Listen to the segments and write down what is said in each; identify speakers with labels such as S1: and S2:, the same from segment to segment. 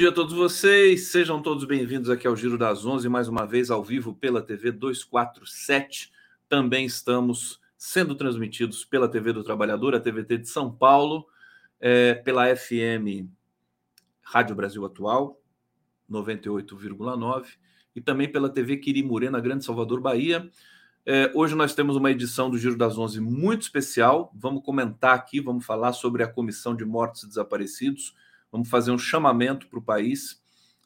S1: Dia a todos vocês, sejam todos bem-vindos aqui ao Giro das Onze, mais uma vez ao vivo pela TV 247. Também estamos sendo transmitidos pela TV do Trabalhador, a TVT de São Paulo, é, pela FM Rádio Brasil Atual, 98,9, e também pela TV Quirimurê, na Grande Salvador, Bahia. É, hoje nós temos uma edição do Giro das Onze muito especial. Vamos comentar aqui, vamos falar sobre a Comissão de Mortos e Desaparecidos Vamos fazer um chamamento para o país.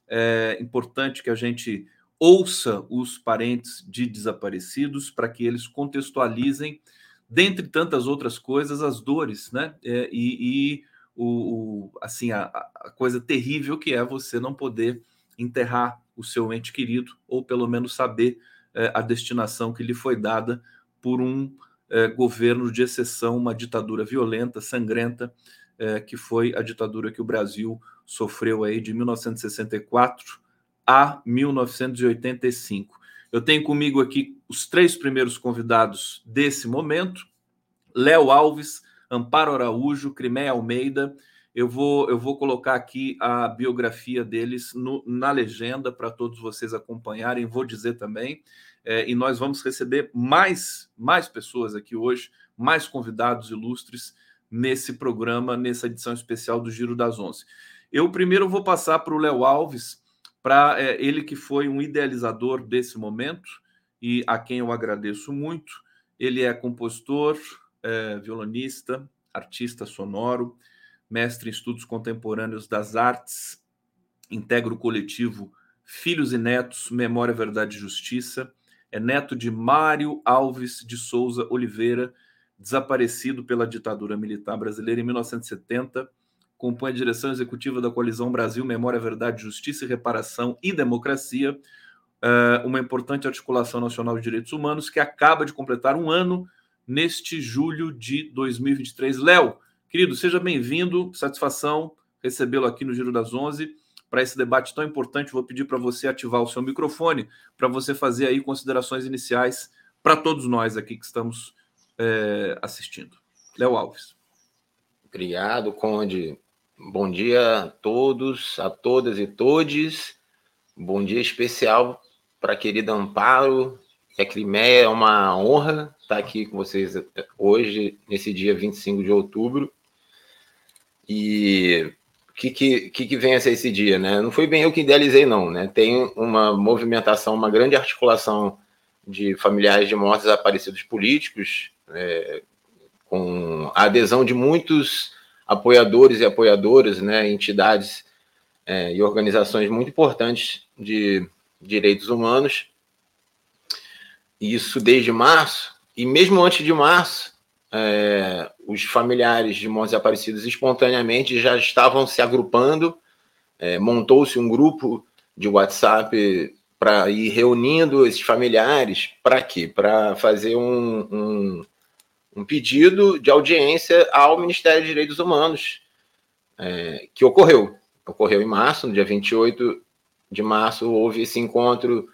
S1: É importante que a gente ouça os parentes de desaparecidos para que eles contextualizem, dentre tantas outras coisas, as dores, né? É, e, e o, o, assim a, a, coisa terrível que é você não poder enterrar o seu ente querido ou pelo menos saber é, a destinação que lhe foi dada por um é, governo de exceção, uma ditadura violenta, sangrenta é, que foi a ditadura que o Brasil sofreu aí de 1964 a 1985. Eu tenho comigo aqui os três primeiros convidados desse momento: Léo Alves, Amparo Araújo, Crimé Almeida. Eu vou, eu vou colocar aqui a biografia deles no, na legenda para todos vocês acompanharem. Vou dizer também. É, e nós vamos receber mais, mais pessoas aqui hoje, mais convidados ilustres nesse programa, nessa edição especial do Giro das Onze. Eu primeiro vou passar para o Léo Alves, para é, ele que foi um idealizador desse momento e a quem eu agradeço muito. Ele é compositor, é, violonista, artista sonoro, mestre em estudos contemporâneos das artes, integra o coletivo Filhos e Netos, Memória, Verdade e Justiça, é neto de Mário Alves de Souza Oliveira, desaparecido pela ditadura militar brasileira em 1970, compõe a direção executiva da Coalizão Brasil Memória, Verdade, Justiça e Reparação e Democracia, eh, uma importante articulação nacional de direitos humanos que acaba de completar um ano neste julho de 2023. Léo, querido, seja bem-vindo, satisfação recebê-lo aqui no Giro das Onze para esse debate tão importante. Vou pedir para você ativar o seu microfone para você fazer aí considerações iniciais para todos nós aqui que estamos é, assistindo. Léo Alves.
S2: Obrigado, Conde. Bom dia a todos, a todas e todes. Bom dia especial para a querida Amparo a Crimeia. É uma honra estar aqui com vocês hoje, nesse dia 25 de outubro. E o que, que, que, vem a ser esse dia, né? Não foi bem eu que idealizei, não, né? Tem uma movimentação, uma grande articulação de familiares de mortos desaparecidos políticos, é, com a adesão de muitos apoiadores e apoiadoras, né, entidades é, e organizações muito importantes de direitos humanos. Isso desde março, e mesmo antes de março, é, os familiares de mortos desaparecidos espontaneamente já estavam se agrupando, é, montou-se um grupo de WhatsApp para ir reunindo esses familiares, para quê? Para fazer um, um, um pedido de audiência ao Ministério de Direitos Humanos, é, que ocorreu. Ocorreu em março, no dia 28 de março, houve esse encontro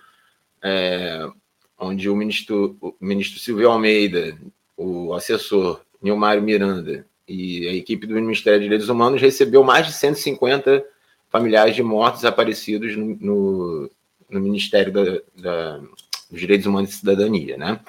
S2: é, onde o ministro, o ministro Silvio Almeida, o assessor Nilmário Miranda e a equipe do Ministério de Direitos Humanos recebeu mais de 150 familiares de mortos desaparecidos no, no Ministério da, da, dos Direitos Humanos e Cidadania, né?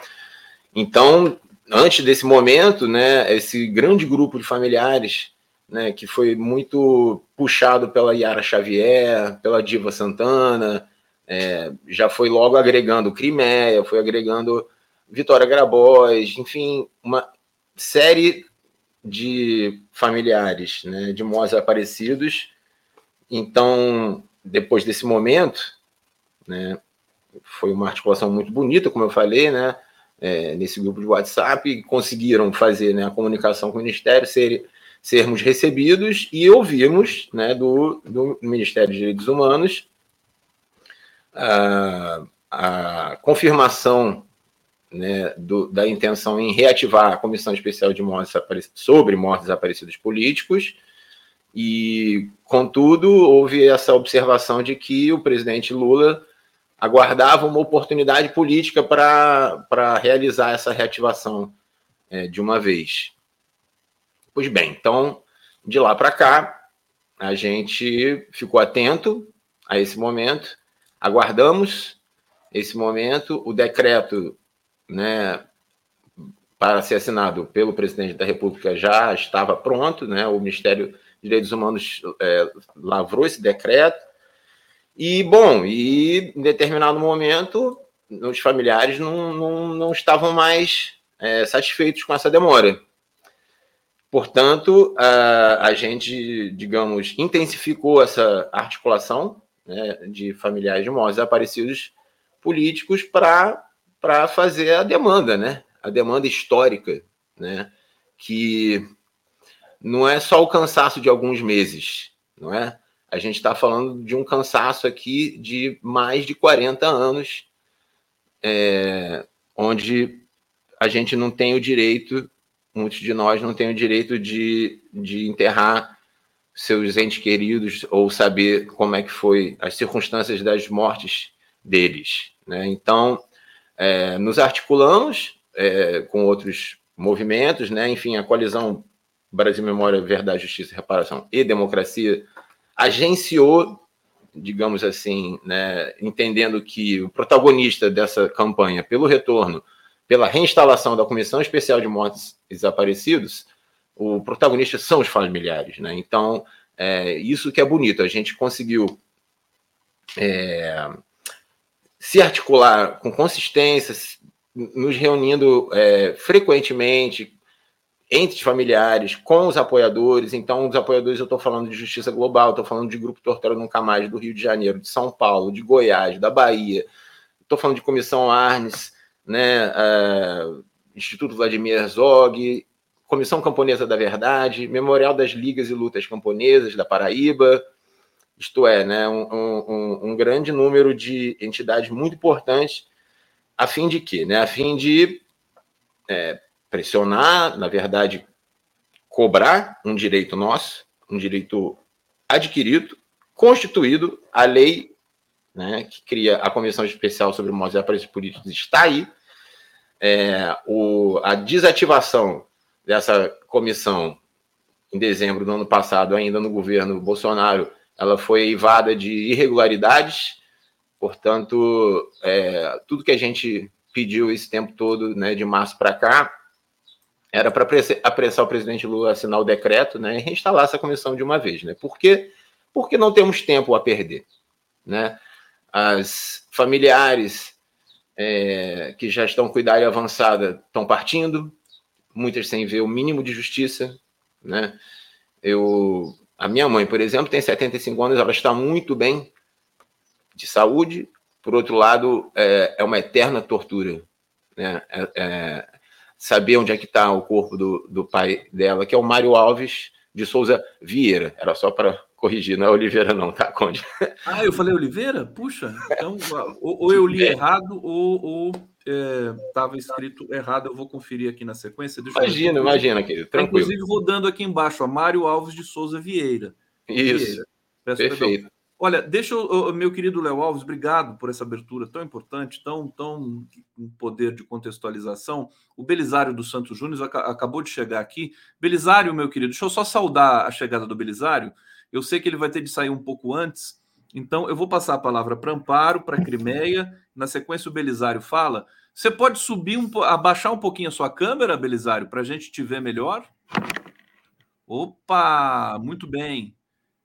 S2: Então, antes desse momento, né, esse grande grupo de familiares, né, que foi muito puxado pela Yara Xavier, pela Diva Santana, é, já foi logo agregando Crimeia, foi agregando Vitória Grabois, enfim, uma série de familiares né, de mortos aparecidos. Então, depois desse momento, né, foi uma articulação muito bonita, como eu falei, né, é, nesse grupo de WhatsApp, conseguiram fazer né, a comunicação com o Ministério, ser, sermos recebidos e ouvimos né, do, do Ministério de Direitos Humanos a, a confirmação né, do, da intenção em reativar a Comissão Especial de Mortes sobre Mortes Desaparecidos Políticos, e, contudo, houve essa observação de que o presidente Lula aguardava uma oportunidade política para realizar essa reativação é, de uma vez. Pois bem, então, de lá para cá, a gente ficou atento a esse momento, aguardamos esse momento, o decreto né, para ser assinado pelo presidente da República já estava pronto, né, o Ministério de Direitos Humanos é, lavrou esse decreto, e, bom, e em determinado momento, os familiares não, não, não estavam mais é, satisfeitos com essa demora. Portanto, a, a gente, digamos, intensificou essa articulação né, de familiares de mortos desaparecidos políticos para fazer a demanda, né? A demanda histórica, né? Que não é só o cansaço de alguns meses, não é? A gente está falando de um cansaço aqui de mais de 40 anos, é, onde a gente não tem o direito muitos de nós não têm o direito de, de enterrar seus entes queridos ou saber como é que foi as circunstâncias das mortes deles. Né? Então, é, nos articulamos é, com outros movimentos, né? enfim, a coalizão Brasil Memória, Verdade, Justiça, Reparação e Democracia agenciou, digamos assim, né, entendendo que o protagonista dessa campanha pelo retorno pela reinstalação da Comissão Especial de Mortos Desaparecidos, o protagonista são os familiares, né? Então, é, isso que é bonito, a gente conseguiu é, se articular com consistência, nos reunindo é, frequentemente entre os familiares, com os apoiadores. Então, os apoiadores, eu estou falando de Justiça Global, estou falando de Grupo Tortura Nunca Mais, do Rio de Janeiro, de São Paulo, de Goiás, da Bahia, estou falando de Comissão Arnes, né, uh, Instituto Vladimir Herzog, Comissão Camponesa da Verdade, Memorial das Ligas e Lutas Camponesas da Paraíba, isto é, né, um, um, um grande número de entidades muito importantes, a fim de quê? Né, a fim de é, pressionar, na verdade, cobrar um direito nosso, um direito adquirido, constituído, a lei né, que cria a Comissão Especial sobre Mortes e Aparelhos Políticos está aí, é, o, a desativação dessa comissão em dezembro do ano passado, ainda no governo Bolsonaro, ela foi eivada de irregularidades, portanto, é, tudo que a gente pediu esse tempo todo, né, de março para cá, era para apressar o presidente Lula a assinar o decreto né, e reinstalar essa comissão de uma vez. Né? Por quê? Porque não temos tempo a perder. Né? As familiares é, que já estão com idade avançada estão partindo, muitas sem ver o mínimo de justiça, né? Eu, a minha mãe, por exemplo, tem 75 anos, ela está muito bem de saúde. Por outro lado, é, é uma eterna tortura, né? É, é saber onde é que está o corpo do, do pai dela, que é o Mário Alves de Souza Vieira. Era só para corrigir, não é Oliveira, não, tá, Conde?
S1: Ah, eu falei Oliveira? Puxa, então, ou, ou eu li é. errado, ou estava é, escrito errado, eu vou conferir aqui na sequência.
S2: Deixa imagina, eu... imagina, querido,
S1: tá, tranquilo. Inclusive, rodando aqui embaixo, ó, Mário Alves de Souza Vieira.
S2: Isso, Vieira. perfeito. Perdão.
S1: Olha, deixa eu, meu querido Léo Alves, obrigado por essa abertura tão importante, tão, tão um poder de contextualização. O Belisário dos Santos Júnior acabou de chegar aqui. Belisário, meu querido, deixa eu só saudar a chegada do Belisário. Eu sei que ele vai ter de sair um pouco antes, então eu vou passar a palavra para Amparo, para Crimeia. Na sequência, o Belisário fala. Você pode subir, um, abaixar um pouquinho a sua câmera, Belisário, para a gente te ver melhor? Opa, muito bem.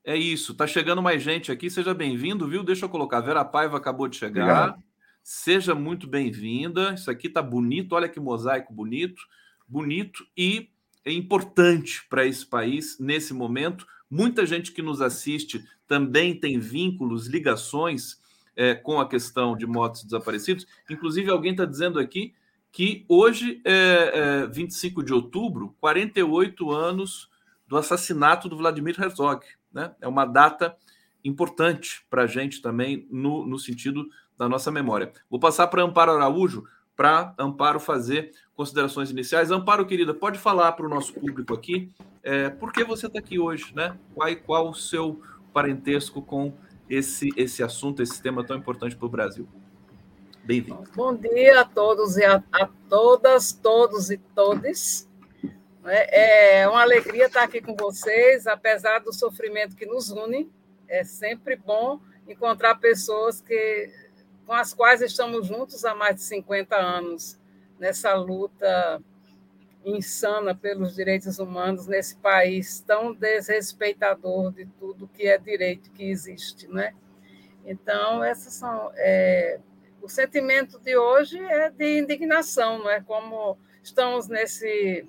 S1: É isso, tá chegando mais gente aqui. Seja bem-vindo, viu? Deixa eu colocar. Vera Paiva acabou de chegar. Obrigado. Seja muito bem-vinda. Isso aqui tá bonito. Olha que mosaico bonito, bonito e é importante para esse país nesse momento. Muita gente que nos assiste também tem vínculos, ligações é, com a questão de motos desaparecidos. Inclusive, alguém está dizendo aqui que hoje é, é 25 de outubro, 48 anos do assassinato do Vladimir Herzog. Né? É uma data importante para a gente também, no, no sentido da nossa memória. Vou passar para Amparo Araújo, para Amparo fazer considerações iniciais. Amparo, querida, pode falar para o nosso público aqui é, por que você está aqui hoje, né? Qual, qual o seu parentesco com esse, esse assunto, esse tema tão importante para o Brasil? Bem-vindo.
S3: Bom dia a todos e a, a todas, todos e todes. É, é uma alegria estar aqui com vocês, apesar do sofrimento que nos une. É sempre bom encontrar pessoas que, com as quais estamos juntos há mais de 50 anos nessa luta insana pelos direitos humanos nesse país tão desrespeitador de tudo que é direito que existe, né? Então, essas são é, o sentimento de hoje é de indignação, não é? Como estamos nesse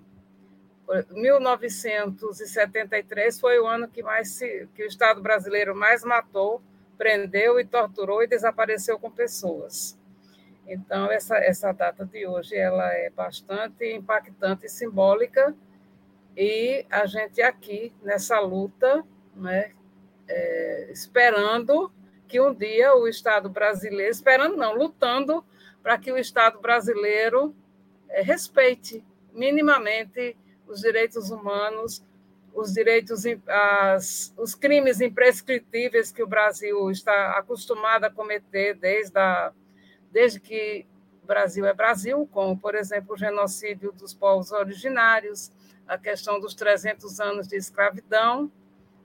S3: 1973 foi o ano que mais se, que o Estado brasileiro mais matou, prendeu e torturou e desapareceu com pessoas. Então, essa, essa data de hoje ela é bastante impactante e simbólica, e a gente aqui nessa luta, né, é, esperando que um dia o Estado brasileiro, esperando não, lutando para que o Estado brasileiro é, respeite minimamente os direitos humanos, os direitos, as, os crimes imprescritíveis que o Brasil está acostumado a cometer desde a desde que o Brasil é Brasil, como, por exemplo, o genocídio dos povos originários, a questão dos 300 anos de escravidão,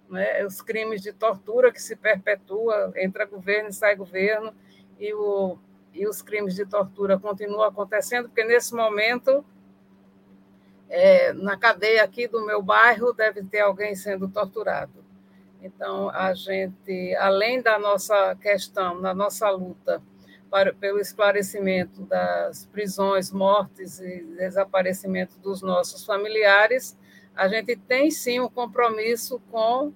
S3: né, os crimes de tortura que se perpetua, entra governo e sai governo, e, o, e os crimes de tortura continuam acontecendo, porque nesse momento, é, na cadeia aqui do meu bairro, deve ter alguém sendo torturado. Então, a gente, além da nossa questão, da nossa luta para, pelo esclarecimento das prisões, mortes e desaparecimento dos nossos familiares, a gente tem sim um compromisso com,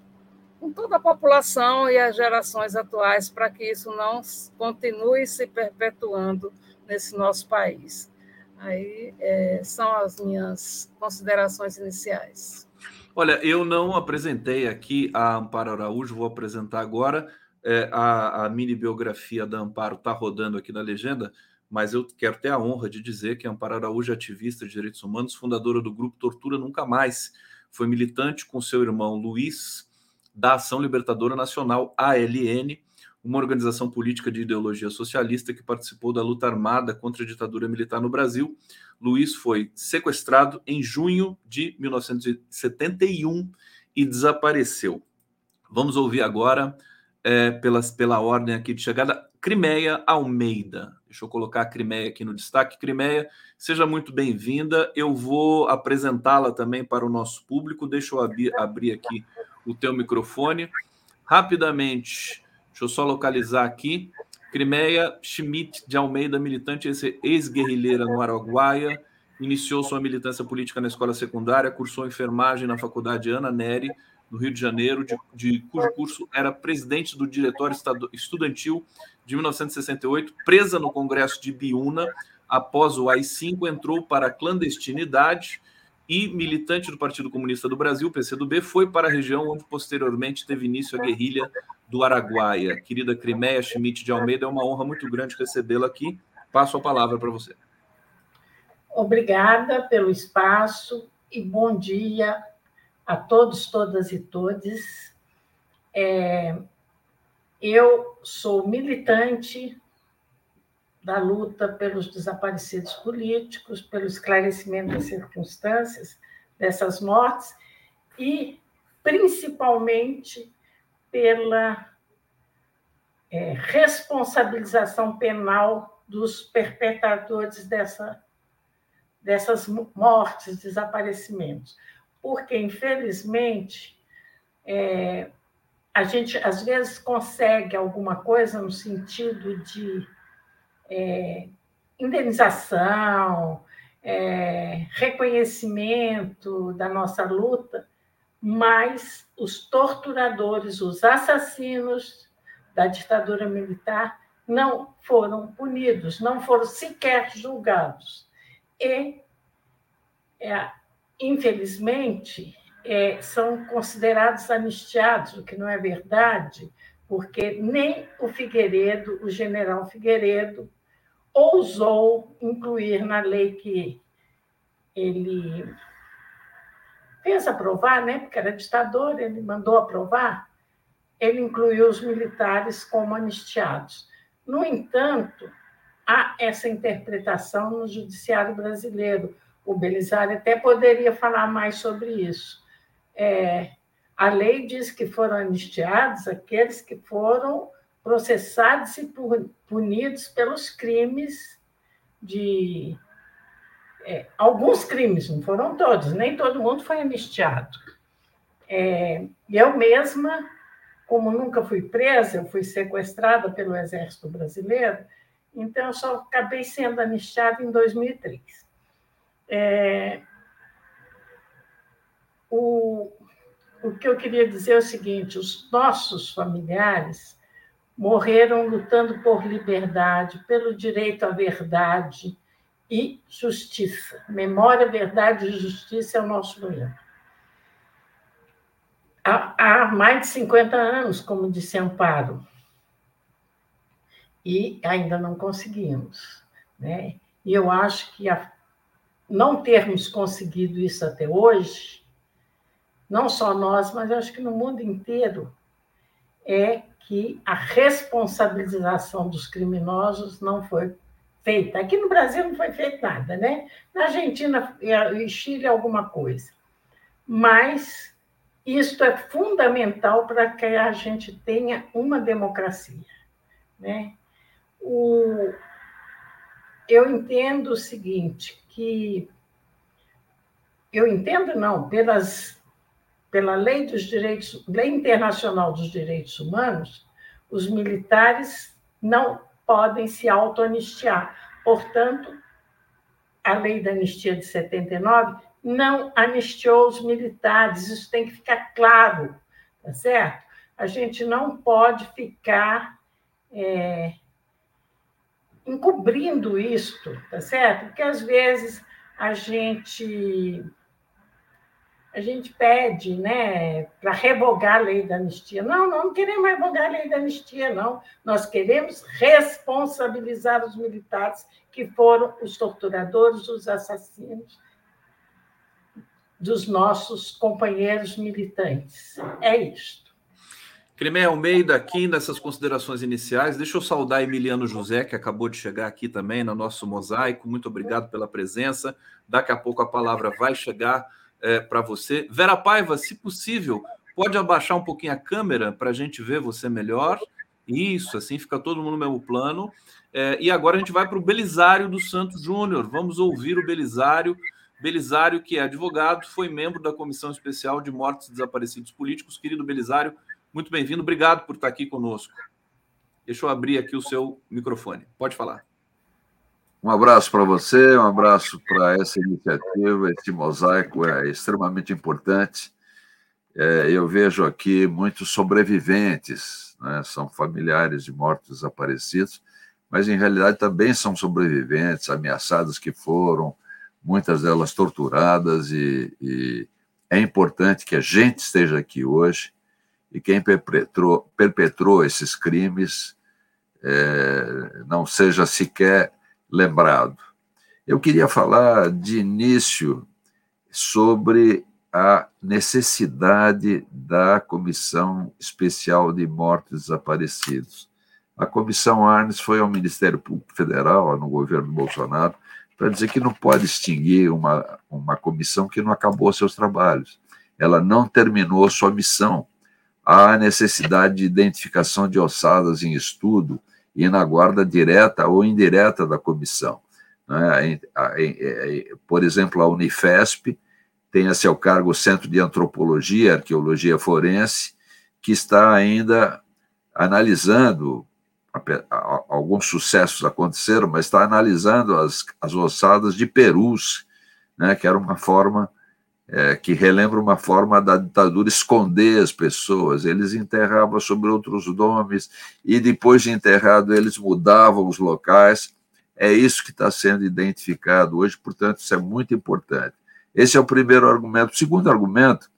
S3: com toda a população e as gerações atuais para que isso não continue se perpetuando nesse nosso país. Aí é, são as minhas considerações iniciais.
S1: Olha, eu não apresentei aqui a Amparo Araújo, vou apresentar agora. É, a, a, mini biografia da Amparo está rodando aqui na legenda, mas eu quero ter a honra de dizer que a Amparo Araújo é ativista de direitos humanos, fundadora do grupo Tortura Nunca Mais. Foi militante com seu irmão Luiz da Ação Libertadora Nacional, ALN, uma organização política de ideologia socialista que participou da luta armada contra a ditadura militar no Brasil. Luiz foi sequestrado em junho de 1971 e desapareceu. Vamos ouvir agora é, pelas, pela ordem aqui de chegada, Crimeia Almeida. Deixa eu colocar a Crimeia aqui no destaque. Crimeia, seja muito bem-vinda. Eu vou apresentá-la também para o nosso público. Deixa eu abrir, abrir aqui o teu microfone. Rapidamente, deixa eu só localizar aqui. Crimeia Schmidt de Almeida, militante ex-guerrilheira no Araguaia, iniciou sua militância política na escola secundária, cursou enfermagem na faculdade Ana Neri, no Rio de Janeiro, de, de, cujo curso era presidente do Diretório Estudantil de 1968, presa no Congresso de Biúna. Após o AI-5, entrou para a clandestinidade e, militante do Partido Comunista do Brasil, PCdoB, foi para a região onde posteriormente teve início a guerrilha do Araguaia. Querida Crimeia Schmidt de Almeida, é uma honra muito grande recebê-la aqui. Passo a palavra para você.
S4: Obrigada pelo espaço e bom dia a todos, todas e todes. É, eu sou militante da luta pelos desaparecidos políticos, pelo esclarecimento das circunstâncias dessas mortes e, principalmente, pela é, responsabilização penal dos perpetradores dessa, dessas mortes, desaparecimentos. Porque, infelizmente, é, a gente às vezes consegue alguma coisa no sentido de é, indenização, é, reconhecimento da nossa luta, mas os torturadores, os assassinos da ditadura militar não foram punidos, não foram sequer julgados. E é, infelizmente, é, são considerados anistiados, o que não é verdade, porque nem o Figueiredo, o general Figueiredo, ousou incluir na lei que ele fez aprovar, né, porque era ditador, ele mandou aprovar, ele incluiu os militares como anistiados. No entanto, há essa interpretação no judiciário brasileiro, o Belisário até poderia falar mais sobre isso. É, a lei diz que foram anistiados aqueles que foram processados e punidos pelos crimes de. É, alguns crimes, não foram todos, nem todo mundo foi anistiado. É, eu mesma, como nunca fui presa, eu fui sequestrada pelo Exército Brasileiro, então eu só acabei sendo anistiada em 2003. É, o, o que eu queria dizer é o seguinte: os nossos familiares morreram lutando por liberdade, pelo direito à verdade e justiça. Memória, verdade e justiça é o nosso lema. Há, há mais de 50 anos, como disse Amparo, e ainda não conseguimos. Né? E eu acho que a, não termos conseguido isso até hoje, não só nós, mas acho que no mundo inteiro, é que a responsabilização dos criminosos não foi feita. Aqui no Brasil não foi feito nada, né? Na Argentina e Chile alguma coisa. Mas isto é fundamental para que a gente tenha uma democracia, né? O, eu entendo o seguinte, que eu entendo não, pelas pela lei dos direitos, lei internacional dos direitos humanos, os militares não podem se auto-anistiar. Portanto, a lei da anistia de 79 não anistiou os militares, isso tem que ficar claro, tá certo? A gente não pode ficar é, encobrindo isto, tá certo? Porque às vezes a gente a gente pede né, para revogar a lei da anistia. Não, não queremos revogar a lei da anistia, não. Nós queremos responsabilizar os militares que foram os torturadores, os assassinos dos nossos companheiros militantes. É isto.
S1: Crimé Almeida, aqui nessas considerações iniciais, deixa eu saudar Emiliano José, que acabou de chegar aqui também no nosso mosaico. Muito obrigado pela presença. Daqui a pouco a palavra vai chegar é, para você. Vera Paiva, se possível, pode abaixar um pouquinho a câmera para a gente ver você melhor. Isso, assim fica todo mundo no mesmo plano. É, e agora a gente vai para o Belisário dos Santos Júnior. Vamos ouvir o Belisário. Belisário, que é advogado, foi membro da Comissão Especial de Mortes e Desaparecidos Políticos. Querido Belisário, muito bem-vindo. Obrigado por estar aqui conosco. Deixa eu abrir aqui o seu microfone. Pode falar.
S5: Um abraço para você, um abraço para essa iniciativa. Esse mosaico é extremamente importante. É, eu vejo aqui muitos sobreviventes, né? são familiares de mortos desaparecidos, mas em realidade também são sobreviventes, ameaçados que foram, muitas delas torturadas, e, e é importante que a gente esteja aqui hoje e quem perpetrou, perpetrou esses crimes é, não seja sequer lembrado. Eu queria falar de início sobre a necessidade da Comissão Especial de Mortos Desaparecidos. A Comissão Arnes foi ao Ministério Público Federal, no governo Bolsonaro, para dizer que não pode extinguir uma, uma comissão que não acabou seus trabalhos. Ela não terminou sua missão. Há necessidade de identificação de ossadas em estudo, e na guarda direta ou indireta da comissão. Né? Por exemplo, a Unifesp tem a seu cargo o Centro de Antropologia e Arqueologia Forense, que está ainda analisando, alguns sucessos aconteceram, mas está analisando as, as ossadas de perus, né, que era uma forma é, que relembra uma forma da ditadura esconder as pessoas. Eles enterravam sobre outros nomes e depois de enterrado eles mudavam os locais. É isso que está sendo identificado hoje, portanto, isso é muito importante. Esse é o primeiro argumento. O segundo argumento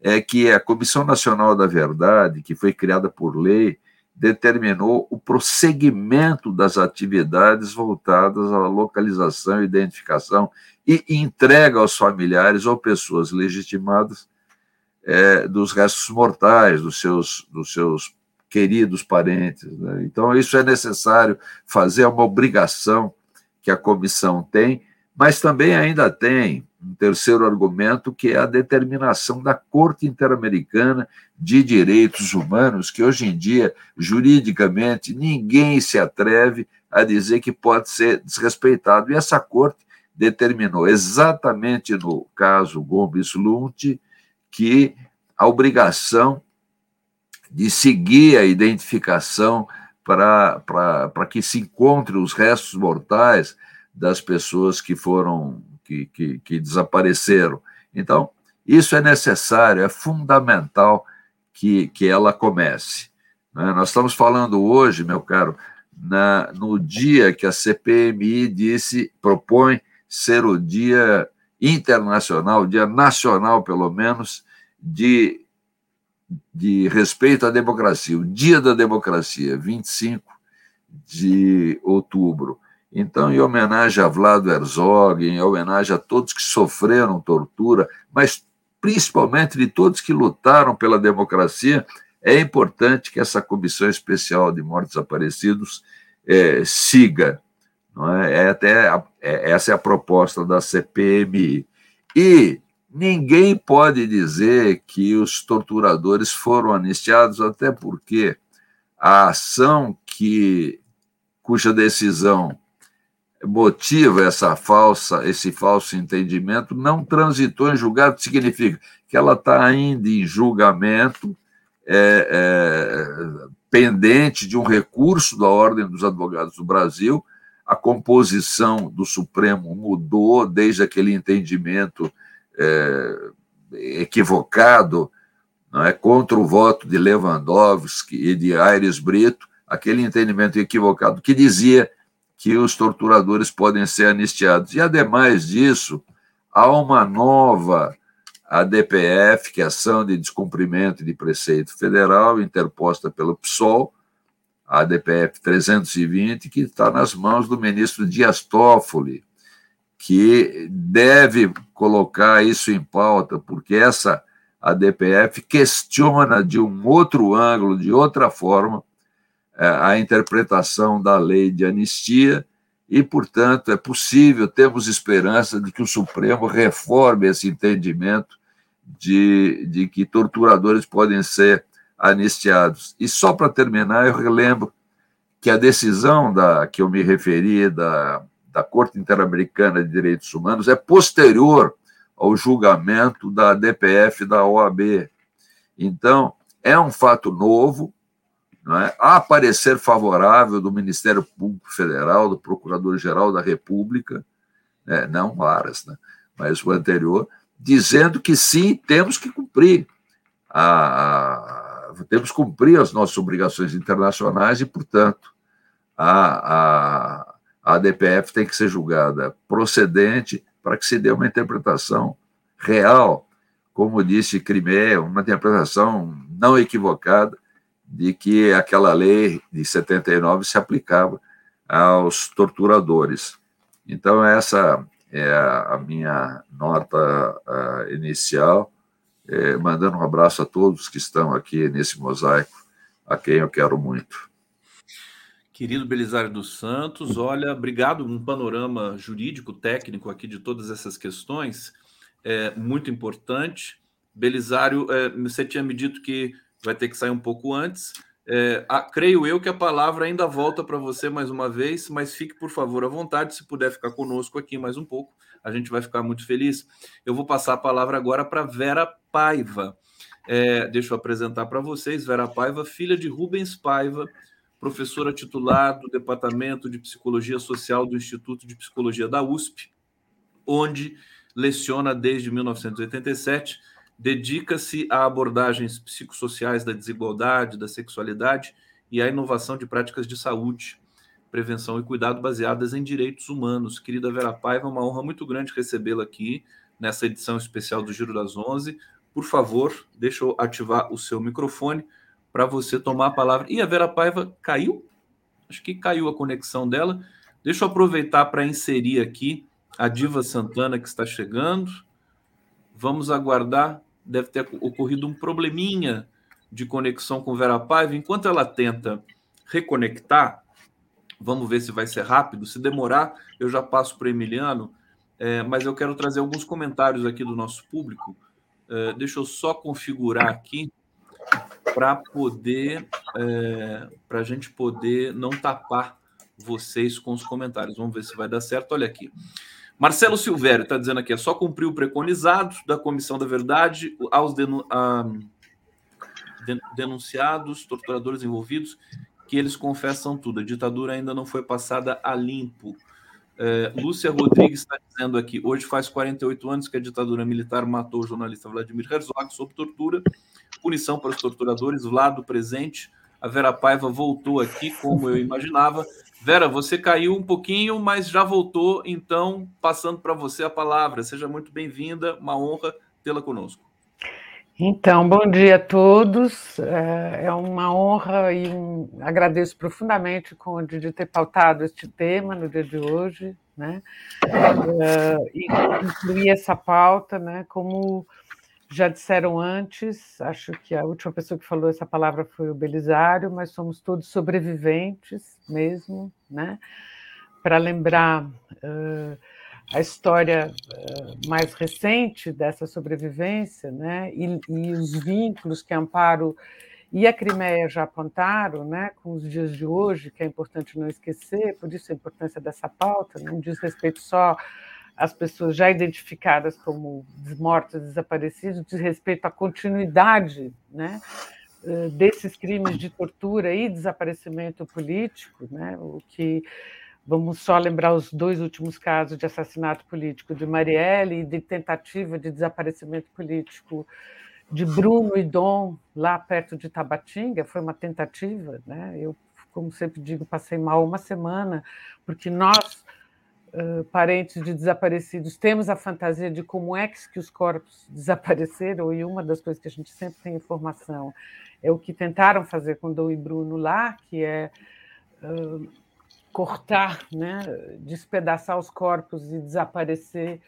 S5: é que a Comissão Nacional da Verdade, que foi criada por lei, determinou o prosseguimento das atividades voltadas à localização, identificação e entrega aos familiares ou pessoas legitimadas é, dos restos mortais dos seus, dos seus queridos parentes. Né? Então, isso é necessário fazer, é uma obrigação que a comissão tem, Mas também ainda tem um terceiro argumento, que é a determinação da Corte Interamericana de Direitos Humanos, que hoje em dia, juridicamente, ninguém se atreve a dizer que pode ser desrespeitado. E essa Corte determinou exatamente no caso Gomes Lunt que a obrigação de seguir a identificação para que se encontre os restos mortais das pessoas que foram que, que, que desapareceram. Então, isso é necessário, é fundamental que, que ela comece. Né? Nós estamos falando hoje, meu caro, na, no dia que a CPMI disse, propõe ser o dia internacional, dia nacional, pelo menos, de, de respeito à democracia, o dia da democracia, 25 de outubro. Então, em homenagem a Vlado Herzog, em homenagem a todos que sofreram tortura, mas principalmente de todos que lutaram pela democracia, é importante que essa Comissão Especial de Mortos Desaparecidos é, siga. Não é? É até a, é, essa é a proposta da CPMI. E ninguém pode dizer que os torturadores foram anistiados, até porque a ação que cuja decisão motiva essa falsa, esse falso entendimento, não transitou em julgado, significa que ela está ainda em julgamento, é, é, pendente de um recurso da Ordem dos Advogados do Brasil. A composição do Supremo mudou desde aquele entendimento é, equivocado não é, contra o voto de Lewandowski e de Aires Brito, aquele entendimento equivocado que dizia que os torturadores podem ser anistiados. E, ademais disso, há uma nova ADPF, que é Ação de Descumprimento de Preceito Federal, interposta pelo PSOL, a ADPF 320, que está nas mãos do ministro Dias Toffoli, que deve colocar isso em pauta, porque essa ADPF questiona de um outro ângulo, de outra forma, a interpretação da lei de anistia e, portanto, é possível, temos esperança de que o Supremo reforme esse entendimento de, de que torturadores podem ser anistiados. E só para terminar, eu relembro que a decisão da que eu me referi da, da Corte Interamericana de Direitos Humanos é posterior ao julgamento da DPF da OAB. Então, é um fato novo, é? a parecer favorável do Ministério Público Federal, do Procurador-Geral da República, né? não Aras, né? mas o anterior, dizendo que sim, temos que cumprir. A, a, temos que cumprir as nossas obrigações internacionais e, portanto, a, a, a DPF tem que ser julgada procedente para que se dê uma interpretação real, como disse Crimeia, uma interpretação não equivocada de que aquela lei de 79 se aplicava aos torturadores. Então, essa é a minha nota inicial, é, mandando um abraço a todos que estão aqui nesse mosaico, a quem eu quero muito.
S1: Querido Belisário dos Santos, olha, obrigado, um panorama jurídico, técnico aqui de todas essas questões, é muito importante. Belisário, é, você tinha me dito que vai ter que sair um pouco antes. É, a, creio eu que a palavra ainda volta para você mais uma vez, mas fique, por favor, à vontade. Se puder ficar conosco aqui mais um pouco, a gente vai ficar muito feliz. Eu vou passar a palavra agora para Vera Paiva. É, deixa eu apresentar para vocês. Vera Paiva, filha de Rubens Paiva, professora titular do Departamento de Psicologia Social do Instituto de Psicologia da USP, onde leciona desde 1987 dedica-se a abordagens psicossociais da desigualdade, da sexualidade e à inovação de práticas de saúde, prevenção e cuidado baseadas em direitos humanos. Querida Vera Paiva, é uma honra muito grande recebê-la aqui nessa edição especial do Giro das Onze. Por favor, deixa eu ativar o seu microfone para você tomar a palavra. E a Vera Paiva caiu? Acho que caiu a conexão dela. Deixa eu aproveitar para inserir aqui a Diva Santana que está chegando. Vamos aguardar deve ter ocorrido um probleminha de conexão com Vera Paiva. Enquanto ela tenta reconectar, vamos ver se vai ser rápido. Se demorar, eu já passo para Emiliano é, mas eu quero trazer alguns comentários aqui do nosso público. É, deixa eu só configurar aqui para poder, é, para a gente poder não tapar vocês com os comentários. Vamos ver se vai dar certo. Olha aqui. Marcelo Silvério está dizendo aqui: é só cumprir o preconizado da Comissão da Verdade aos denunciados, torturadores envolvidos, que eles confessam tudo. A ditadura ainda não foi passada a limpo. É, Lúcia Rodrigues está dizendo aqui: hoje faz 48 anos que a ditadura militar matou o jornalista Vladimir Herzog sob tortura. Punição para os torturadores, Vlado presente. A Vera Paiva voltou aqui, como eu imaginava. Vera, você caiu um pouquinho, mas já voltou, então, passando para você a palavra. Seja muito bem-vinda, uma honra tê-la conosco.
S6: Então, bom dia a todos. É, é uma honra e um... agradeço profundamente Conde de ter pautado este tema no dia de hoje, né? É, e incluir essa pauta, né? Como já disseram antes, acho que a última pessoa que falou essa palavra foi o Belisário, mas somos todos sobreviventes mesmo, né? Para lembrar. Uh, a história uh, mais recente dessa sobrevivência, né, e, e, os vínculos que Amparo e a Crimeia já apontaram, né, com os dias de hoje, que é importante não esquecer, por isso a importância dessa pauta, não diz respeito só às pessoas já identificadas como mortas, desaparecidas, diz respeito à continuidade, né, desses crimes de tortura e desaparecimento político, né, o que Vamos só lembrar os dois últimos casos de assassinato político de Marielle e de tentativa de desaparecimento político de Bruno e Dom, lá perto de Tabatinga. Foi uma tentativa, né? Eu, como sempre digo, passei mal uma semana, porque nós, parentes de desaparecidos, temos a fantasia de como é que os corpos desapareceram, e uma das coisas que a gente sempre tem informação é o que tentaram fazer com Dom e Bruno lá, que é cortar, né, despedaçar os corpos e desaparecer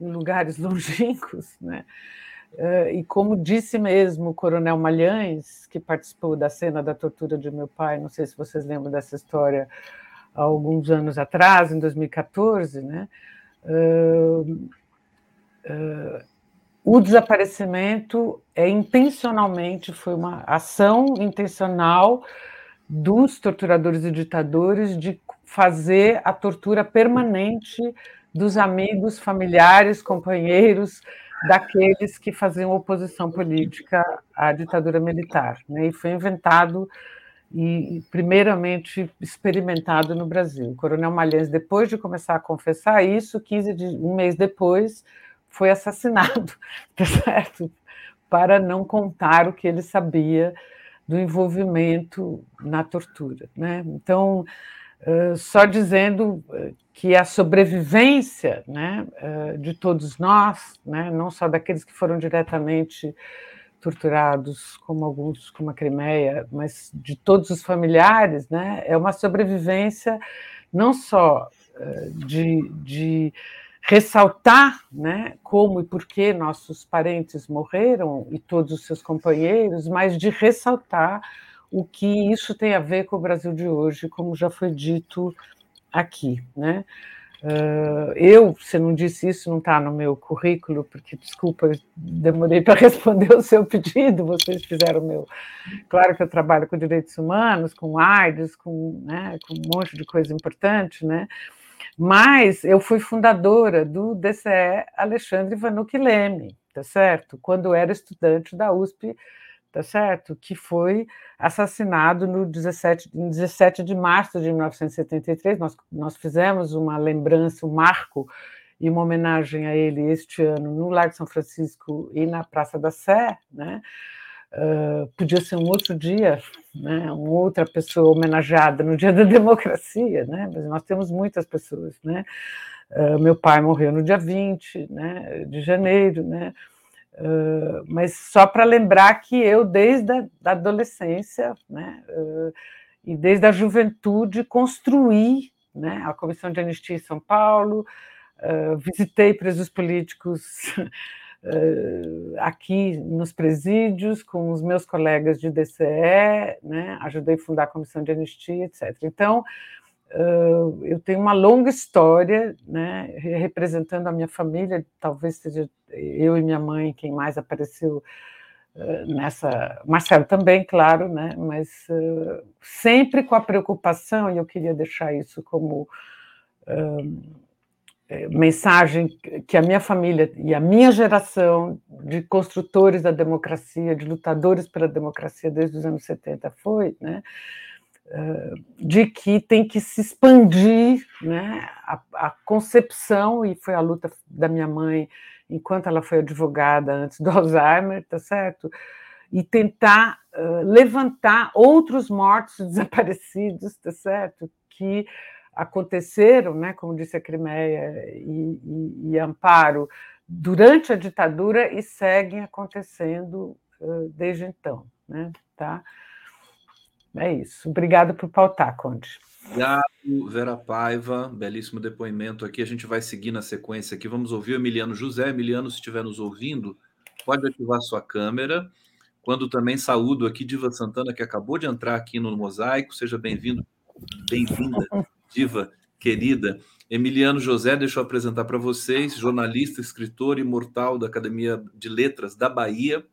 S6: em lugares longínquos, né? E como disse mesmo o Coronel Malhães, que participou da cena da tortura de meu pai, não sei se vocês lembram dessa história, há alguns anos atrás, em 2014, né? Uh, uh, o desaparecimento é intencionalmente, foi uma ação intencional dos torturadores e ditadores de fazer a tortura permanente dos amigos, familiares, companheiros daqueles que faziam oposição política à ditadura militar. Né? E foi inventado e primeiramente experimentado no Brasil. O Coronel Malhães, depois de começar a confessar isso, 15 de, um mês depois, foi assassinado, tá certo? Para não contar o que ele sabia do envolvimento na tortura. Né? Então, só dizendo que a sobrevivência né, de todos nós, né, não só daqueles que foram diretamente torturados, como alguns, como a Crimeia, mas de todos os familiares, né, é uma sobrevivência não só de, de ressaltar né, como e por que nossos parentes morreram e todos os seus companheiros, mas de ressaltar o que isso tem a ver com o Brasil de hoje, como já foi dito aqui, né? Uh, eu, se não disse isso, não está no meu currículo, porque, desculpa, demorei para responder o seu pedido, vocês fizeram o meu. Claro que eu trabalho com direitos humanos, com AIDS, com, né, com um monte de coisa importante, né? Mas eu fui fundadora do DCE Alexandre Vanucci Leme, tá certo? Quando era estudante da USP tá certo? Que foi assassinado no 17, em 17 de março de 1973. Nós, nós fizemos uma lembrança, um marco e uma homenagem a ele este ano no Largo São Francisco e na Praça da Sé, né? Uh, podia ser um outro dia, né? Uma outra pessoa homenageada no Dia da Democracia, né? Mas nós temos muitas pessoas, né? Uh, meu pai morreu no dia 20 né, de janeiro, né? Uh, mas só para lembrar que eu, desde a da adolescência né, uh, e desde a juventude, construí né, a Comissão de Anistia em São Paulo, uh, visitei presos políticos aqui nos presídios com os meus colegas de DCE, né, ajudei a fundar a Comissão de Anistia, etc. Então, eu tenho uma longa história, né, representando a minha família, talvez seja eu e minha mãe quem mais apareceu nessa. Marcelo também, claro, né, mas sempre com a preocupação, e eu queria deixar isso como mensagem que a minha família e a minha geração de construtores da democracia, de lutadores pela democracia desde os anos 70 foi, né, de que tem que se expandir né, a, a, concepção, e foi a luta da minha mãe enquanto ela foi advogada antes do Alzheimer, tá certo? E tentar uh, levantar outros mortos desaparecidos, tá certo? Que aconteceram, né, como disse a Crimeia e, e, e Amparo, durante a ditadura e seguem acontecendo uh, desde então, né, tá? É isso. Obrigado por pautar, Conde.
S1: Obrigado, Vera Paiva. Belíssimo depoimento aqui. A gente vai seguir na sequência aqui. Vamos ouvir o Emiliano José. Emiliano, se estiver nos ouvindo, pode ativar sua câmera. Quando também saúdo aqui Diva Santana, que acabou de entrar aqui no Mosaico. Seja bem-vindo, bem-vinda, Diva querida. Emiliano José, deixa eu apresentar para vocês, jornalista, escritor imortal da Academia de Letras da Bahia,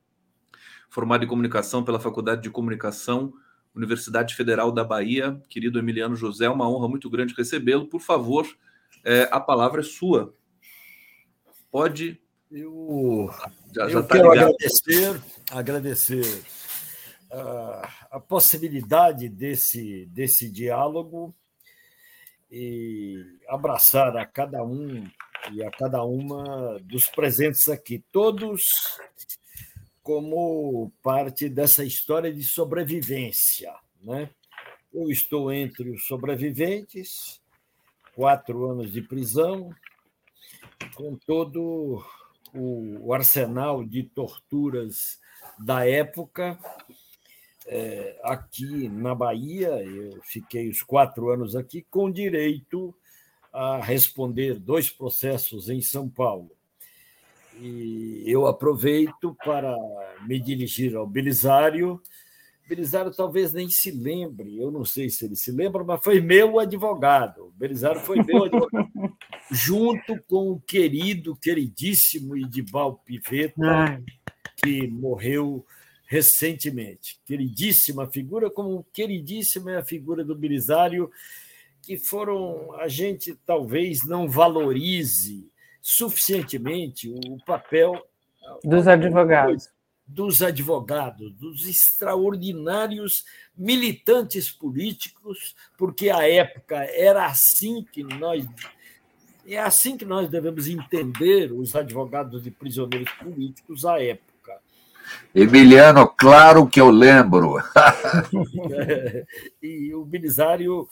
S1: formado em comunicação pela Faculdade de Comunicação Universidade Federal da Bahia, querido Emiliano José, uma honra muito grande recebê-lo. Por favor, é, a palavra é sua. Pode.
S7: Eu, já, já eu tá quero ligado. agradecer, agradecer uh, a possibilidade desse, desse diálogo e abraçar a cada um e a cada uma dos presentes aqui, todos como parte dessa história de sobrevivência. Né? Eu estou entre os sobreviventes, quatro anos de prisão, com todo o arsenal de torturas da época. É, aqui na Bahia, eu fiquei os quatro anos aqui, com direito a responder dois processos em São Paulo e eu aproveito para me dirigir ao Belisário. Belisário talvez nem se lembre, eu não sei se ele se lembra, mas foi meu advogado. Belisário foi meu advogado, junto com o querido, queridíssimo Idibal Piveta, que morreu recentemente. Queridíssima figura, como queridíssima é a figura do Belisário, que foram a gente talvez não valorize suficientemente o papel
S6: dos advogados.
S7: Dos advogados, dos extraordinários militantes políticos, porque a época era assim que nós é assim que nós devemos entender os advogados de prisioneiros políticos à época.
S5: Emiliano, claro que eu lembro.
S7: e o Belisário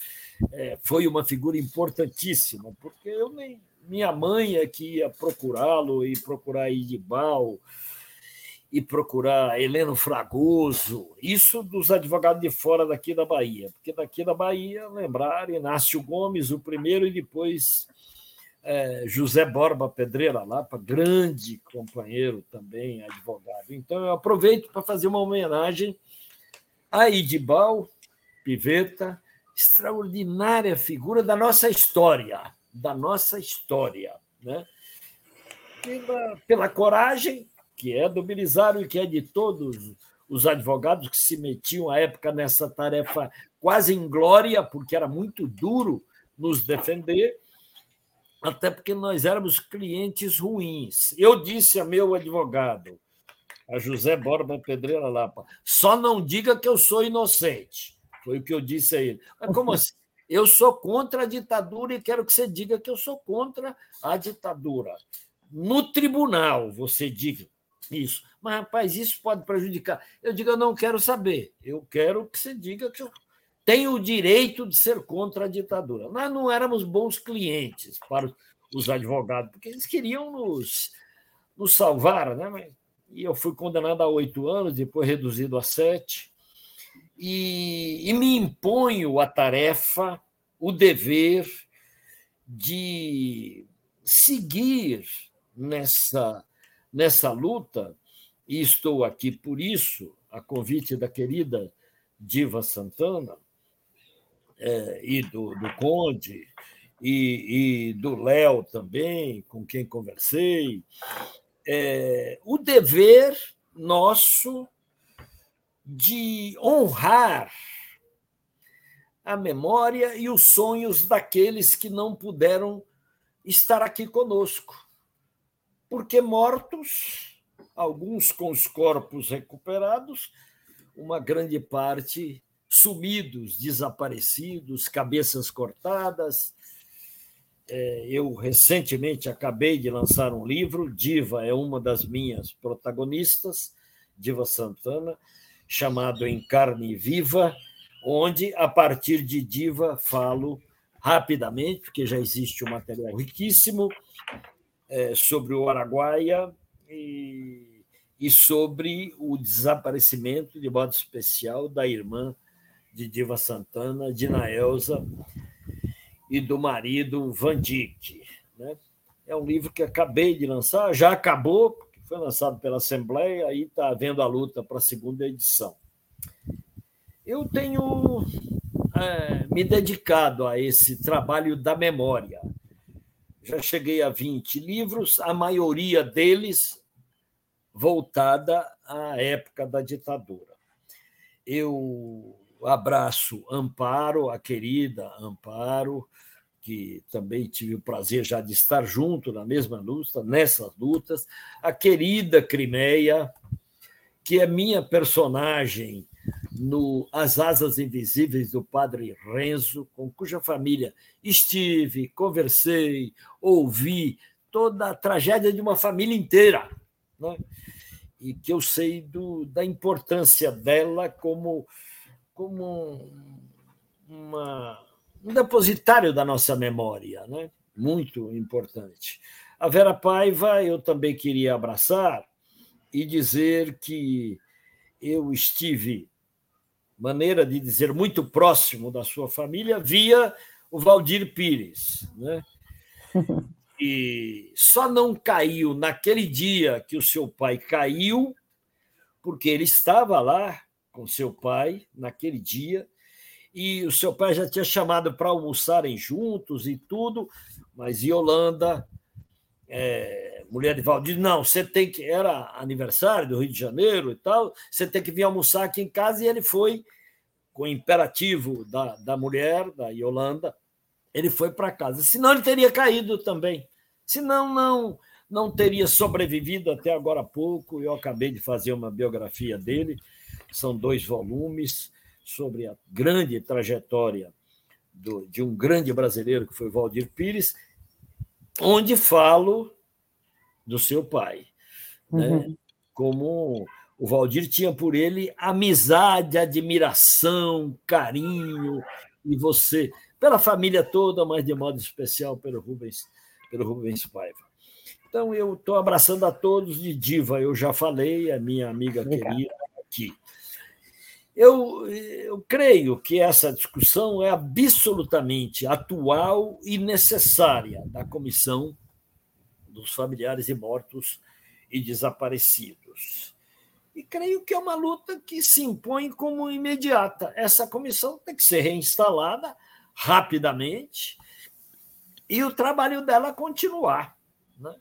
S7: é, foi uma figura importantíssima, porque eu nem, minha mãe é que ia procurá-lo e procurar Idibal e procurar Heleno Fragoso, isso dos advogados de fora daqui da Bahia, porque daqui da Bahia, lembrar, Inácio Gomes, o primeiro, e depois é, José Borba Pedreira Lapa, grande companheiro também, advogado. Então, eu aproveito para fazer uma homenagem a Idibal Piveta, extraordinária figura da nossa história da nossa história. Né? Pela, pela coragem, que é do Belisário e que é de todos os advogados que se metiam à época nessa tarefa quase inglória, porque era muito duro nos defender, até porque nós éramos clientes ruins. Eu disse a meu advogado, a José Borba Pedreira Lapa, só não diga que eu sou inocente. Foi o que eu disse a ele. Mas como assim? Eu sou contra a ditadura e quero que você diga que eu sou contra a ditadura. No tribunal, você diga isso. Mas, rapaz, isso pode prejudicar. Eu digo, eu não quero saber. Eu quero que você diga que eu tenho o direito de ser contra a ditadura. Nós não éramos bons clientes para os advogados, porque eles queriam nos, nos salvar, né? E eu fui condenado a oito anos, depois reduzido a sete e, e me imponho a tarefa, o dever de seguir nessa, nessa luta, e estou aqui por isso, a convite da querida Diva Santana, é, e do, do Conde, e, e do Léo também, com quem conversei, é, o dever nosso de honrar a memória e os sonhos daqueles que não puderam estar aqui conosco. Porque mortos, alguns com os corpos recuperados, uma grande parte sumidos, desaparecidos, cabeças cortadas. É, eu recentemente acabei de lançar um livro, Diva é uma das minhas protagonistas, Diva Santana, chamado Em Carne Viva, onde, a partir de Diva, falo rapidamente, porque já existe um material riquíssimo é, sobre o Araguaia e, e sobre o desaparecimento, de modo especial, da irmã de Diva Santana, Dina Elza, e do marido Van Dyck. Né? É um livro que acabei de lançar, já acabou, foi lançado pela Assembleia, aí está havendo a luta para a segunda edição. Eu tenho é, me dedicado a esse trabalho da memória. Já cheguei a 20 livros, a maioria deles voltada à época da ditadura. Eu abraço Amparo, a querida Amparo, que também tive o prazer já de estar junto na mesma luta, nessas lutas, a querida Crimeia, que é minha personagem no As Asas Invisíveis do Padre Renzo, com cuja família estive, conversei, ouvi toda a tragédia de uma família inteira, né? e que eu sei do, da importância dela como, como uma um depositário da nossa memória, né? muito importante. A Vera Paiva eu também queria abraçar e dizer que eu estive, maneira de dizer, muito próximo da sua família via o Valdir Pires. Né? E só não caiu naquele dia que o seu pai caiu, porque ele estava lá com seu pai naquele dia e o seu pai já tinha chamado para almoçarem juntos e tudo, mas Yolanda, é, mulher de Valdir, não, você tem que. Era aniversário do Rio de Janeiro e tal, você tem que vir almoçar aqui em casa, e ele foi, com o imperativo da, da mulher, da Yolanda, ele foi para casa. Senão ele teria caído também. Senão, não não teria sobrevivido até agora há pouco. Eu acabei de fazer uma biografia dele, são dois volumes sobre a grande trajetória do, de um grande brasileiro que foi Valdir Pires, onde falo do seu pai, né? uhum. né? como o Valdir tinha por ele amizade, admiração, carinho, e você, pela família toda, mas de modo especial pelo Rubens, pelo Rubens Paiva. Então, eu estou abraçando a todos de diva, eu já falei, a minha amiga Obrigado. querida aqui. Eu, eu creio que essa discussão é absolutamente atual e necessária da Comissão dos Familiares de Mortos e Desaparecidos. E creio que é uma luta que se impõe como imediata. Essa comissão tem que ser reinstalada rapidamente e o trabalho dela continuar. Né?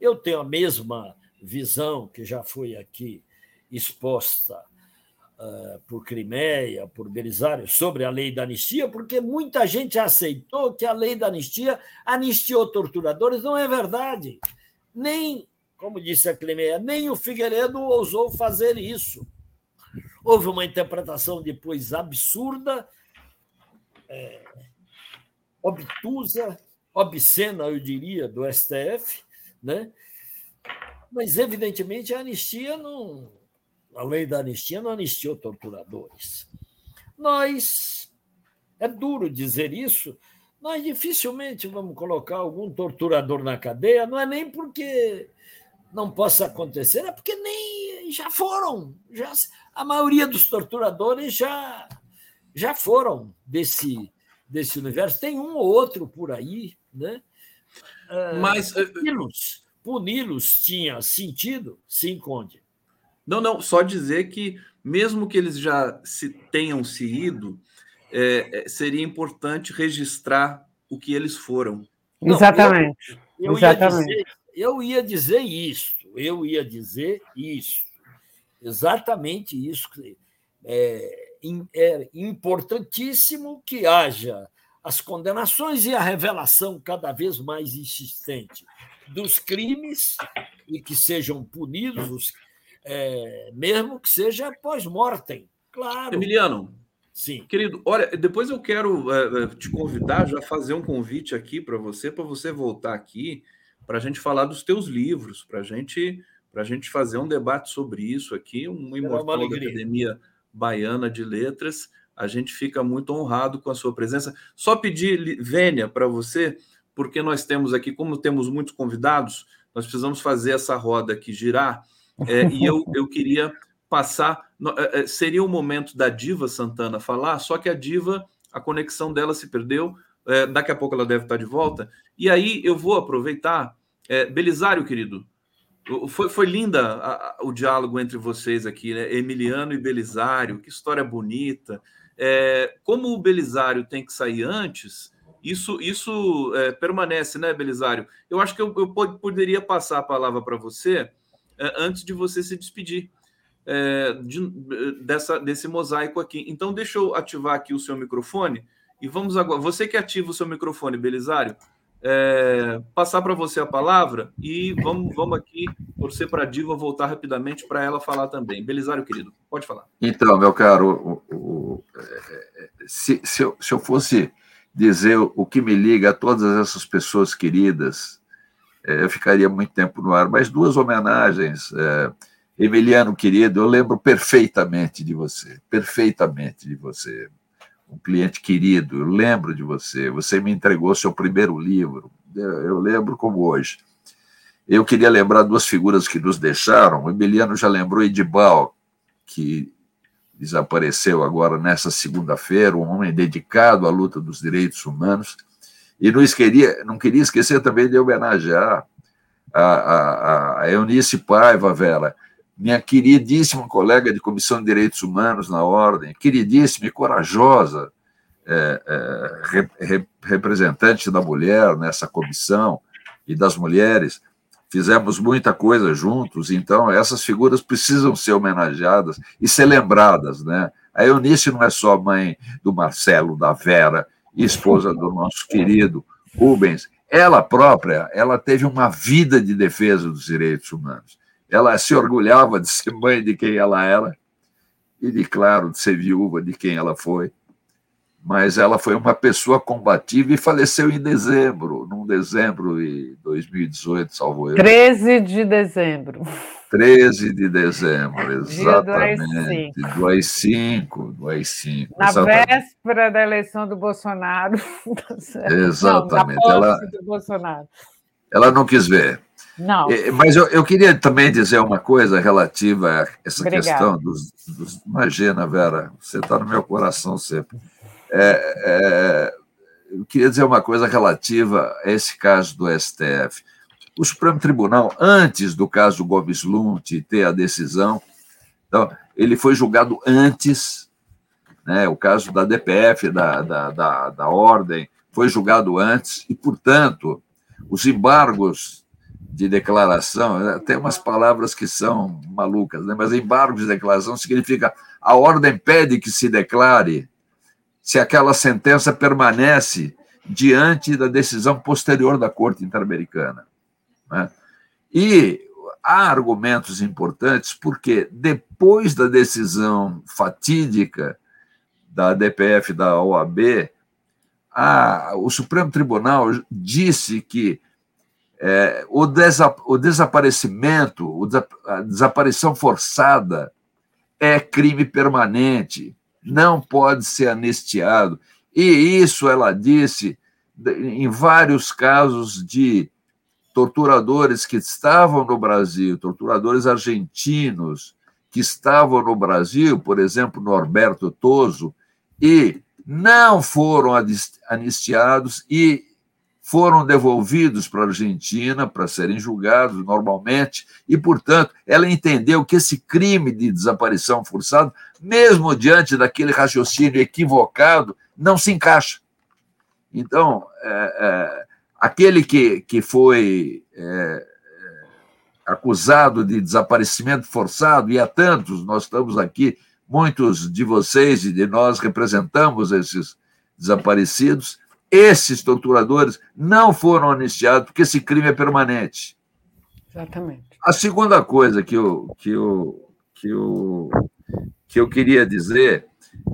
S7: Eu tenho a mesma visão que já foi aqui exposta por Crimeia, por Belisário, sobre a lei da anistia, porque muita gente aceitou que a lei da anistia anistiou torturadores. Não é verdade. Nem, como disse a Crimeia, nem o Figueiredo ousou fazer isso. Houve uma interpretação depois absurda, é, obtusa, obscena, eu diria, do STF, né? mas, evidentemente, a anistia não, a lei da anistia não anistiou torturadores. Nós, é duro dizer isso, nós dificilmente vamos colocar algum torturador na cadeia, não é nem porque não possa acontecer, é porque nem já foram. Já, a maioria dos torturadores já, já foram desse, desse universo. Tem um ou outro por aí, né?
S1: Mas
S7: uh, puni-los, puni-los tinha sentido, sim, Conde.
S1: Não, não, só dizer que, mesmo que eles já se tenham se ido, é, é, seria importante registrar o que eles foram.
S6: Não, Exatamente.
S7: Eu, eu,
S6: Exatamente.
S7: Ia dizer, eu ia dizer isso, eu ia dizer isso. Exatamente isso. É, é importantíssimo que haja as condenações e a revelação cada vez mais insistente dos crimes e que sejam punidos, é, mesmo que seja pós-mortem. Claro.
S1: Emiliano,
S7: Sim.
S1: Querido, olha, depois eu quero é, te convidar, já fazer um convite aqui para você, para você voltar aqui, para a gente falar dos teus livros, para gente, a gente fazer um debate sobre isso aqui, um imortal da Academia Baiana de Letras. A gente fica muito honrado com a sua presença. Só pedir, Vênia, para você, porque nós temos aqui, como temos muitos convidados, nós precisamos fazer essa roda aqui girar, é, e eu, eu queria passar. É, é, seria o momento da Diva Santana falar, só que a Diva, a conexão dela se perdeu. É, daqui a pouco ela deve estar de volta. E aí eu vou aproveitar. É, Belisário, querido, foi, foi linda a, a, o diálogo entre vocês aqui, né? Emiliano e Belisário, que história bonita. É, como o Belisário tem que sair antes, isso, isso é, permanece, né, Belisário? Eu acho que eu, eu poderia passar a palavra para você antes de você se despedir é, de, dessa, desse mosaico aqui. Então, deixa eu ativar aqui o seu microfone e vamos agora. Você que ativa o seu microfone, Belisário, é, passar para você a palavra e vamos, vamos aqui torcer para a Diva voltar rapidamente para ela falar também. Belisário, querido, pode falar.
S5: Então, meu caro, o, o, é, se, se, eu, se eu fosse dizer o que me liga a todas essas pessoas queridas, é, eu ficaria muito tempo no ar, mas duas homenagens. É, Emiliano, querido, eu lembro perfeitamente de você, perfeitamente de você. Um cliente querido, eu lembro de você. Você me entregou seu primeiro livro, eu lembro como hoje. Eu queria lembrar duas figuras que nos deixaram. O Emiliano já lembrou Edibal, que desapareceu agora nessa segunda-feira, um homem dedicado à luta dos direitos humanos. E não queria, não queria esquecer também de homenagear a, a, a Eunice Paiva, Vera, minha queridíssima colega de Comissão de Direitos Humanos na Ordem, queridíssima e corajosa é, é, re, representante da mulher nessa comissão e das mulheres, fizemos muita coisa juntos, então essas figuras precisam ser homenageadas e ser lembradas, né? A Eunice não é só mãe do Marcelo, da Vera, esposa do nosso querido Rubens, ela própria, ela teve uma vida de defesa dos direitos humanos. Ela se orgulhava de ser mãe de quem ela era e, de claro, de ser viúva de quem ela foi. Mas ela foi uma pessoa combativa e faleceu em dezembro, num dezembro de 2018, salvo eu.
S6: 13 de dezembro.
S5: 13 de dezembro, exatamente. Do AI-5. Do AI-5.
S6: Na exatamente. véspera da eleição do Bolsonaro.
S5: Exatamente.
S6: Não, ela, do Bolsonaro.
S5: ela não quis ver.
S6: Não.
S5: Mas eu, eu, queria também dizer uma coisa relativa a essa Obrigada. questão dos, dos, Imagina, Vera, você está no meu coração sempre. É, é, eu queria dizer uma coisa relativa a esse caso do STF. O Supremo Tribunal, antes do caso Gomes Lunt ter a decisão, então, ele foi julgado antes, né, o caso da DPF, da, da, da, da Ordem, foi julgado antes, e, portanto, os embargos de declaração, né? tem umas palavras que são malucas, né? mas embargo de declaração significa a ordem pede que se declare se aquela sentença permanece diante da decisão posterior da Corte Interamericana. Né? E há argumentos importantes, porque depois da decisão fatídica da DPF da OAB, a, o Supremo Tribunal disse que é, o, desa, o desaparecimento, o a desaparição forçada é crime permanente, não pode ser anistiado. E isso ela disse em vários casos de torturadores que estavam no Brasil, torturadores argentinos que estavam no Brasil, por exemplo, Norberto Toso, e não foram anistiados e foram devolvidos para a Argentina para serem julgados normalmente, e, portanto, ela entendeu que esse crime de desaparição forçada, mesmo diante daquele raciocínio equivocado, não se encaixa. Então, é, é, aquele que, que foi é, acusado de desaparecimento forçado, e há tantos, nós estamos aqui, muitos de vocês e de nós representamos esses desaparecidos, esses torturadores não foram anistiados porque esse crime é permanente.
S6: Exatamente.
S5: A segunda coisa que eu, que eu, que eu, que eu queria dizer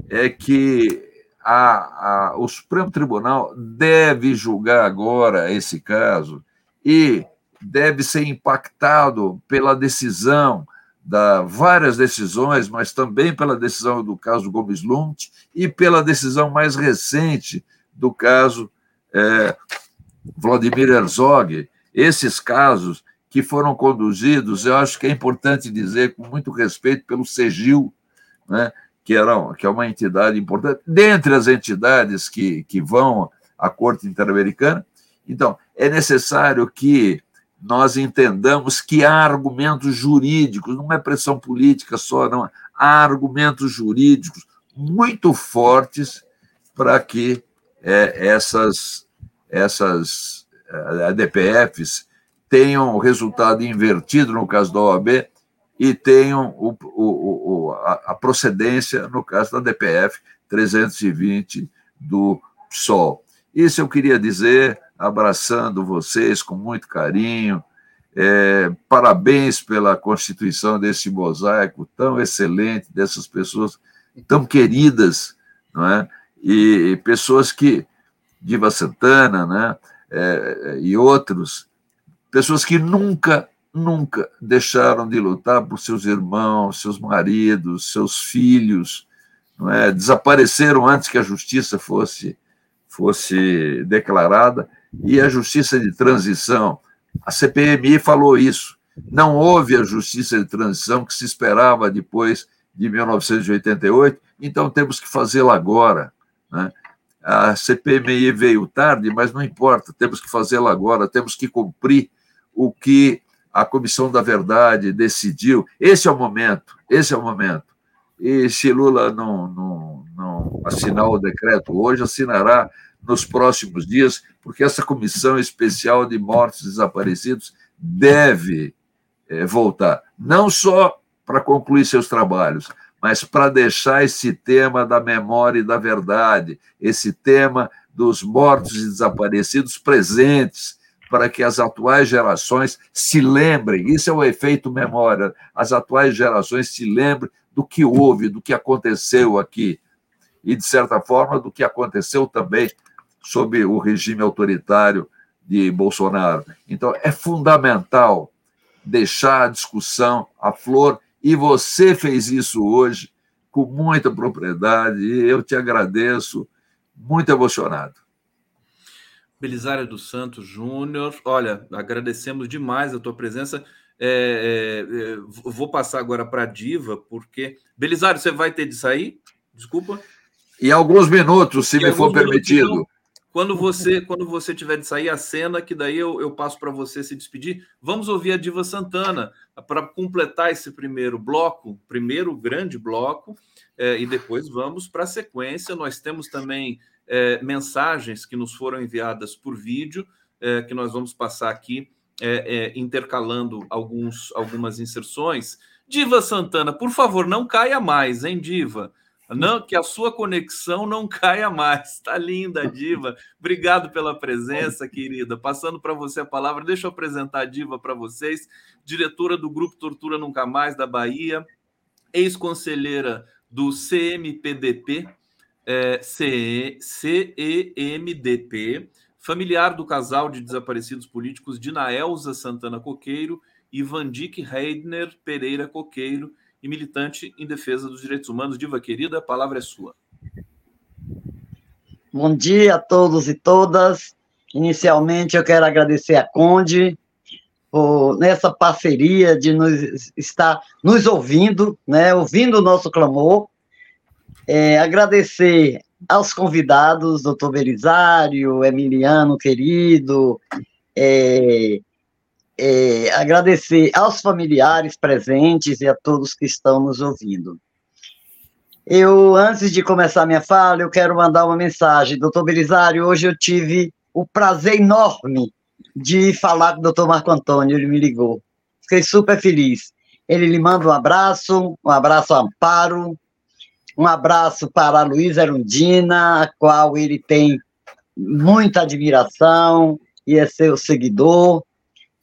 S5: é que a, a, o Supremo Tribunal deve julgar agora esse caso e deve ser impactado pela decisão da várias decisões, mas também pela decisão do caso Gomes Lunt e pela decisão mais recente do caso é, Vladimir Herzog. Esses casos que foram conduzidos, eu acho que é importante dizer, com muito respeito, pelo CEGIL, né, que, era, que é uma entidade importante, dentre as entidades que, que vão à Corte Interamericana. Então, é necessário que nós entendamos que há argumentos jurídicos, não é pressão política só, não, há argumentos jurídicos muito fortes para que é, essas, essas ADPFs tenham resultado invertido no caso da OAB e tenham o, o, o, a, procedência no caso da DPF 320 do PSOL. Isso eu queria dizer, abraçando vocês com muito carinho. É, parabéns pela constituição desse mosaico tão excelente, dessas pessoas tão queridas, não é? e pessoas que, Diva Santana, né, é, e outros, pessoas que nunca, nunca deixaram de lutar por seus irmãos, seus maridos, seus filhos, é? desapareceram antes que a justiça fosse, fosse declarada, e a justiça de transição, a CPMI falou isso, não houve a justiça de transição que se esperava depois de 1988, então temos que fazê-la agora. Né? A CPMI veio tarde, mas não importa, temos que fazê-la agora, temos que cumprir o que a Comissão da Verdade decidiu. Esse é o momento, esse é o momento. E se Lula não, não, não assinar o decreto hoje, assinará nos próximos dias, porque essa comissão especial de mortos desaparecidos deve é, voltar, não só para concluir seus trabalhos, mas para deixar esse tema da memória e da verdade, esse tema dos mortos e desaparecidos presentes, para que as atuais gerações se lembrem. Isso é o efeito memória. As atuais gerações se lembrem do que houve, do que aconteceu aqui. E, de certa forma, do que aconteceu também sob o regime autoritário de Bolsonaro. Então, é fundamental deixar a discussão à flor e você fez isso hoje com muita propriedade, e eu te agradeço, muito emocionado.
S1: Belisário dos Santos Júnior, olha, agradecemos demais a tua presença. É, é, é vou passar agora para a Diva, porque. Belisário, você vai ter de sair? Desculpa.
S5: Em alguns minutos, se em me for permitido.
S1: Quando você quando você tiver de sair a cena, que daí eu, eu passo para você se despedir, vamos ouvir a Diva Santana para completar esse primeiro bloco, primeiro grande bloco, é, e depois vamos para a sequência. Nós temos também é, mensagens que nos foram enviadas por vídeo, é, que nós vamos passar aqui, intercalando alguns, algumas inserções. Diva Santana, por favor, não caia mais, hein, Diva? Não, que a sua conexão não caia mais. Tá linda, Diva. Obrigado pela presença, querida. Passando para você a palavra, deixa eu apresentar a Diva para vocês, diretora do Grupo Tortura Nunca Mais da Bahia, ex-conselheira do CMPDP, é, CEMDP, familiar do casal de desaparecidos políticos Dinaelza Santana Coqueiro e Vandic Reidner Pereira Coqueiro e militante em defesa dos direitos humanos. Diva querida, a palavra é sua.
S8: Bom dia a todos e todas. Inicialmente, eu quero agradecer a Conde por nessa parceria de nos estar nos ouvindo, né, ouvindo o nosso clamor. É, agradecer aos convidados, doutor Belisário, Emiliano, querido, é, é, agradecer aos familiares presentes e a todos que estão nos ouvindo. Eu, antes de começar minha fala, eu quero mandar uma mensagem. Doutor Belisário, hoje eu tive o prazer enorme de falar com o doutor Marco Antônio, ele me ligou. Fiquei super feliz. Ele lhe manda um abraço, um abraço ao Amparo, um abraço para Luísa Erundina, a qual ele tem muita admiração e é seu seguidor,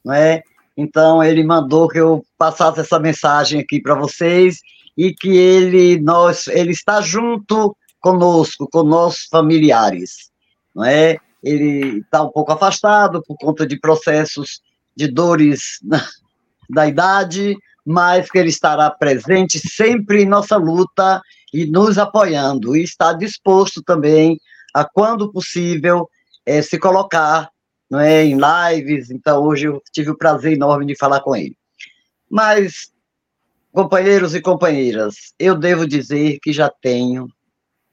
S8: não é? Então ele mandou que eu passasse essa mensagem aqui para vocês e que ele nós ele está junto conosco, com nossos familiares, não é? Ele está um pouco afastado por conta de processos de dores da idade, mas que ele estará presente sempre em nossa luta e nos apoiando, e está disposto também a, quando possível, é, se colocar não é, em lives. Então, hoje eu tive o prazer enorme de falar com ele. Mas Companheiros e companheiras, eu devo dizer que já tenho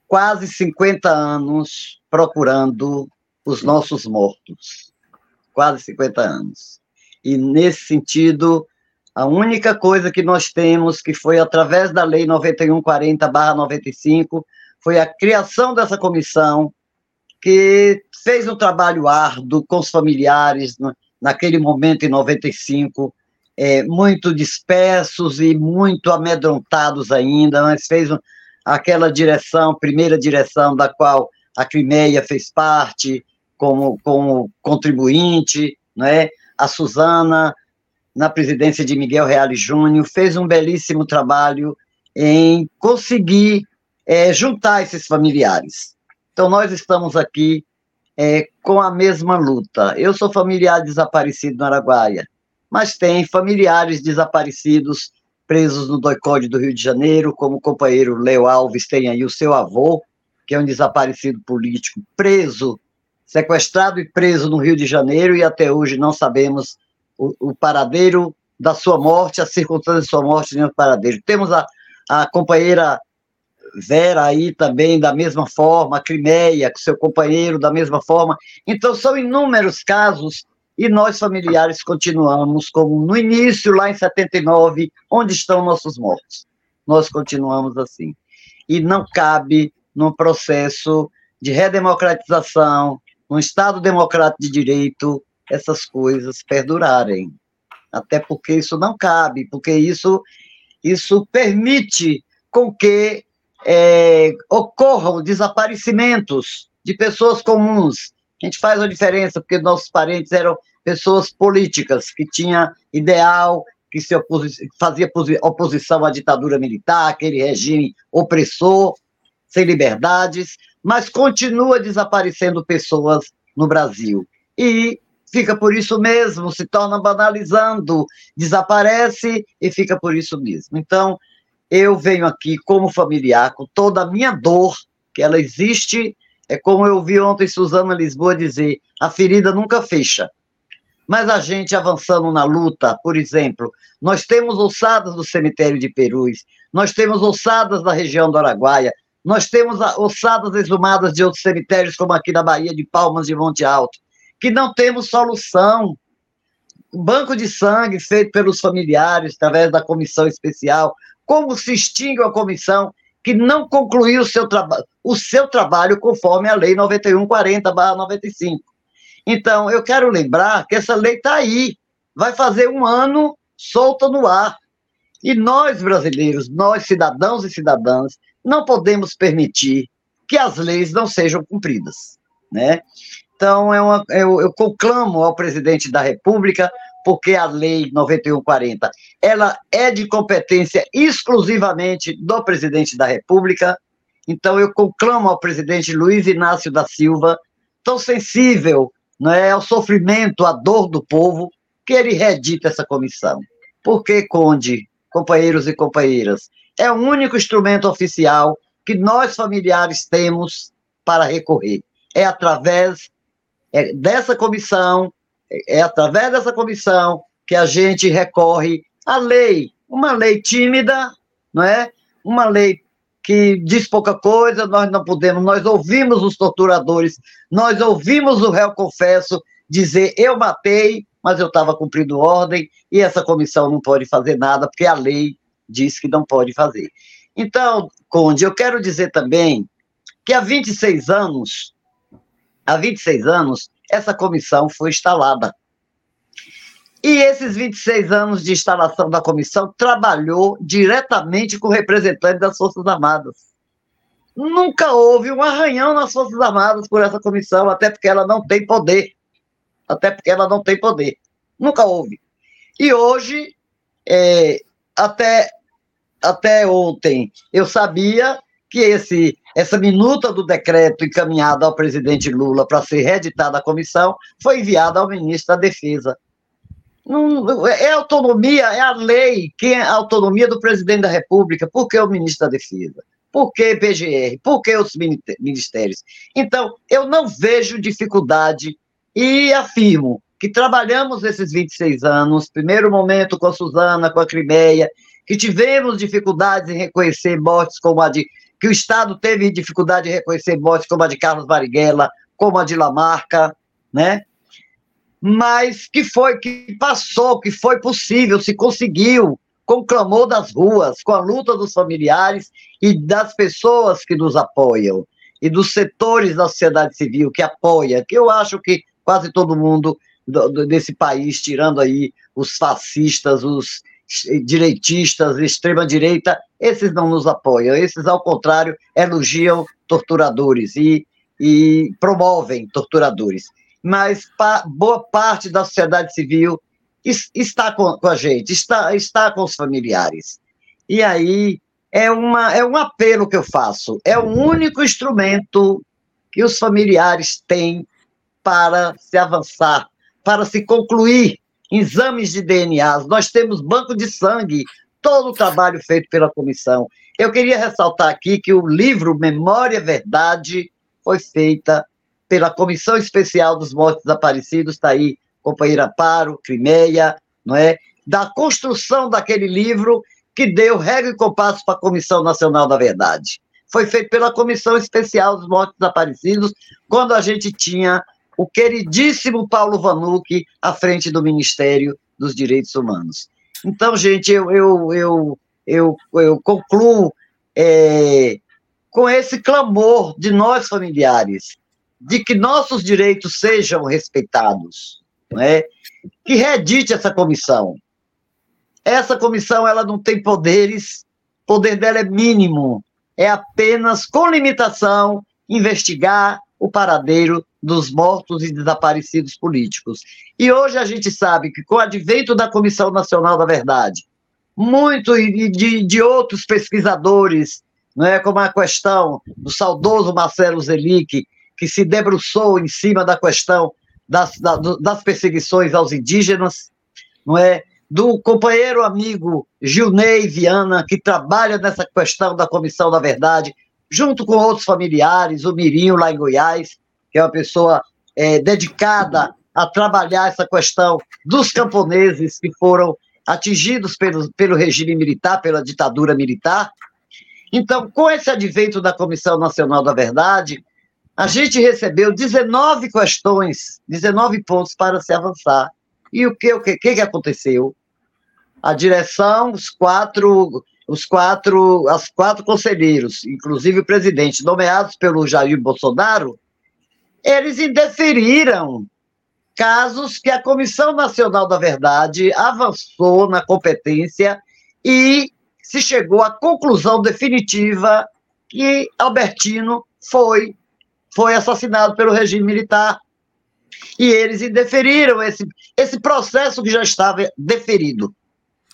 S8: quase 50 anos procurando os nossos mortos. Quase 50 anos. E, nesse sentido, a única coisa que nós temos, que foi através da Lei 9140-95, foi a criação dessa comissão, que fez um trabalho árduo com os familiares naquele momento, em 95, é, muito dispersos e muito amedrontados ainda, mas fez aquela direção, primeira direção da qual a Crimeia fez parte como, como contribuinte, né? a Suzana, na presidência de Miguel Reale Júnior, fez um belíssimo trabalho em conseguir é, juntar esses familiares. Então, nós estamos aqui é, com a mesma luta. Eu sou familiar desaparecido no Araguaia mas tem familiares desaparecidos presos no doicode do Rio de Janeiro, como o companheiro Leo Alves tem aí o seu avô, que é um desaparecido político, preso, sequestrado e preso no Rio de Janeiro, e até hoje não sabemos o, paradeiro da sua morte, a circunstância de sua morte nem o paradeiro. Temos a, a companheira Vera aí também, da mesma forma, a Crimeia, com seu companheiro, da mesma forma. Então, são inúmeros casos e nós familiares continuamos como no início, lá em 79, onde estão nossos mortos. Nós continuamos assim. E não cabe, num processo de redemocratização, num Estado democrático de direito, essas coisas perdurarem. Até porque isso não cabe, porque isso, isso permite com que é, ocorram desaparecimentos de pessoas comuns, a gente faz a diferença, porque nossos parentes eram pessoas políticas, que tinha ideal, que se opos... fazia oposição à ditadura militar, aquele regime opressor, sem liberdades, mas continua desaparecendo pessoas no Brasil. E fica por isso mesmo, se torna banalizando, desaparece e fica por isso mesmo. Então, eu venho aqui como familiar, com toda a minha dor, que ela existe é como eu vi ontem Suzana Lisboa dizer: a ferida nunca fecha. Mas a gente avançando na luta, por exemplo, nós temos ossadas do cemitério de Perus, nós temos ossadas da região do Araguaia, nós temos ossadas exumadas de outros cemitérios, como aqui na Bahia de Palmas de Monte Alto, que não temos solução. Banco de sangue feito pelos familiares, através da comissão especial, como se extingue a comissão que não concluiu o seu, o seu trabalho conforme a Lei 9140-95. Então, eu quero lembrar que essa lei está aí, vai fazer um ano solta no ar. E nós, brasileiros, nós, cidadãos e cidadãs, não podemos permitir que as leis não sejam cumpridas. Né? Então, é uma, eu, eu conclamo ao presidente da República porque a lei 9140 ela é de competência exclusivamente do presidente da República. Então eu conclamo ao presidente Luiz Inácio da Silva, tão sensível não é, ao sofrimento, à dor do povo, que ele redita essa comissão. Porque, Conde, companheiros e companheiras, é o único instrumento oficial que nós familiares temos para recorrer. É através é, dessa comissão é através dessa comissão que a gente recorre à lei, uma lei tímida, não é? Uma lei que diz pouca coisa, nós não podemos, nós ouvimos os torturadores, nós ouvimos o réu confesso dizer eu matei, mas eu estava cumprindo ordem e essa comissão não pode fazer nada porque a lei diz que não pode fazer. Então, Conde, eu quero dizer também que há 26 anos, há 26 anos, essa comissão foi instalada. E esses 26 anos de instalação da comissão trabalhou diretamente com representantes das Forças Armadas. Nunca houve um arranhão nas Forças Armadas por essa comissão, até porque ela não tem poder. Até porque ela não tem poder. Nunca houve. E hoje, é, até, até ontem, eu sabia que esse, essa minuta do decreto encaminhada ao presidente Lula para ser reeditada a comissão foi enviada ao ministro da Defesa, é autonomia, é a lei, quem é a autonomia do presidente da República, por que o ministro da Defesa? Por que PGR? Por que os ministérios? Então, eu não vejo dificuldade e afirmo que trabalhamos esses 26 anos, primeiro momento com a Suzana, com a Crimeia, que tivemos dificuldades em reconhecer mortes como a de. Que o Estado teve dificuldade em reconhecer mortes como a de Carlos Marighella, como a de Lamarca, né? mas que foi, que passou, que foi possível, se conseguiu, com o clamor das ruas, com a luta dos familiares e das pessoas que nos apoiam, e dos setores da sociedade civil que apoia, que eu acho que quase todo mundo desse país, tirando aí os fascistas, os direitistas, extrema-direita, esses não nos apoiam, esses, ao contrário, elogiam torturadores e, e promovem torturadores mas pa, boa parte da sociedade civil está com, com, a gente, está, está com os familiares. E aí é, uma, é um apelo que eu faço, é o único instrumento que os familiares têm para se avançar, para se concluir exames de DNA. Nós temos banco de sangue, todo o trabalho feito pela comissão. Eu queria ressaltar aqui que o livro Memória Verdade foi feita pela Comissão Especial dos Mortos Desaparecidos, está aí, companheira Paro, Crimeia, não é? Da construção daquele livro que deu regra e compasso para a Comissão Nacional da Verdade. Foi feito pela Comissão Especial dos Mortos Desaparecidos, quando a gente tinha o queridíssimo Paulo Vanucci à frente do Ministério dos Direitos Humanos. Então, gente, eu, eu, eu, eu, eu concluo é, com esse clamor de nós familiares, de que nossos direitos sejam respeitados, né? que redite essa comissão. Essa comissão ela não tem poderes, o poder dela é mínimo, é apenas, com limitação, investigar o paradeiro dos mortos e desaparecidos políticos. E hoje a gente sabe que, com o advento da Comissão Nacional da Verdade, muito de, de outros pesquisadores, não é como a questão do saudoso Marcelo Zelic, que se debruçou em cima da questão das, das perseguições aos indígenas, não é? Do companheiro amigo Gilney Viana, que trabalha nessa questão da Comissão da Verdade, junto com outros familiares, o Mirinho, lá em Goiás, que é uma pessoa é, dedicada a trabalhar essa questão dos camponeses que foram atingidos pelo, pelo regime militar, pela ditadura militar. Então, com esse advento da Comissão Nacional da Verdade, a gente recebeu 19 questões, 19 pontos para se avançar. E o que, o que, que aconteceu? A direção, os quatro, os quatro, as quatro conselheiros, inclusive o presidente, nomeados pelo Jair Bolsonaro, eles indeferiram casos que a Comissão Nacional da Verdade avançou na competência e se chegou à conclusão definitiva que Albertino foi foi assassinado pelo regime militar. E eles indeferiram esse, esse processo que já estava deferido.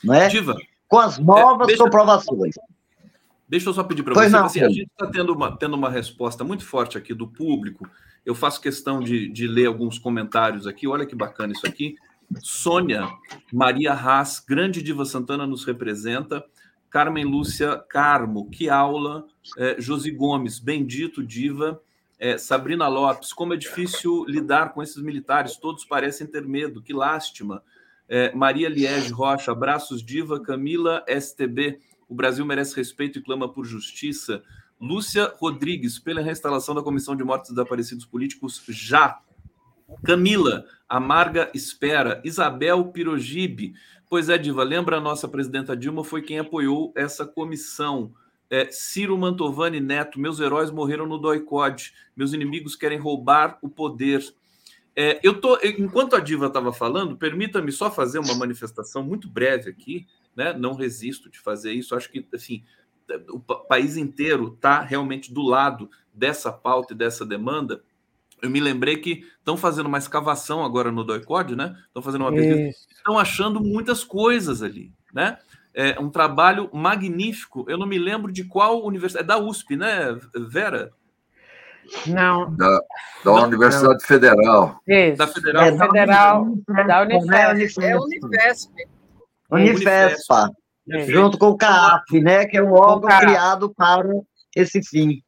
S8: Não é? Diva, com as novas é, deixa, comprovações.
S1: Deixa eu só pedir para você, não, assim, a gente está tendo uma, tendo uma resposta muito forte aqui do público. Eu faço questão de, de ler alguns comentários aqui. Olha que bacana isso aqui. Sônia Maria Haas, grande diva Santana, nos representa. Carmen Lúcia Carmo, que aula. É, Josi Gomes, bendito diva. É, Sabrina Lopes, como é difícil lidar com esses militares, todos parecem ter medo, que lástima. É, Maria Liege Rocha, abraços, Diva, Camila STB, O Brasil merece respeito e clama por justiça. Lúcia Rodrigues, pela reinstalação da Comissão de Mortos Desaparecidos Políticos, já. Camila, amarga espera. Isabel Pirogibe, pois é, Diva, lembra a nossa presidenta Dilma, foi quem apoiou essa comissão. É, Ciro Mantovani Neto, meus heróis morreram no doicode, meus inimigos querem roubar o poder. É, eu tô, enquanto a Diva estava falando, permita-me só fazer uma manifestação muito breve aqui, né? Não resisto de fazer isso. Acho que assim o país inteiro está realmente do lado dessa pauta e dessa demanda. Eu me lembrei que estão fazendo uma escavação agora no DOICOD, né? Estão fazendo uma pesquisa, estão achando muitas coisas ali, né? É um trabalho magnífico. Eu não me lembro de qual universidade. É da USP, né, Vera?
S6: Não.
S5: Da, da não, Universidade não. Federal.
S6: Isso. Da Federal. É, Federal. Da Unifesp.
S3: É Unifesp.
S8: Unifespa. Junto com o CAF, né? Que é o órgão criado para esse fim.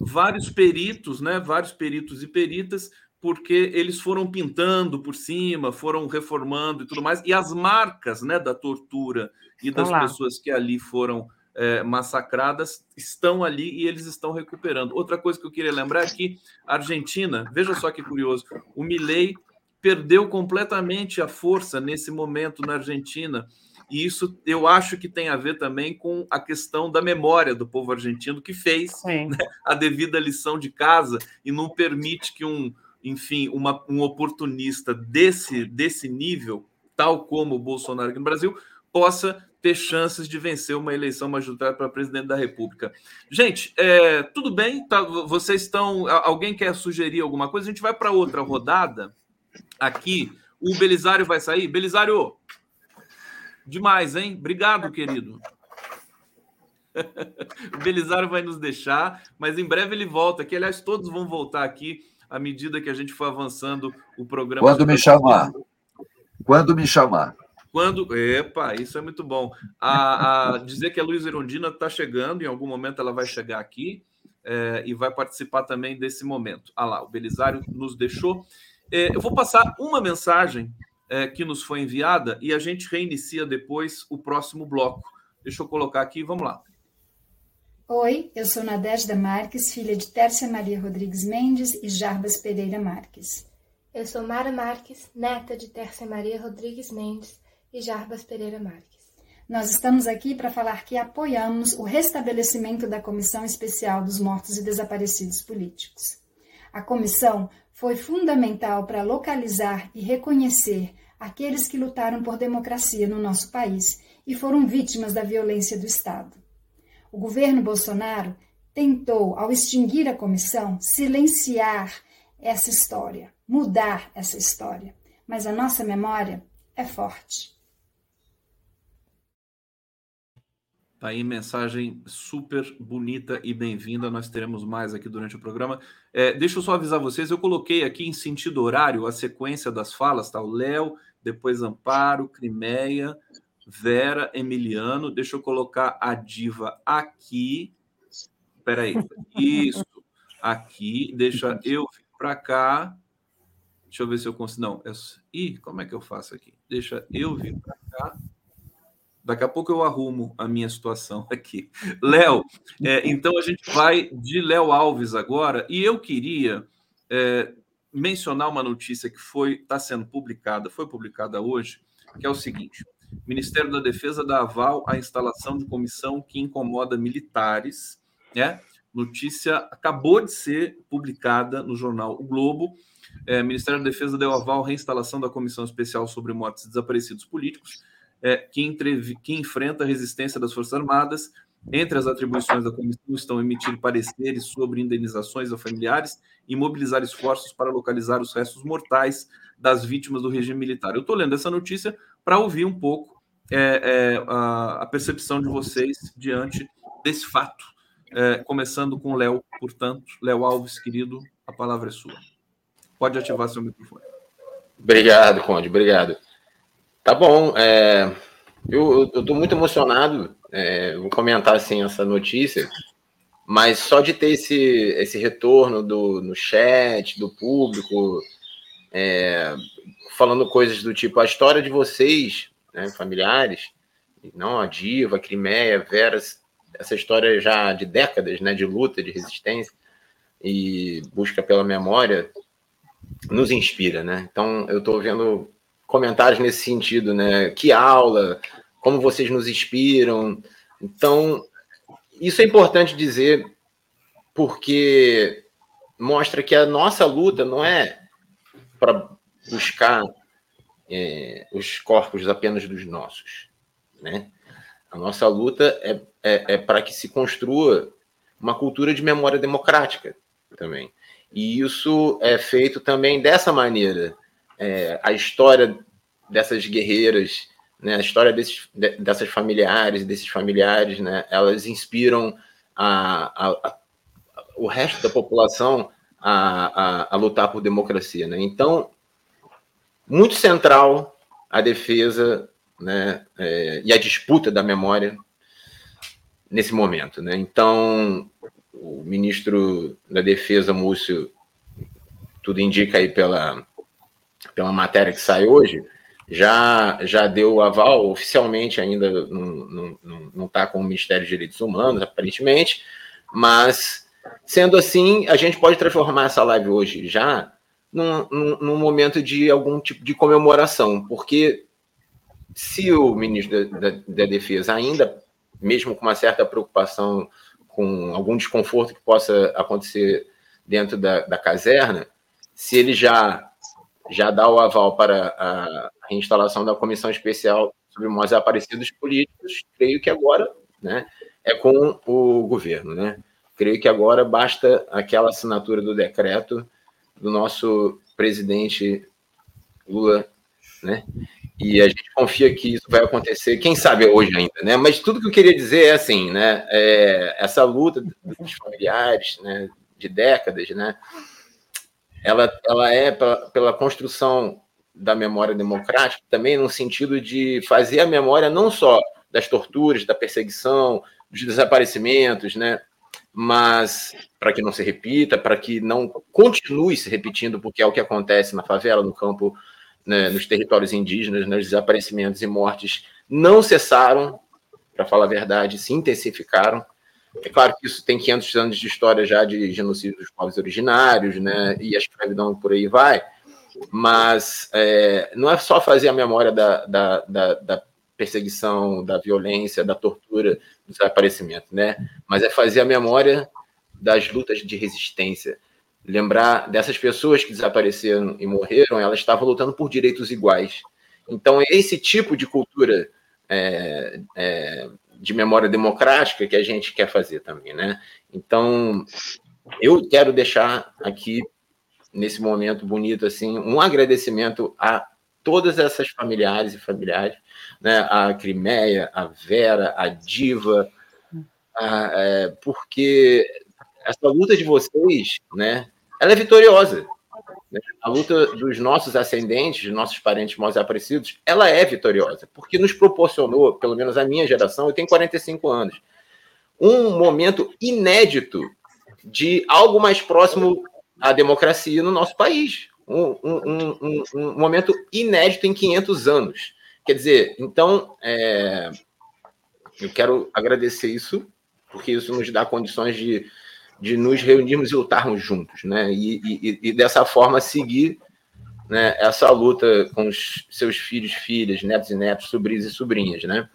S1: Vários peritos, né? Vários peritos e peritas porque eles foram pintando por cima, foram reformando e tudo mais, e as marcas né, da tortura e das pessoas que ali foram é, massacradas estão ali e eles estão recuperando. Outra coisa que eu queria lembrar é que a Argentina, veja só que curioso, o Milley perdeu completamente a força nesse momento na Argentina. E isso eu acho que tem a ver também com a questão da memória do povo argentino que fez né, a devida lição de casa e não permite que um, enfim, uma, um oportunista desse, desse nível, tal como o Bolsonaro aqui no Brasil, possa ter chances de vencer uma eleição majoritária para presidente da República. Gente, é, tudo bem? Tá, vocês estão. Alguém quer sugerir alguma coisa? A gente vai para outra rodada aqui. O Belisário vai sair. Belisário, demais, hein? Obrigado, querido. o Belisário vai nos deixar, mas em breve ele volta aqui. Aliás, todos vão voltar aqui à medida que a gente for avançando o programa.
S5: Quando me chamar. Quando me chamar.
S1: Quando. Epa, isso é muito bom. A, a dizer que a Luiz Erundina está chegando, em algum momento ela vai chegar aqui é, e vai participar também desse momento. Ah lá, o Belisário nos deixou. É, eu vou passar uma mensagem é, que nos foi enviada e a gente reinicia depois o próximo bloco. Deixa eu colocar aqui, vamos lá.
S9: Oi, eu sou Nadежda Marques, filha de Tércia Maria Rodrigues Mendes e Jarbas Pereira Marques.
S10: Eu sou Mara Marques, neta de Tércia Maria Rodrigues Mendes e Jarbas Pereira Marques.
S9: Nós estamos aqui para falar que apoiamos o restabelecimento da Comissão Especial dos Mortos e Desaparecidos Políticos. A comissão foi fundamental para localizar e reconhecer aqueles que lutaram por democracia no nosso país e foram vítimas da violência do Estado. O governo Bolsonaro tentou, ao extinguir a comissão, silenciar essa história, mudar essa história, mas a nossa memória é forte.
S1: Tá aí, mensagem super bonita e bem-vinda. Nós teremos mais aqui durante o programa. É, deixa eu só avisar vocês: eu coloquei aqui em sentido horário a sequência das falas, tá? O Léo, depois Amparo, Crimeia, Vera, Emiliano. Deixa eu colocar a diva aqui. Espera aí. Isso, aqui. Deixa eu vir para cá. Deixa eu ver se eu consigo. Não, é... Ih, como é que eu faço aqui? Deixa eu vir para cá. Daqui a pouco eu arrumo a minha situação aqui. Léo, é, então a gente vai de Léo Alves agora, e eu queria é, mencionar uma notícia que foi está sendo publicada, foi publicada hoje, que é o seguinte: Ministério da Defesa dá aval à instalação de comissão que incomoda militares. Né? Notícia acabou de ser publicada no jornal O Globo. É, Ministério da Defesa deu aval à reinstalação da Comissão Especial sobre Mortes e Desaparecidos Políticos é, que, entrev... que enfrenta a resistência das Forças Armadas. Entre as atribuições da comissão estão emitir pareceres sobre indenizações a familiares e mobilizar esforços para localizar os restos mortais das vítimas do regime militar. Eu estou lendo essa notícia para ouvir um pouco é, é, a, a, percepção de vocês diante desse fato. É, começando com Léo, portanto, Léo Alves, querido, a palavra é sua. Pode ativar seu microfone.
S2: Obrigado, Conde, obrigado. Tá bom. É, eu estou muito emocionado. É, vou comentar assim essa notícia, mas só de ter esse, esse retorno do, no chat, do público, é, falando coisas do tipo: a história de vocês, né, familiares, não a Diva, a Crimeia, Vera, essa história já de décadas, né, de luta, de resistência e busca pela memória, nos inspira, né? Então, eu estou vendo comentários nesse sentido, né? Que aula, como vocês nos inspiram. Então, isso é importante dizer porque mostra que a nossa luta não é para buscar é, os corpos apenas dos nossos, né? A nossa luta é, é, é para que se construa uma cultura de memória democrática também. E isso é feito também dessa maneira. É, a história dessas guerreiras, né, a história desses, dessas familiares, desses familiares, né, elas inspiram a, a, a, o resto da população a, a, lutar por democracia. Né? Então, muito central a defesa né, é, e a disputa da memória nesse momento. Né? Então, o ministro da Defesa, Múcio, tudo indica aí pela, pela matéria que sai hoje, já, já deu aval, oficialmente ainda não está com o Ministério dos Direitos Humanos, aparentemente, mas, sendo assim, a gente pode transformar essa live hoje já num, num, num momento de algum tipo de comemoração, porque se o ministro da, da, da Defesa ainda, mesmo com uma certa preocupação com algum desconforto que possa acontecer dentro da, da caserna, se ele já já dá o aval para a reinstalação da comissão especial sobre mortos aparecidos políticos, creio que agora né, é com o governo. Né? Creio que agora basta aquela assinatura do decreto do nosso presidente Lula, né? E a gente confia que isso vai acontecer, quem sabe hoje ainda, né? Mas tudo que eu queria dizer é assim, né? É, essa luta dos familiares, né? De décadas, né? Ela, ela é pela, pela construção da memória democrática também no sentido de fazer a memória não só das torturas, da perseguição, dos desaparecimentos, né? Mas para que não se repita, para que não continue se repetindo, porque é o que acontece na favela, no campo né, nos territórios indígenas, nos desaparecimentos e mortes não cessaram, para falar a verdade, se intensificaram. É claro que isso tem 500 anos de história já de genocídio dos povos originários, né, e a escravidão por aí vai, mas é, não é só fazer a memória da, da, da, da perseguição, da violência, da tortura, do desaparecimento, né, mas é fazer a memória das lutas de resistência, lembrar dessas pessoas que desapareceram e morreram, elas estavam lutando por direitos iguais. Então, esse tipo de cultura é, é, de memória democrática que a gente quer fazer também, né? Então, eu quero deixar aqui, nesse momento bonito, assim, um agradecimento a todas essas familiares e familiares, né? A Crimeia, a Vera, a Diva, a, é, porque essa luta de vocês, né? ela é vitoriosa. Né? A luta dos nossos ascendentes, dos nossos parentes mais apreciados, ela é vitoriosa, porque nos proporcionou, pelo menos a minha geração, eu tenho 45 anos, um momento inédito de algo mais próximo à democracia no nosso país. Um, um, um, um momento inédito em 500 anos. Quer dizer, então, é, eu quero agradecer isso, porque isso nos dá condições de de nos reunirmos e lutarmos juntos, né? E, e, e, dessa forma seguir né, essa luta com os seus filhos, filhas, netos e netos, sobrinhos e sobrinhas, né?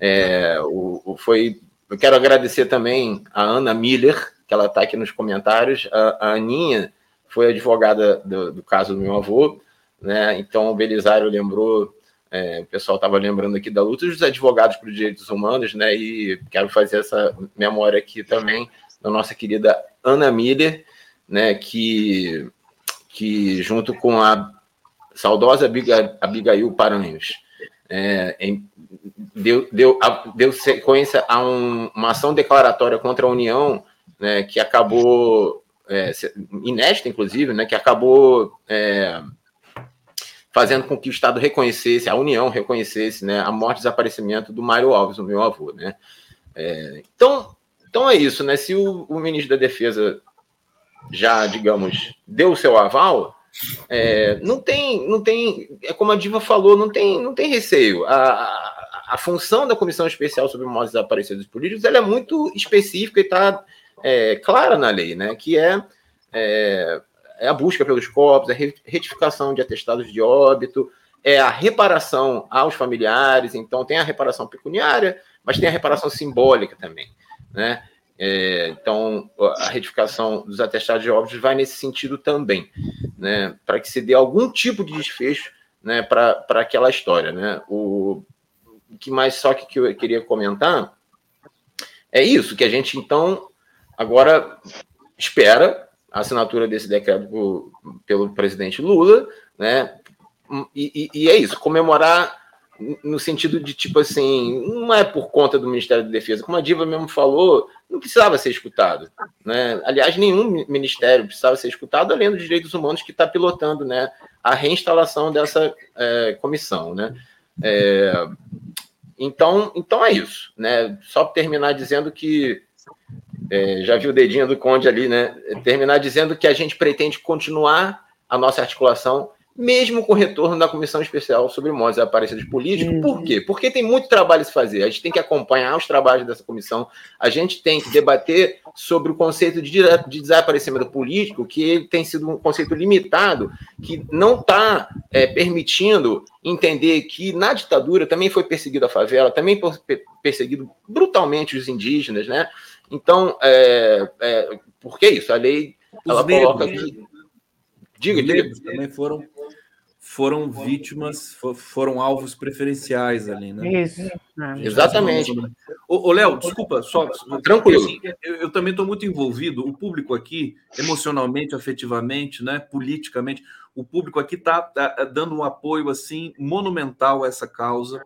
S2: É, o, o, foi, eu quero agradecer também a Ana Miller, que ela está aqui nos comentários. A, a Aninha foi advogada do, do, caso do meu avô, né? Então o Belisário lembrou, é, o pessoal estava lembrando aqui da luta dos advogados para os direitos humanos, né? E quero fazer essa memória aqui também da nossa querida Ana Miller, né, que, que junto com a saudosa Abigail Paranhos, é, em, deu, deu, deu sequência a um, uma ação declaratória contra a União, né, que acabou, é, inclusive, né, que acabou é, fazendo com que o Estado reconhecesse, a União reconhecesse né, a morte e desaparecimento do Mário Alves, o meu avô. Né. É, então, então é isso, né? Se o, o ministro da Defesa já, digamos, deu o seu aval, é, não tem, não tem, é como a Diva falou, não tem, não tem receio. A, a, a, função da Comissão Especial sobre Mortos Desaparecidos Políticos ela é muito específica e está é, clara na lei, né? que é, é, é, a busca pelos corpos, a retificação de atestados de óbito, é a reparação aos familiares, então tem a reparação pecuniária, mas tem a reparação simbólica também. Né? É, então, a retificação dos atestados de óbitos vai nesse sentido também, né? para que se dê algum tipo de desfecho né, para aquela história. Né? O, que mais só que, eu queria comentar é isso, que a gente então agora espera a assinatura desse decreto pelo presidente Lula, né? E, e, e, é isso, comemorar no sentido de tipo assim, não é por conta do Ministério da Defesa, como a Diva mesmo falou, não precisava ser escutado, né? Aliás, nenhum ministério precisava ser escutado, além dos direitos humanos que está pilotando, né, a reinstalação dessa é, comissão, né? É, então, então é isso, né? Só terminar dizendo que é, já vi o dedinho do Conde ali, né? Terminar dizendo que a gente pretende continuar a nossa articulação mesmo com o retorno da Comissão Especial sobre Mortes e Aparecidos Políticos. Uhum. Por quê? Porque tem muito trabalho a se fazer. A gente tem que acompanhar os trabalhos dessa comissão, a gente tem que debater sobre o conceito de, de desaparecimento político, que tem sido um conceito limitado, que não está é, permitindo entender que na ditadura também foi perseguido a favela, também foi perseguido brutalmente os indígenas, né? Então, é, é, por que isso? A lei ela coloca que.
S1: Diga, diga. também foram foram vítimas, foram alvos preferenciais ali, né?
S2: Isso. Exatamente.
S1: Ô, Léo, desculpa, só. Tranquilo. Assim, eu, eu, também estou muito envolvido, o público aqui, emocionalmente, afetivamente, né, politicamente, o público aqui está tá dando um apoio assim monumental a essa causa.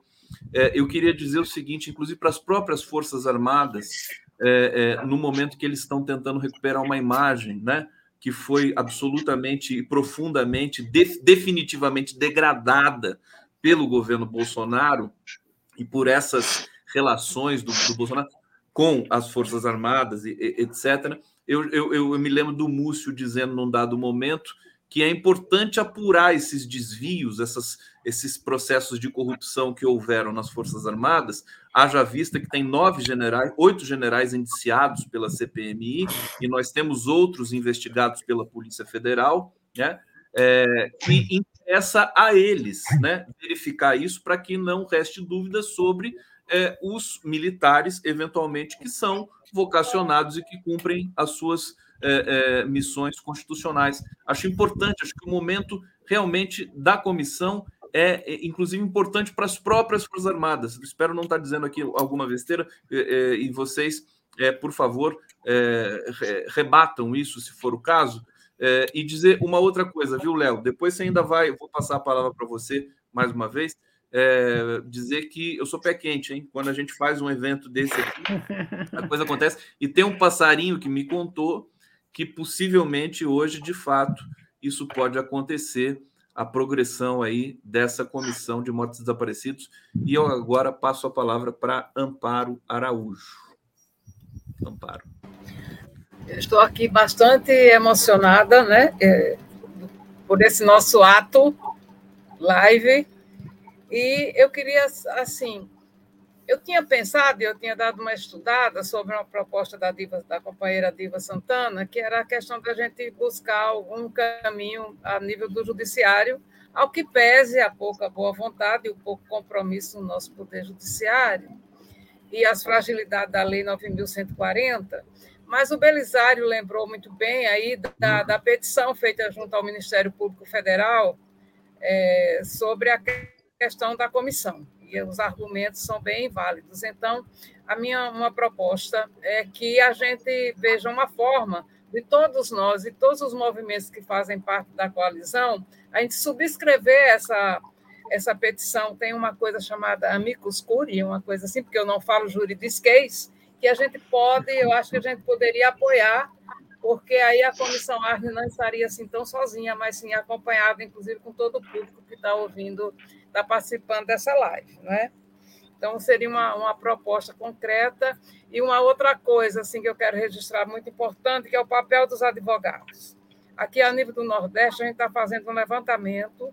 S1: É, eu queria dizer o seguinte, inclusive para as próprias Forças Armadas, é, é, no momento que eles estão tentando recuperar uma imagem, né? Que foi absolutamente e profundamente, de, definitivamente degradada pelo governo Bolsonaro e por essas relações do, do Bolsonaro com as Forças Armadas, e, e, etc. Eu, eu, eu me lembro do Múcio dizendo num dado momento que é importante apurar esses desvios, essas, esses processos de corrupção que houveram nas Forças Armadas, haja vista que tem nove generais, oito generais indiciados pela CPMI, e nós temos outros investigados pela Polícia Federal, né? É, que interessa a eles né, verificar isso para que não reste dúvida sobre é, os militares, eventualmente, que são vocacionados e que cumprem as suas é, é, missões constitucionais. Acho importante, acho que o momento realmente da comissão é, é inclusive, importante para as próprias Forças Armadas. Espero não estar dizendo aqui alguma besteira, é, é, e vocês, por favor, rebatam isso, se for o caso. e dizer uma outra coisa, viu, Léo? Depois você ainda vai, vou passar a palavra para você mais uma vez. É, dizer que eu sou pé quente, hein? Quando a gente faz um evento desse aqui, a coisa acontece. E tem um passarinho que me contou que possivelmente hoje, de fato, isso pode acontecer, a progressão aí dessa comissão de mortos desaparecidos. E eu agora passo a palavra para Amparo Araújo.
S3: Amparo. Eu estou aqui bastante emocionada, né, é, por esse nosso ato live. E eu queria, assim, eu tinha pensado, eu tinha dado uma estudada sobre uma proposta da, Diva, da companheira Diva Santana, que era a questão da gente buscar algum caminho a nível do judiciário, ao que pese a pouca boa vontade e o pouco compromisso no nosso poder judiciário e as fragilidades da Lei 9.140, mas o Belisário lembrou muito bem aí da, da petição feita junto ao Ministério Público Federal é, sobre a questão da comissão e os argumentos são bem válidos. Então, a minha uma proposta é que a gente veja uma forma de todos nós e todos os movimentos que fazem parte da coalizão, a gente subscrever essa essa petição. Tem uma coisa chamada amicus curiae, uma coisa assim, porque eu não falo juridisquês, que a gente pode, eu acho que a gente poderia apoiar, porque aí a comissão Arne não estaria assim tão sozinha, mas sim acompanhada, inclusive, com todo o público que está ouvindo está participando dessa live, né? Então, seria uma, uma proposta concreta. E uma outra coisa assim, que eu quero registrar muito importante, que é o papel dos advogados. Aqui, a nível do Nordeste, a gente está fazendo um levantamento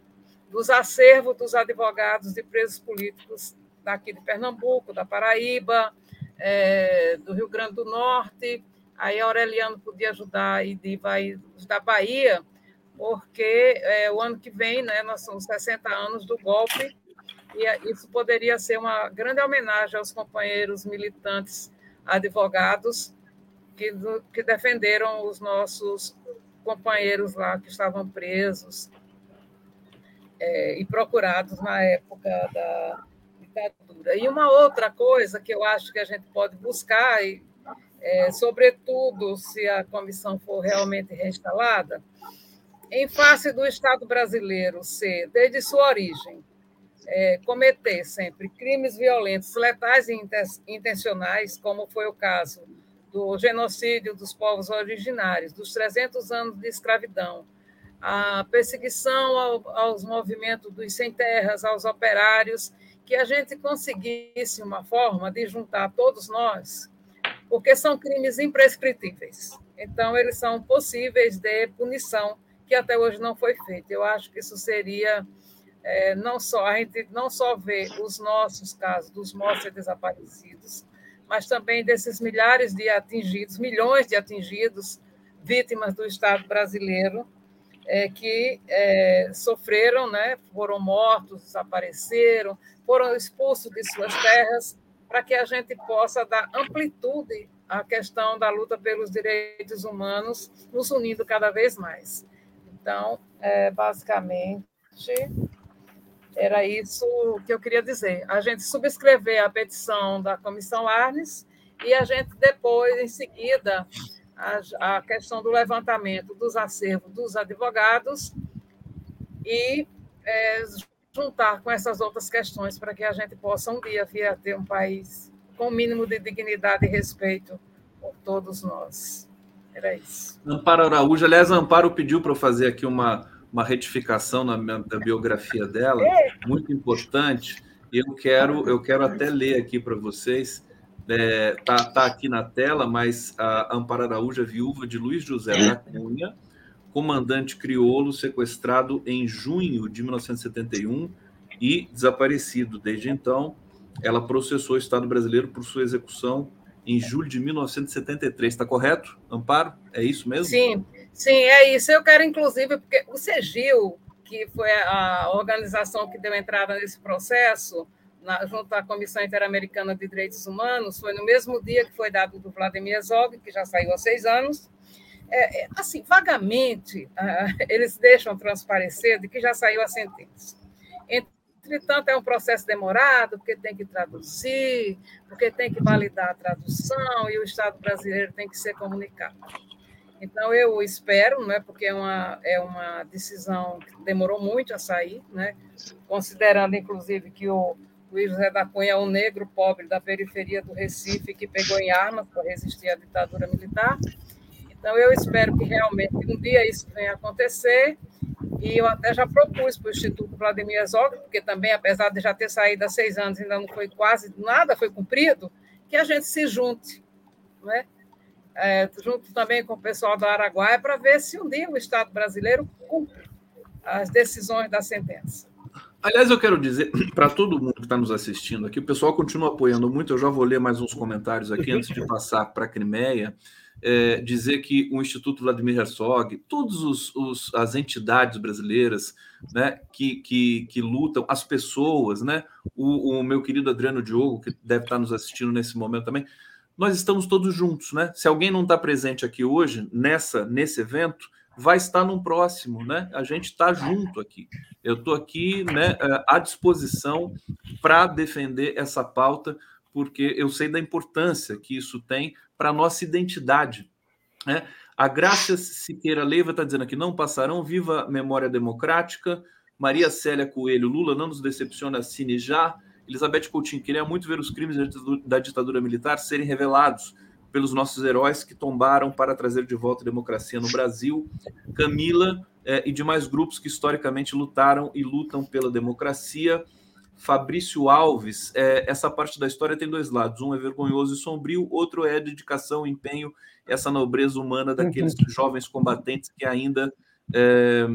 S3: dos acervos dos advogados de presos políticos daqui de Pernambuco, da Paraíba, é, do Rio Grande do Norte. Aí Aureliano podia ajudar e de vai da Bahia, porque é, o ano que vem, né, nós somos 60 anos do golpe, e isso poderia ser uma grande homenagem aos companheiros militantes advogados que, que defenderam os nossos companheiros lá que estavam presos é, e procurados na época da ditadura. E uma outra coisa que eu acho que a gente pode buscar, e, é, sobretudo se a comissão for realmente reinstalada, em face do Estado brasileiro ser, desde sua origem, é, cometer sempre crimes violentos, letais e intencionais, como foi o caso do genocídio dos povos originários, dos 300 anos de escravidão, a perseguição ao, aos movimentos dos sem terras, aos operários, que a gente conseguisse uma forma de juntar todos nós, porque são crimes imprescritíveis. Então, eles são possíveis de punição, que até hoje não foi feita. Eu acho que isso seria é, não só a gente não só vê os nossos casos dos mortos e desaparecidos, mas também desses milhares de atingidos, milhões de atingidos, vítimas do Estado brasileiro, é, que é, sofreram, né, foram mortos, desapareceram, foram expulsos de suas terras, para que a gente possa dar amplitude à questão da luta pelos direitos humanos, nos unindo cada vez mais. Então, é, basicamente, era isso que eu queria dizer. A gente subscrever a petição da Comissão Arnes e a gente depois, em seguida, a, a questão do levantamento dos acervos dos advogados e é, juntar com essas outras questões para que a gente possa um dia vir a ter um país com o mínimo de dignidade e respeito por todos nós. Era isso.
S1: Amparo Araújo, aliás, Amparo pediu para eu fazer aqui uma uma retificação na, na biografia dela, muito importante. Eu quero, eu quero até ler aqui para vocês. É, tá, tá aqui na tela, mas a Amparo Araújo é viúva de Luiz José da Cunha, comandante crioulo sequestrado em junho de 1971 e desaparecido desde então. Ela processou o Estado brasileiro por sua execução em julho de 1973. Está correto, Amparo? É isso mesmo?
S3: Sim, Sim, é isso. Eu quero, inclusive, porque o CEGIL, que foi a organização que deu entrada nesse processo, na, junto à Comissão Interamericana de Direitos Humanos, foi no mesmo dia que foi dado do Vladimir Zog, que já saiu há seis anos. É, é, assim, vagamente, ah, eles deixam transparecer de que já saiu a sentença. Entretanto, é um processo demorado, porque tem que traduzir, porque tem que validar a tradução, e o Estado brasileiro tem que ser comunicado. Então, eu espero, né, porque é uma, é uma decisão que demorou muito a sair, né, considerando, inclusive, que o Luiz José da Cunha é um negro pobre da periferia do Recife que pegou em armas para resistir à ditadura militar. Então, eu espero que realmente um dia isso venha a acontecer. E eu até já propus para o Instituto Vladimir Herzog, porque também, apesar de já ter saído há seis anos, ainda não foi quase nada foi cumprido, que a gente se junte, não é? é, junto também com o pessoal do Araguaia, para ver se um dia o Estado brasileiro cumpre as decisões da sentença.
S1: Aliás, eu quero dizer para todo mundo que está nos assistindo aqui, o pessoal continua apoiando muito. Eu já vou ler mais uns comentários aqui antes de passar para a Crimeia. É, dizer que o Instituto Vladimir Herzog, todas as entidades brasileiras né, que, que, que, lutam, as pessoas, né, o, o meu querido Adriano Diogo, que deve estar nos assistindo nesse momento também, nós estamos todos juntos, né? Se alguém não está presente aqui hoje, nessa nesse evento, vai estar no próximo, né? A gente está junto aqui. Eu estou aqui né, eh, à disposição para defender essa pauta, porque eu sei da importância que isso tem para a nossa identidade. Né? A Graça Siqueira Leiva está dizendo aqui: não passarão, viva a memória democrática. Maria Célia Coelho, Lula não nos decepciona, assine já. Elizabeth Coutinho, queria muito ver os crimes da ditadura militar serem revelados pelos nossos heróis que tombaram para trazer de volta a democracia no Brasil. Camila eh, e demais grupos que historicamente lutaram e lutam pela democracia. Fabrício Alves, eh, essa parte da história tem dois lados. Um é vergonhoso e sombrio, outro é a dedicação, empenho, essa nobreza humana daqueles uhum. jovens combatentes que ainda é,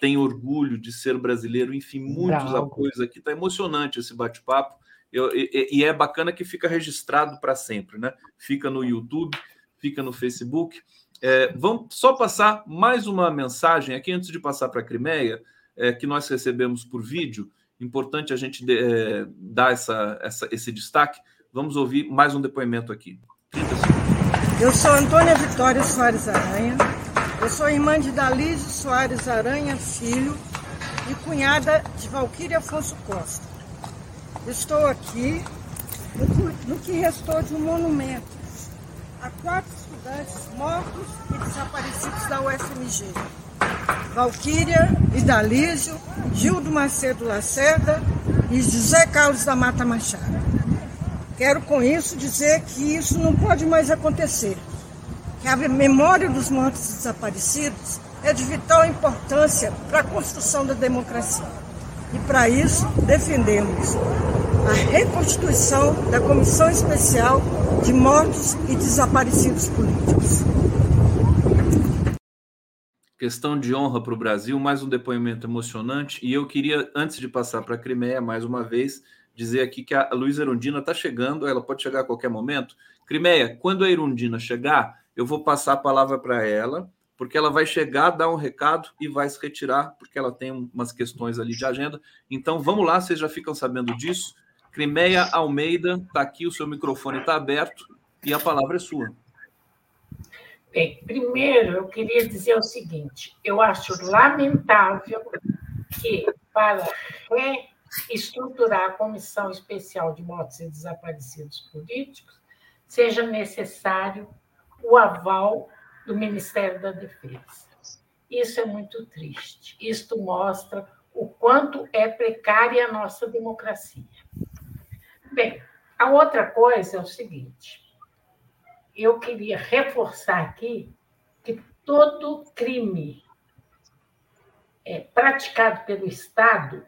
S1: tem orgulho de ser brasileiro, enfim, muitos Bravo. apoios aqui. Está emocionante esse bate-papo. E, e, é bacana que fica registrado para sempre, né? Fica no YouTube, fica no Facebook. É, vamos só passar mais uma mensagem aqui antes de passar para a Crimeia, é, que nós recebemos por vídeo. Importante a gente é, dar essa, essa, esse destaque. Vamos ouvir mais um depoimento aqui.
S11: Eu sou Antônia Vitória Soares Aranha. Eu sou irmã de Dalísio Soares Aranha Filho e cunhada de Valquíria Afonso Costa. Estou aqui no que restou de um monumento a quatro estudantes mortos e desaparecidos da UFMG. Valquíria, Idalísio, Gildo Macedo Lacerda e José Carlos da Mata Machado. Quero com isso dizer que isso não pode mais acontecer, que a memória dos mortos desaparecidos é de vital importância para a construção da democracia. E para isso defendemos a reconstituição da Comissão Especial de Mortos e Desaparecidos Políticos.
S1: Questão de honra para o Brasil, mais um depoimento emocionante. E eu queria, antes de passar para a Crimeia, mais uma vez, dizer aqui que a Luísa Erundina está chegando, ela pode chegar a qualquer momento. Crimeia, quando a Erundina chegar, eu vou passar a palavra para ela, porque ela vai chegar, dar um recado e vai se retirar, porque ela tem umas questões ali de agenda. Então vamos lá, vocês já ficam sabendo disso. Crimeia Almeida, está aqui, o seu microfone está aberto e a palavra é sua.
S4: Bem, primeiro eu queria dizer o seguinte: eu acho lamentável que, para reestruturar a Comissão Especial de Mortos e Desaparecidos Políticos, seja necessário o aval do Ministério da Defesa. Isso é muito triste. Isto mostra o quanto é precária a nossa democracia. Bem, a outra coisa é o seguinte: eu queria reforçar aqui que todo crime é praticado pelo Estado,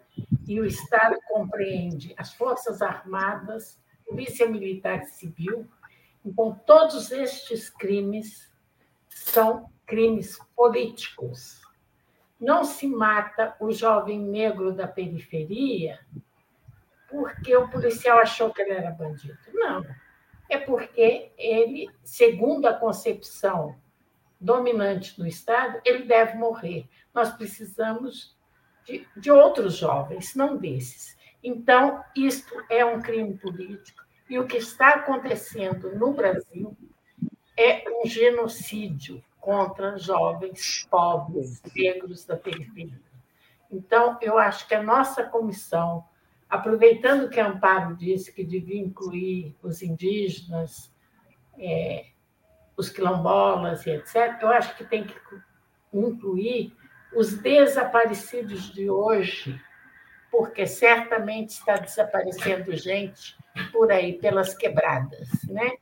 S4: e o Estado compreende as Forças Armadas, Polícia Militar e Civil, então todos estes crimes são crimes políticos. Não se mata o jovem negro da periferia porque o policial achou que ele era bandido. Não. É porque ele, segundo a concepção dominante do Estado, ele deve morrer. Nós precisamos de, de outros jovens, não desses. Então, isto é um crime político. E o que está acontecendo no Brasil é um genocídio contra jovens pobres, negros da periferia. Então, eu acho que a nossa comissão aproveitando que Amparo disse que devia incluir os indígenas, é, os quilombolas e etc., eu acho que tem que incluir os desaparecidos de hoje, porque certamente está desaparecendo gente por aí, pelas quebradas. Né?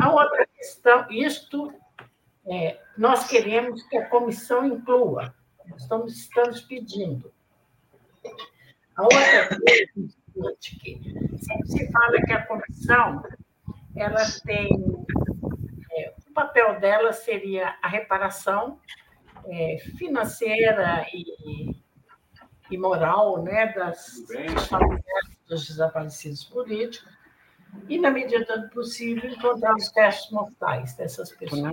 S4: A outra questão, isto é, nós queremos que a comissão inclua, estamos, estamos pedindo. A outra coisa que sempre se fala que a comissão ela tem é, o papel dela seria a reparação é, financeira e, e, moral né, das, dos familiares dos desaparecidos políticos e, na medida do possível, encontrar os testes mortais dessas pessoas.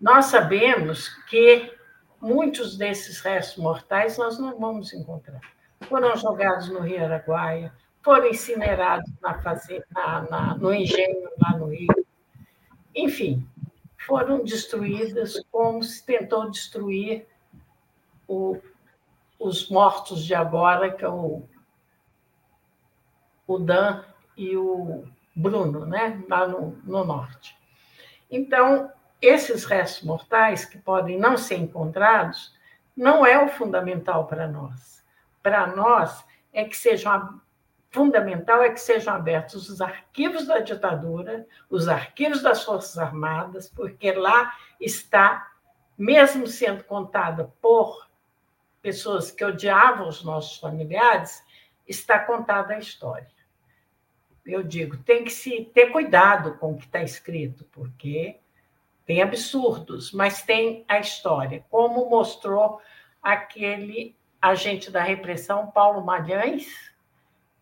S4: Nós sabemos que muitos desses restos mortais nós não vamos encontrar. Foram jogados no Rio Araguaia, foram incinerados na fazenda, na, na, no engenho lá no Rio. Enfim, foram destruídas como se tentou destruir o, os mortos de agora, que é o, o Dan e o Bruno, né? lá no, no norte. Então, esses restos mortais, que podem não ser encontrados, não é o fundamental para nós. Para nós, é que sejam fundamental é que sejam abertos os arquivos da ditadura, os arquivos das Forças Armadas, porque lá está, mesmo sendo contada por pessoas que odiavam os nossos familiares, está contada a história. Eu digo, tem que se ter cuidado com o que está escrito, porque tem absurdos, mas tem a história, como mostrou aquele agente da repressão, Paulo Malhães,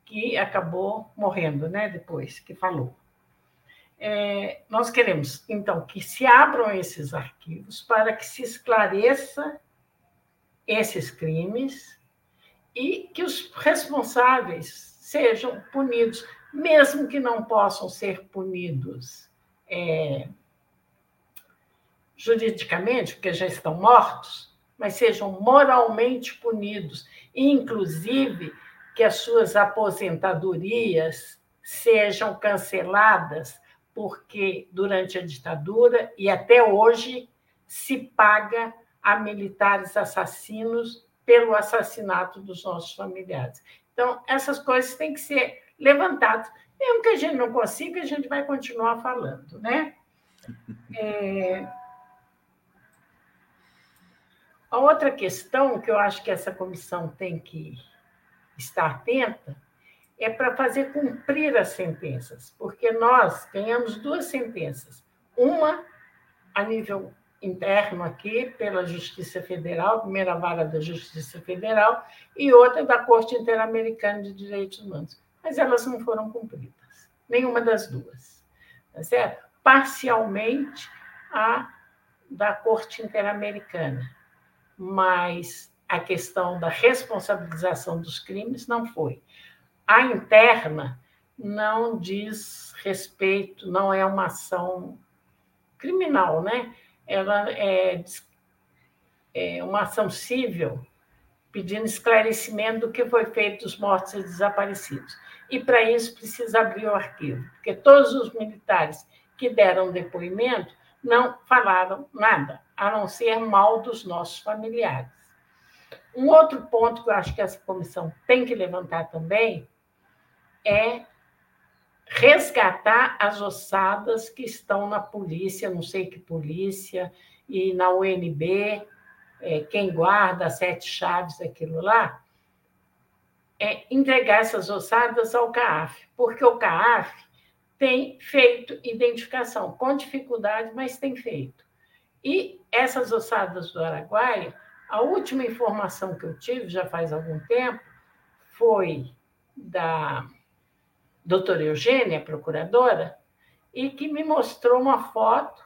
S4: que acabou morrendo, né? Depois que falou. É, nós queremos, então, que se abram esses arquivos para que se esclareça esses crimes e que os responsáveis sejam punidos, mesmo que não possam ser punidos é, juridicamente, porque já estão mortos, mas sejam moralmente punidos, inclusive que as suas aposentadorias sejam canceladas porque durante a ditadura e até hoje se paga a militares assassinos pelo assassinato dos nossos familiares. Então, essas coisas têm que ser levantadas. Mesmo que a gente não consiga, a gente vai continuar falando, né? É... A outra questão que eu acho que essa comissão tem que estar atenta é para fazer cumprir as sentenças, porque nós ganhamos duas sentenças. Uma a nível interno aqui, pela Justiça Federal, primeira vara da Justiça Federal, e outra da Corte Interamericana de Direitos Humanos. Mas elas não foram cumpridas, nenhuma das duas. Tá certo? Parcialmente a da Corte Interamericana, mas a questão da responsabilização dos crimes não foi. A interna não diz respeito, não é uma ação criminal, né? Ela é, é uma ação civil pedindo esclarecimento do que foi feito dos mortos e desaparecidos. E para isso precisa abrir o arquivo, porque todos os militares que deram depoimento não falaram nada, a não ser mal dos nossos familiares. Um outro ponto que eu acho que essa comissão tem que levantar também é resgatar as ossadas que estão na polícia, não sei que polícia, e na UNB, é, quem guarda sete chaves, aquilo lá, é entregar essas ossadas ao CAAF, porque o CAAF tem feito identificação, com dificuldade, mas tem feito. E essas ossadas do Araguaia, a última informação que eu tive, já faz algum tempo, foi da doutora Eugênia, procuradora, e que me mostrou uma foto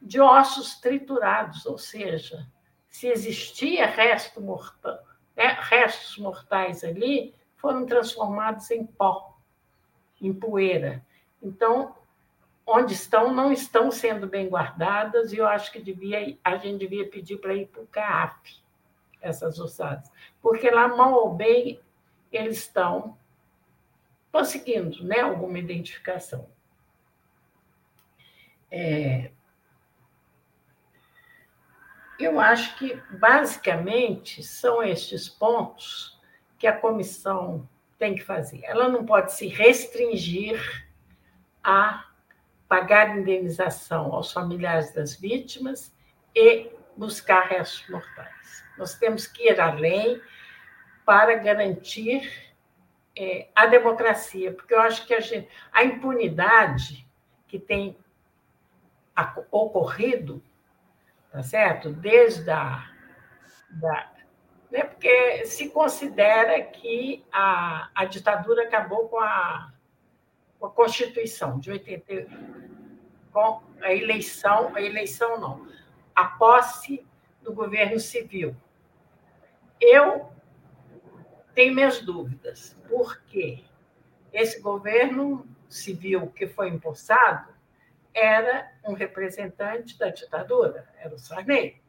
S4: de ossos triturados, ou seja, se existia resto mortal, né, restos mortais ali, foram transformados em pó, em poeira. Então, onde estão, não estão sendo bem guardadas, e eu acho que devia, a gente devia pedir para ir para o CAF, essas ossadas, porque lá, mal ou bem, eles estão conseguindo né, alguma identificação. É, eu acho que, basicamente, são estes pontos que a comissão tem que fazer. Ela não pode se restringir a pagar indenização aos familiares das vítimas e buscar restos mortais. Nós temos que ir além para garantir é, a democracia, porque eu acho que a, gente, a impunidade que tem ocorrido, tá certo? Desde a da, né? porque se considera que a, a ditadura acabou com a, com a Constituição de 88, com a eleição, a eleição não, a posse do governo civil. Eu tenho minhas dúvidas, porque esse governo civil que foi impulsado era um representante da ditadura, era o Sarney.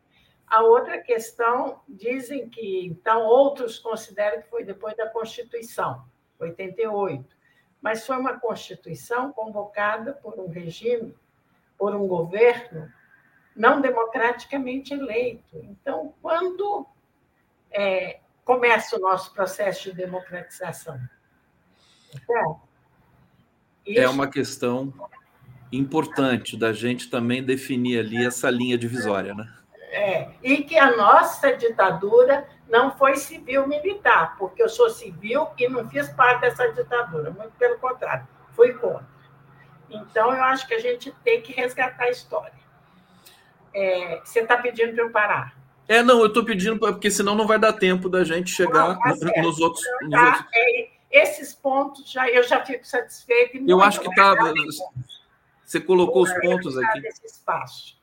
S4: A outra questão, dizem que, então, outros consideram que foi depois da Constituição, 88, mas foi uma Constituição convocada por um regime, por um governo não democraticamente eleito. Então, quando é, começa o nosso processo de democratização.
S1: É, é uma questão importante da gente também definir ali essa linha divisória, né?
S4: É, e que a nossa ditadura não foi civil-militar, porque eu sou civil e não fiz parte dessa ditadura, muito pelo contrário, fui contra. Então, eu acho que a gente tem que resgatar a história. É, você está pedindo para eu parar?
S1: É, não, eu estou pedindo porque senão não vai dar tempo da gente chegar não, tá nos outros.
S4: Então, tá,
S1: nos outros...
S4: É, esses pontos já eu já fico satisfeita.
S1: Eu acho que está. Você colocou os pontos aqui.
S4: espaço.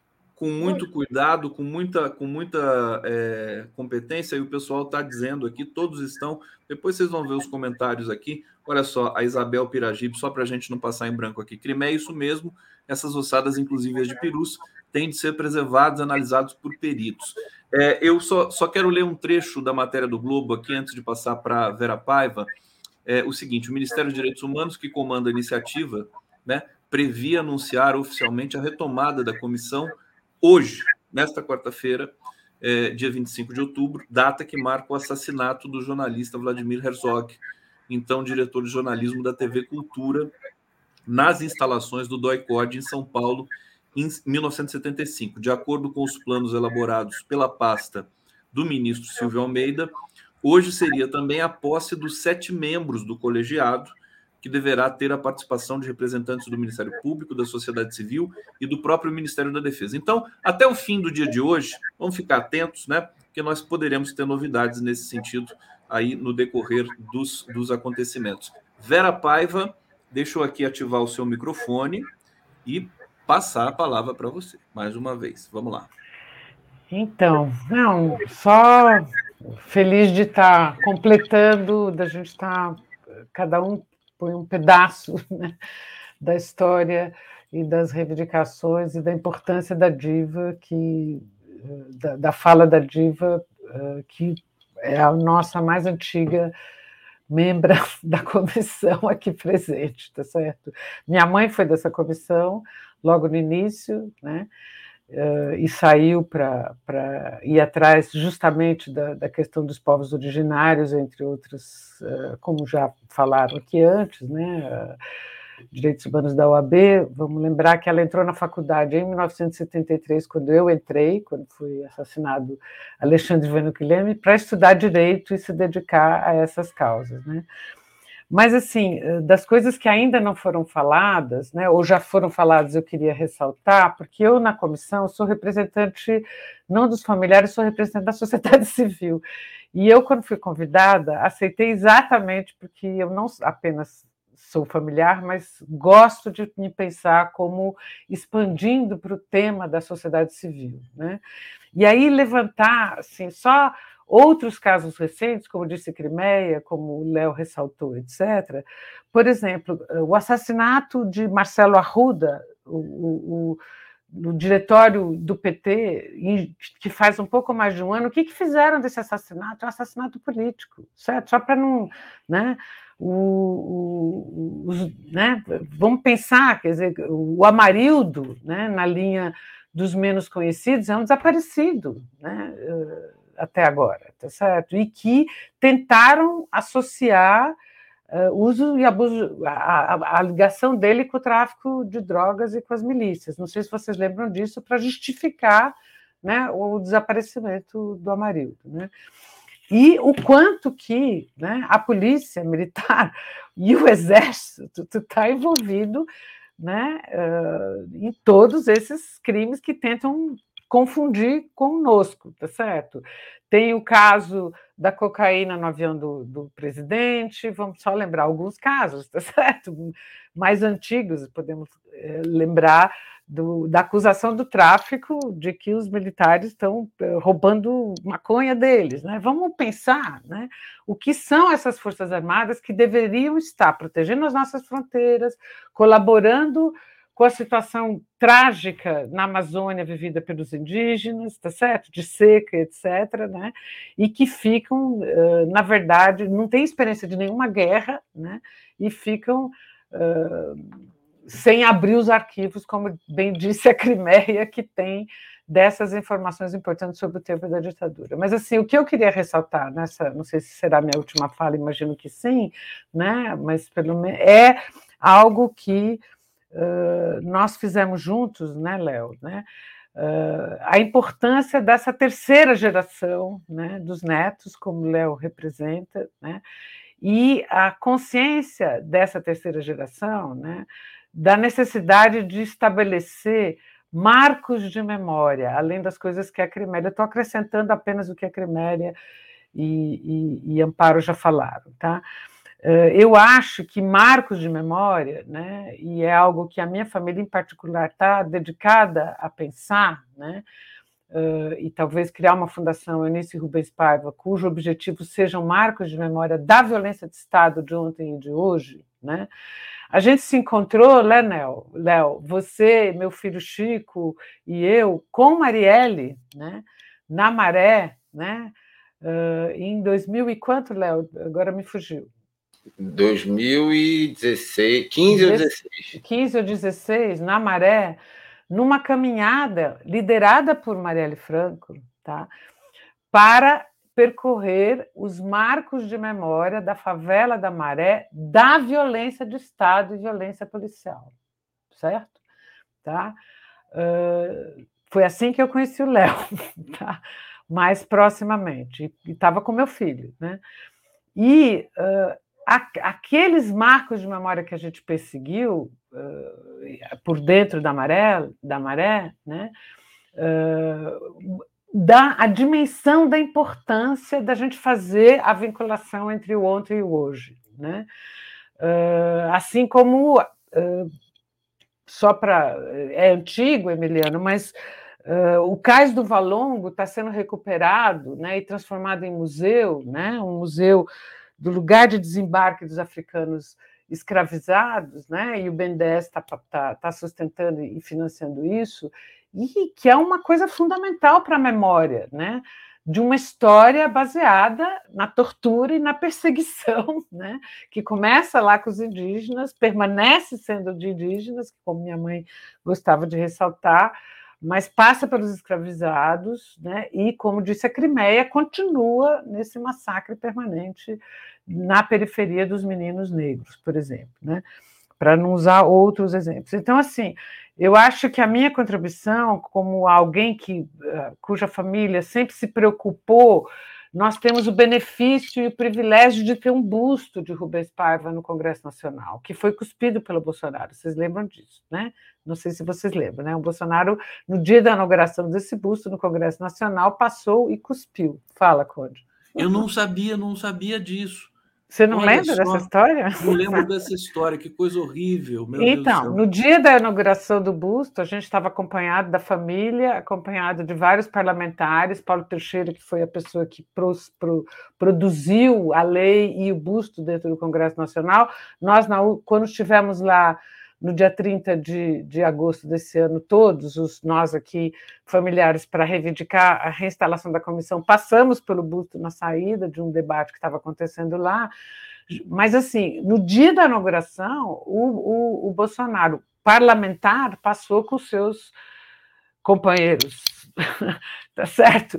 S1: Com muito cuidado, com muita, com muita é, competência, e o pessoal está dizendo aqui, todos estão. Depois vocês vão ver os comentários aqui. Olha só, a Isabel Piragibe, só para a gente não passar em branco aqui. Crime é isso mesmo, essas ossadas, inclusive as de perus, têm de ser preservadas, analisados por peritos. É, eu só, só quero ler um trecho da matéria do Globo aqui, antes de passar para Vera Paiva. É, o seguinte: o Ministério dos Direitos Humanos, que comanda a iniciativa, né, previa anunciar oficialmente a retomada da comissão hoje, nesta quarta-feira, é, dia 25 de outubro, data que marca o assassinato do jornalista Vladimir Herzog, então diretor de jornalismo da TV Cultura, nas instalações do DOI-COD em São Paulo, em 1975. De acordo com os planos elaborados pela pasta do ministro Silvio Almeida, hoje seria também a posse dos sete membros do colegiado, que deverá ter a participação de representantes do Ministério Público, da sociedade civil e do próprio Ministério da Defesa. Então, até o fim do dia de hoje, vamos ficar atentos, né? Porque nós poderemos ter novidades nesse sentido aí no decorrer dos, dos acontecimentos. Vera Paiva, deixa eu aqui ativar o seu microfone e passar a palavra para você, mais uma vez. Vamos lá.
S6: Então, não, só feliz de estar completando, da gente estar, cada um põe um pedaço né, da história e das reivindicações e da importância da diva, que, da, da fala da diva, eh, que é a nossa mais antiga membra da comissão aqui presente, tá certo? Minha mãe foi dessa comissão logo no início, né? Uh, e saiu para ir atrás justamente da, da, questão dos povos originários, entre outros, uh, como já falaram aqui antes, né? Uh, Direitos Humanos da OAB, vamos lembrar que ela entrou na faculdade em 1973, quando eu entrei, quando foi assassinado Alexandre Vanuquileme, para estudar direito e se dedicar a essas causas, né? Mas, assim, das coisas que ainda não foram faladas, né, ou já foram faladas, eu queria ressaltar, porque eu, na comissão, sou representante, não dos familiares, sou representante da sociedade civil. E eu, quando fui convidada, aceitei exatamente porque eu não apenas sou familiar, mas gosto de me pensar como expandindo para o tema da sociedade civil. Né? E aí levantar assim, só outros casos recentes, como disse Crimeia, como o Léo ressaltou, etc. Por exemplo, o assassinato de Marcelo Arruda, o, o, no diretório do PT, que faz um pouco mais de um ano, o que, que fizeram desse assassinato? É um assassinato político, certo? Só para não. Né? o, o, os, né, vamos pensar, quer dizer, o Amarildo, né, na linha dos menos conhecidos, é um desaparecido, né, eh, até agora, tá certo? E que tentaram associar uh, uso e abuso, a, a, a, ligação dele com o tráfico de drogas e com as milícias. Não sei se vocês lembram disso, para justificar né, o desaparecimento do Amarildo, né? e o quanto que né, a polícia militar e o exército está envolvido né, uh, em todos esses crimes que tentam confundir conosco, tá certo? Tem o caso da cocaína no avião do, do presidente, vamos só lembrar alguns casos, tá certo? Mais antigos, podemos é, lembrar do, da acusação do tráfico, de que os militares estão eh, roubando maconha deles. Né? Vamos pensar né? o que são essas Forças Armadas que deveriam estar protegendo as nossas fronteiras, colaborando com a situação trágica na Amazônia vivida pelos indígenas, tá certo? De seca, etc., né? E que ficam, na verdade, não têm experiência de nenhuma guerra, né? E ficam sem abrir os arquivos, como bem disse a Crimeia, que tem dessas informações importantes sobre o tempo da ditadura. Mas assim, o que eu queria ressaltar nessa, não sei se será minha última fala, imagino que sim, né? Mas pelo menos é algo que nós fizemos juntos, né, Léo, né? Uh, a importância dessa terceira geração, né, dos netos, como Léo representa, né? E a consciência dessa terceira geração, né? da necessidade de estabelecer marcos de memória, além das coisas que a Criméria. Estou acrescentando apenas o que a Criméria e, e, e Amparo já falaram, tá? Eu acho que marcos de memória, né, e é algo que a minha família em particular está dedicada a pensar, né, uh, e talvez criar uma fundação Eunice Rubens Paiva, cujo objetivo sejam marcos de memória da violência de Estado de ontem e de hoje, né? A gente se encontrou, né, Léo, Léo, você, meu filho Chico e eu, com Marielle, né, na Maré, né, uh, em 2000 e quanto, Léo? Agora me fugiu.
S2: 2016, 15 ou 16.
S6: 15 ou 16, na Maré, numa caminhada liderada por Marielle Franco, tá? para percorrer os marcos de memória da favela da Maré, da violência de Estado e violência policial, certo? Tá? Uh, foi assim que eu conheci o Léo, tá? mais proximamente, e estava com meu filho. Né? E uh, aqueles marcos de memória que a gente perseguiu uh, por dentro da maré, da maré, né, uh, dá a dimensão da importância da gente fazer a vinculação entre o ontem e o hoje, né? Uh, assim como só para é antigo, Emiliano, mas o cais do Valongo está sendo recuperado, né, e transformado em museu, né, um museu do lugar de desembarque dos africanos escravizados, né? E o BNDES está tá, tá sustentando e financiando isso, e que é uma coisa fundamental para a memória, né? De uma história baseada na tortura e na perseguição, né? Que começa lá com os indígenas, permanece sendo de indígenas, como minha mãe gostava de ressaltar, mas passa pelos escravizados, né? E, como disse a Crimeia, continua nesse massacre permanente na periferia dos meninos negros, por exemplo, né? Para não usar outros exemplos. Então, assim, eu acho que a minha contribuição, como alguém que eh, cuja família sempre se preocupou nós temos o benefício e o privilégio de ter um busto de Rubens Paiva no Congresso Nacional, que foi cuspido pelo Bolsonaro. Vocês lembram disso, né? Não sei se vocês lembram, né? O Bolsonaro, no dia da inauguração desse busto no Congresso Nacional, passou e cuspiu. Fala, Conde.
S1: Eu não sabia, não sabia disso.
S6: Você não Olha lembra só, dessa história?
S1: Não lembro dessa história, que coisa horrível.
S6: então, no dia da inauguração do busto, a gente estava acompanhado da família, acompanhado de vários parlamentares, Paulo Teixeira, que foi a pessoa que pro, pro, produziu a lei e o busto dentro do Congresso Nacional. Nós, na, quando estivemos lá no dia 30 de, de agosto desse ano, todos os nós aqui, familiares, para reivindicar a reinstalação da comissão, passamos pelo busto na saída de um debate que estava acontecendo lá. Mas, assim, no dia da inauguração, o, o, o Bolsonaro parlamentar passou com seus companheiros, tá certo?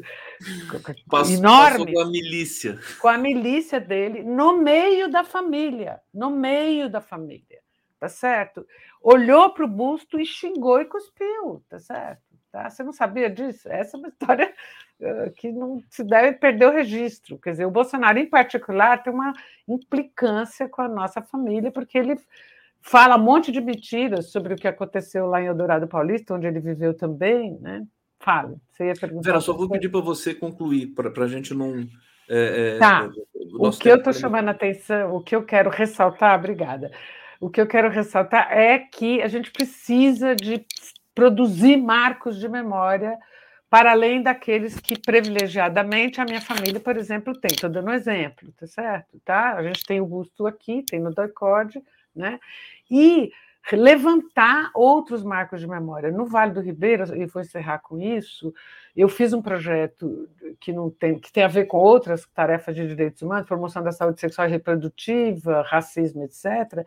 S1: Passou, Enorme. Passou com a milícia.
S6: Com a milícia dele, no meio da família, no meio da família tá certo? Olhou para o busto e xingou e cuspiu, tá certo? Tá? Você não sabia disso? Essa é uma história que não se deve perder o registro. Quer dizer, o Bolsonaro, em particular, tem uma implicância com a nossa família, porque ele fala um monte de mentiras sobre o que aconteceu lá em Eldorado Paulista, onde ele viveu também, né? Fale, você ia perguntar.
S1: Vera, só vou pedir para você concluir, para a gente não.
S6: É, é, tá. o que eu estou chamando a atenção, o que eu quero ressaltar, obrigada o que eu quero ressaltar é que a gente precisa de produzir marcos de memória para além daqueles que privilegiadamente a minha família, por exemplo, tem. Estou dando um exemplo, tá certo? Tá? A gente tem o busto aqui, tem no DOICOD, né? E levantar outros marcos de memória. No Vale do Ribeira, e vou encerrar com isso, eu fiz um projeto que não tem que tem a ver com outras tarefas de direitos humanos, promoção da saúde sexual e reprodutiva, racismo, etc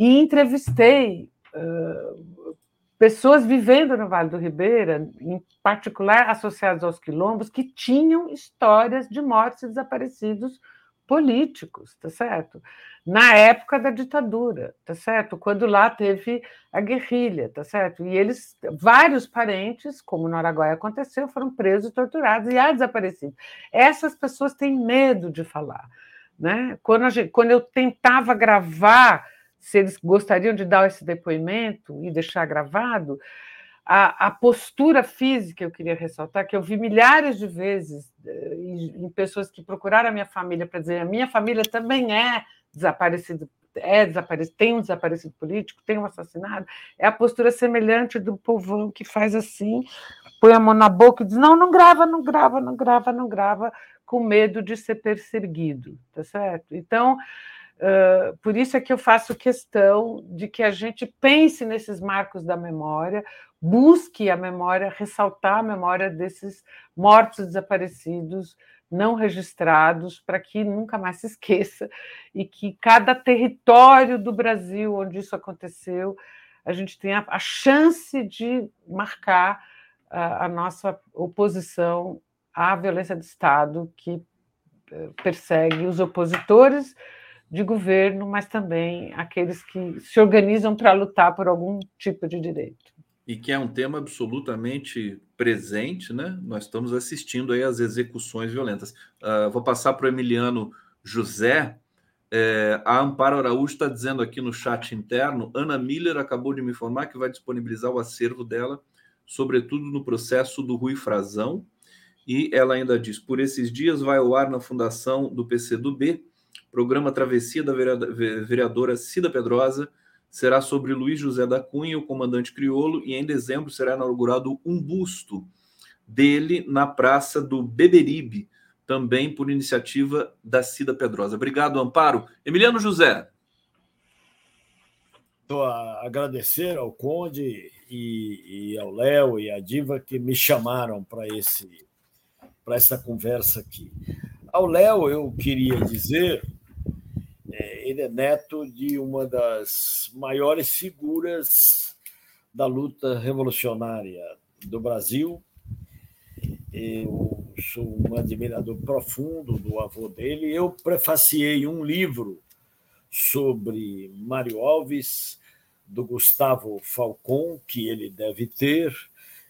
S6: e entrevistei uh, pessoas vivendo no Vale do Ribeira, em particular associadas aos quilombos, que tinham histórias de mortes e desaparecidos políticos, tá certo? Na época da ditadura, tá certo? Quando lá teve a guerrilha, tá certo? E eles, vários parentes, como no Araguaia aconteceu, foram presos, torturados e há desaparecidos. Essas pessoas têm medo de falar, né? Quando, gente, quando eu tentava gravar se eles gostariam de dar esse depoimento e deixar gravado, a, a, postura física eu queria ressaltar, que eu vi milhares de vezes eh, em, pessoas que procuraram a minha família para dizer a minha família também é desaparecido é desaparecido, tem um desaparecido político, tem um assassinado, é a postura semelhante do povão que faz assim, põe a mão na boca e diz: não, não grava, não grava, não grava, não grava, com medo de ser perseguido, tá certo? Então, uh, por isso é que eu faço questão de que a gente pense nesses marcos da memória, busque a memória, ressaltar a memória desses mortos desaparecidos, não registrados, para que nunca mais se esqueça e que cada território do Brasil onde isso aconteceu, a gente tenha a chance de marcar a, a nossa oposição à violência de Estado que eh, persegue os opositores de governo, mas também aqueles que se organizam para lutar por algum tipo de direito
S1: e que é um tema absolutamente presente, né? Nós estamos assistindo aí às execuções violentas. Uh, vou passar para o Emiliano José. É, a Amparo Araújo está dizendo aqui no chat interno: Ana Miller acabou de me informar que vai disponibilizar o acervo dela, sobretudo no processo do Rui Frazão. E ela ainda diz: por esses dias vai ao ar na fundação do PCdoB, programa Travessia da vereadora Cida Pedrosa será sobre Luiz José da Cunha, o comandante crioulo, e em dezembro será inaugurado um busto dele na Praça do Beberibe, também por iniciativa da Cida Pedrosa. Obrigado, Amparo. Emiliano José.
S7: Estou a agradecer ao Conde e, e ao Léo e à Diva que me chamaram para esse para essa conversa aqui. Ao Léo eu queria dizer ele é neto de uma das maiores figuras da luta revolucionária do Brasil. Eu sou um admirador profundo do avô dele. Eu prefaciei um livro sobre Mário Alves, do Gustavo Falcon, que ele deve ter,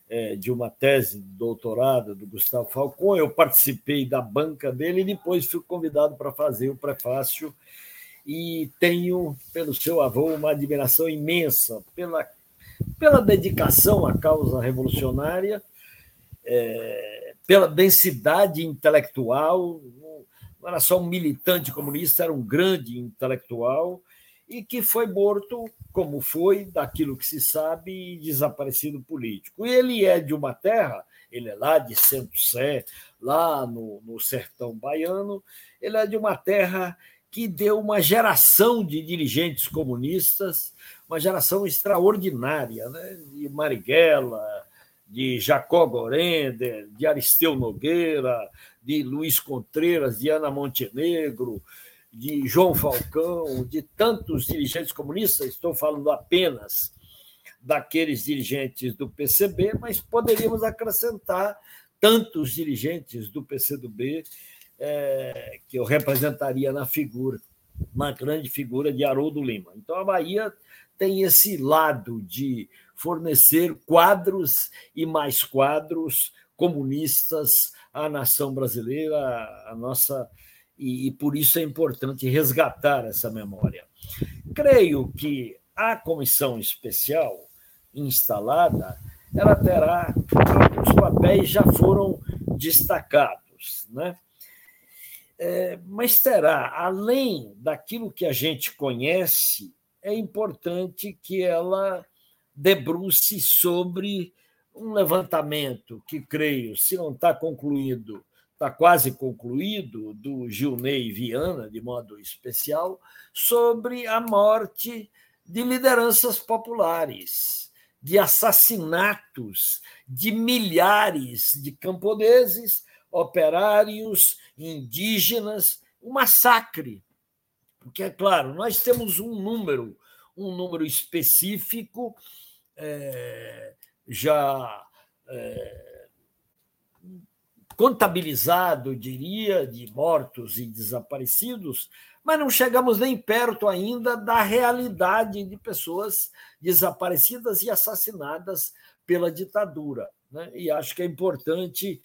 S7: é, de uma tese de doutorado do Gustavo Falcon. Eu participei da banca dele e depois fui convidado para fazer o prefácio e tenho, pelo seu avô, uma admiração imensa pela, pela dedicação à causa revolucionária, é, pela densidade intelectual. Não era só um militante comunista, era um grande intelectual e que foi morto, como foi, daquilo que se sabe, desaparecido político. E ele é de uma terra, ele é lá de Centro-Sé, lá no, no sertão baiano, ele é de uma terra que deu uma geração de dirigentes comunistas, uma geração extraordinária, né? de Marighella, de Jacó Gorender, de Aristeu Nogueira, de Luiz Contreiras, de Ana Montenegro, de João Falcão, de tantos dirigentes comunistas, estou falando apenas daqueles dirigentes do PCB, mas poderíamos acrescentar tantos dirigentes do PCdoB é, que eu representaria na figura, uma grande figura de Haroldo Lima. Então a Bahia tem esse lado de fornecer quadros e mais quadros comunistas à nação brasileira, à nossa e, e por isso é importante resgatar essa memória. Creio que a comissão especial instalada ela terá os papéis já foram destacados, né? É, mas terá, além daquilo que a gente conhece, é importante que ela debruce sobre um levantamento que, creio, se não está concluído, está quase concluído, do Gilney Viana, de modo especial, sobre a morte de lideranças populares, de assassinatos de milhares de camponeses, operários indígenas, um massacre. Porque, é claro, nós temos um número, um número específico, é, já é, contabilizado, diria, de mortos e desaparecidos, mas não chegamos nem perto ainda da realidade de pessoas desaparecidas e assassinadas pela ditadura. Né? E acho que é importante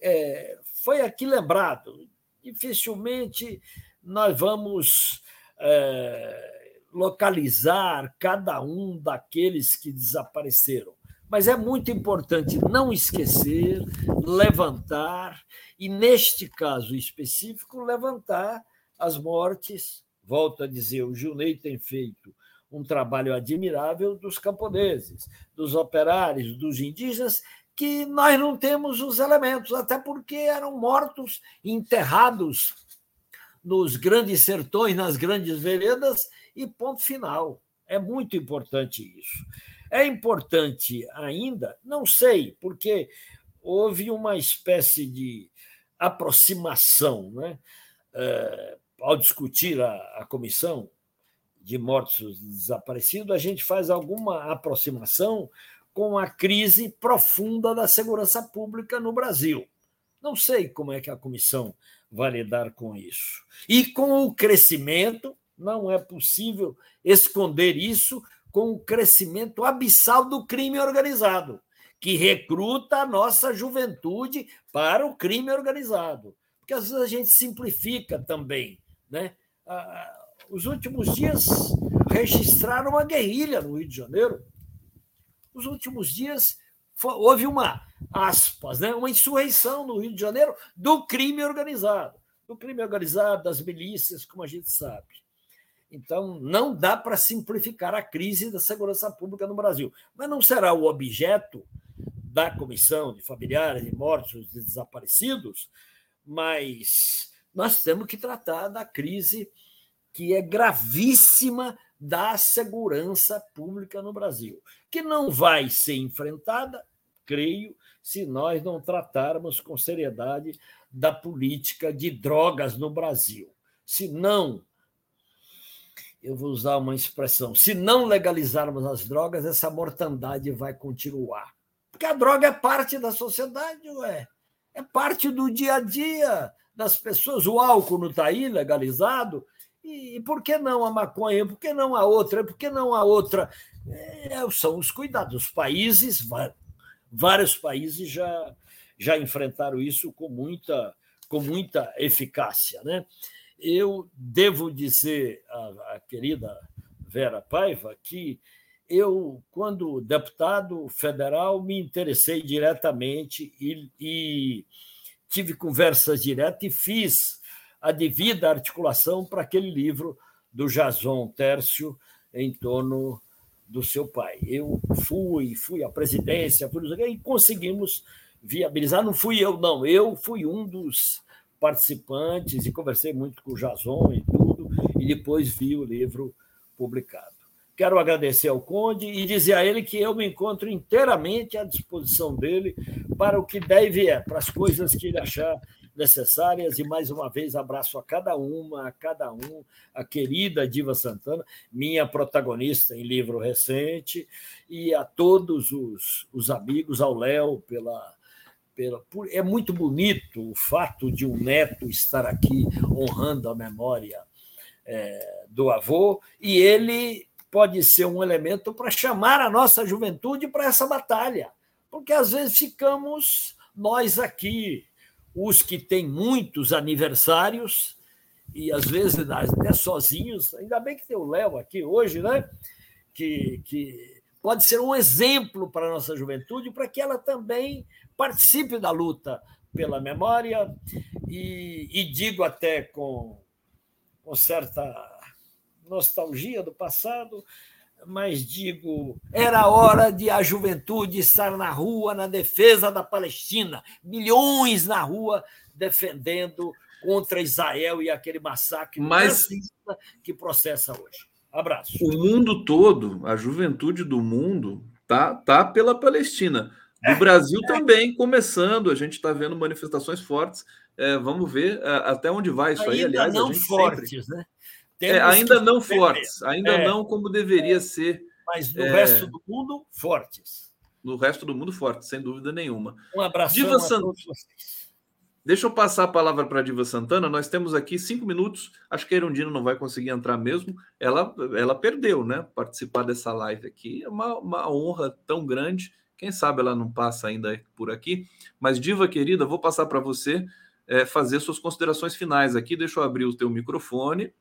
S7: é, foi aqui lembrado. Dificilmente nós vamos é, localizar cada um daqueles que desapareceram. Mas é muito importante não esquecer, levantar, e neste caso específico, levantar as mortes volto a dizer, o Gilney tem feito um trabalho admirável dos camponeses, dos operários, dos indígenas, que nós não temos os elementos, até porque eram mortos, enterrados nos grandes sertões, nas grandes veredas, e ponto final. É muito importante isso. É importante ainda, não sei, porque houve uma espécie de aproximação, né? É, ao discutir a, a comissão de mortos e desaparecidos, a gente faz alguma aproximação com a crise profunda da segurança pública no Brasil. Não sei como é que a comissão vai lidar com isso. E com o crescimento, não é possível esconder isso, com o crescimento abissal do crime organizado, que recruta a nossa juventude para o crime organizado. Porque às vezes a gente simplifica também. Né? Os últimos dias registraram uma guerrilha no Rio de Janeiro. Os últimos dias houve uma, aspas, né, uma insurreição no Rio de Janeiro do crime organizado. Do crime organizado, das milícias, como a gente sabe. Então, não dá para simplificar a crise da segurança pública no Brasil. Mas não será o objeto da comissão de familiares de mortos e desaparecidos, mas nós temos que tratar da crise que é gravíssima da segurança pública no Brasil, que não vai ser enfrentada, creio, se nós não tratarmos com seriedade da política de drogas no Brasil. Se não eu vou usar uma expressão, se não legalizarmos as drogas, essa mortandade vai continuar. Porque a droga é parte da sociedade, ué. É parte do dia a dia das pessoas. O álcool não está aí legalizado. E, e, por que não a maconha? Por que não a outra? Por que não a outra? É, são os cuidados. Os países, vários países já, já enfrentaram isso com muita, com muita eficácia. Né? Eu devo dizer à, à querida Vera Paiva que eu, quando deputado federal, me interessei diretamente e, e tive conversas diretas e fiz a devida articulação para aquele livro do Jason Tércio em torno do seu pai. Eu fui, fui à presidência, fui, e conseguimos viabilizar. Não fui eu, não. Eu fui um dos participantes e conversei muito com o Jason e tudo, e depois vi o livro publicado. Quero agradecer ao Conde e dizer a ele que eu me encontro inteiramente à disposição dele para o que deve é, para as coisas que ele achar necessárias. E mais uma vez abraço a cada uma, a cada um, a querida Diva Santana, minha protagonista em livro recente, e a todos os, os amigos, ao Léo pela é muito bonito o fato de um neto estar aqui honrando a memória é, do avô, e ele pode ser um elemento para chamar a nossa juventude para essa batalha, porque às vezes ficamos nós aqui, os que têm muitos aniversários, e às vezes até sozinhos, ainda bem que tem o Léo aqui hoje, né? Que, que pode ser um exemplo para a nossa juventude, para que ela também participe da luta pela memória e, e digo até com, com certa nostalgia do passado, mas digo, era hora de a juventude estar na rua na defesa da Palestina, milhões na rua defendendo contra Israel e aquele massacre
S1: mas,
S7: que processa hoje. Abraço.
S1: O mundo todo, a juventude do mundo, tá, tá pela Palestina. No Brasil também, começando, a gente está vendo manifestações fortes. É, vamos ver é, até onde vai isso
S7: ainda
S1: aí. Aliás,
S7: não fortes,
S1: sempre...
S7: né?
S1: É, ainda não fortes, ainda é, não como deveria é, ser.
S7: Mas no resto do mundo, fortes.
S1: No resto do mundo, fortes, sem dúvida nenhuma.
S7: Um abraço Diva a San... todos vocês.
S1: Deixa eu passar a palavra para a Diva Santana. Nós temos aqui cinco minutos. Acho que a Erundina não vai conseguir entrar mesmo. Ela, ela perdeu, né? Participar dessa live aqui é uma, uma honra tão grande quem sabe ela não passa ainda por aqui. Mas, Diva querida, vou passar para você é, fazer suas considerações finais aqui. Deixa eu abrir o teu microfone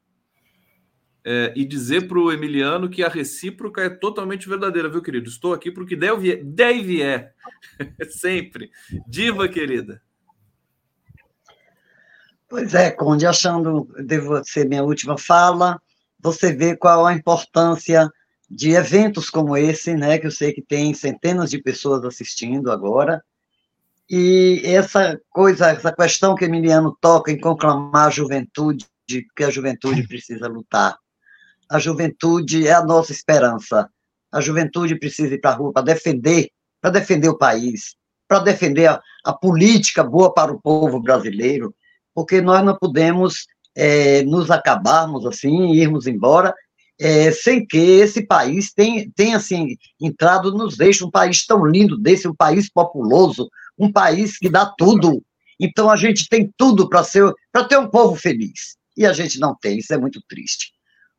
S1: é, e dizer para o Emiliano que a recíproca é totalmente verdadeira, viu, querido? Estou aqui porque deve, deve é. Sempre. Diva querida.
S8: Pois é, Conde, achando, devo ser minha última fala, você vê qual a importância de eventos como esse, né, que eu sei que tem centenas de pessoas assistindo agora, e essa coisa, essa questão que Emiliano toca em conclamar a juventude, que a juventude precisa lutar. A juventude é a nossa esperança. A juventude precisa ir para a rua para defender, para defender o país, para defender a, a, política boa para o povo brasileiro, porque nós não podemos é, nos acabarmos assim, irmos embora, é, sem que esse país tenha, tenha assim, entrado nos eixos, um país tão lindo desse, um país populoso, um país que dá tudo. Então a gente tem tudo para ser, para ter um povo feliz. E a gente não tem, isso é muito triste.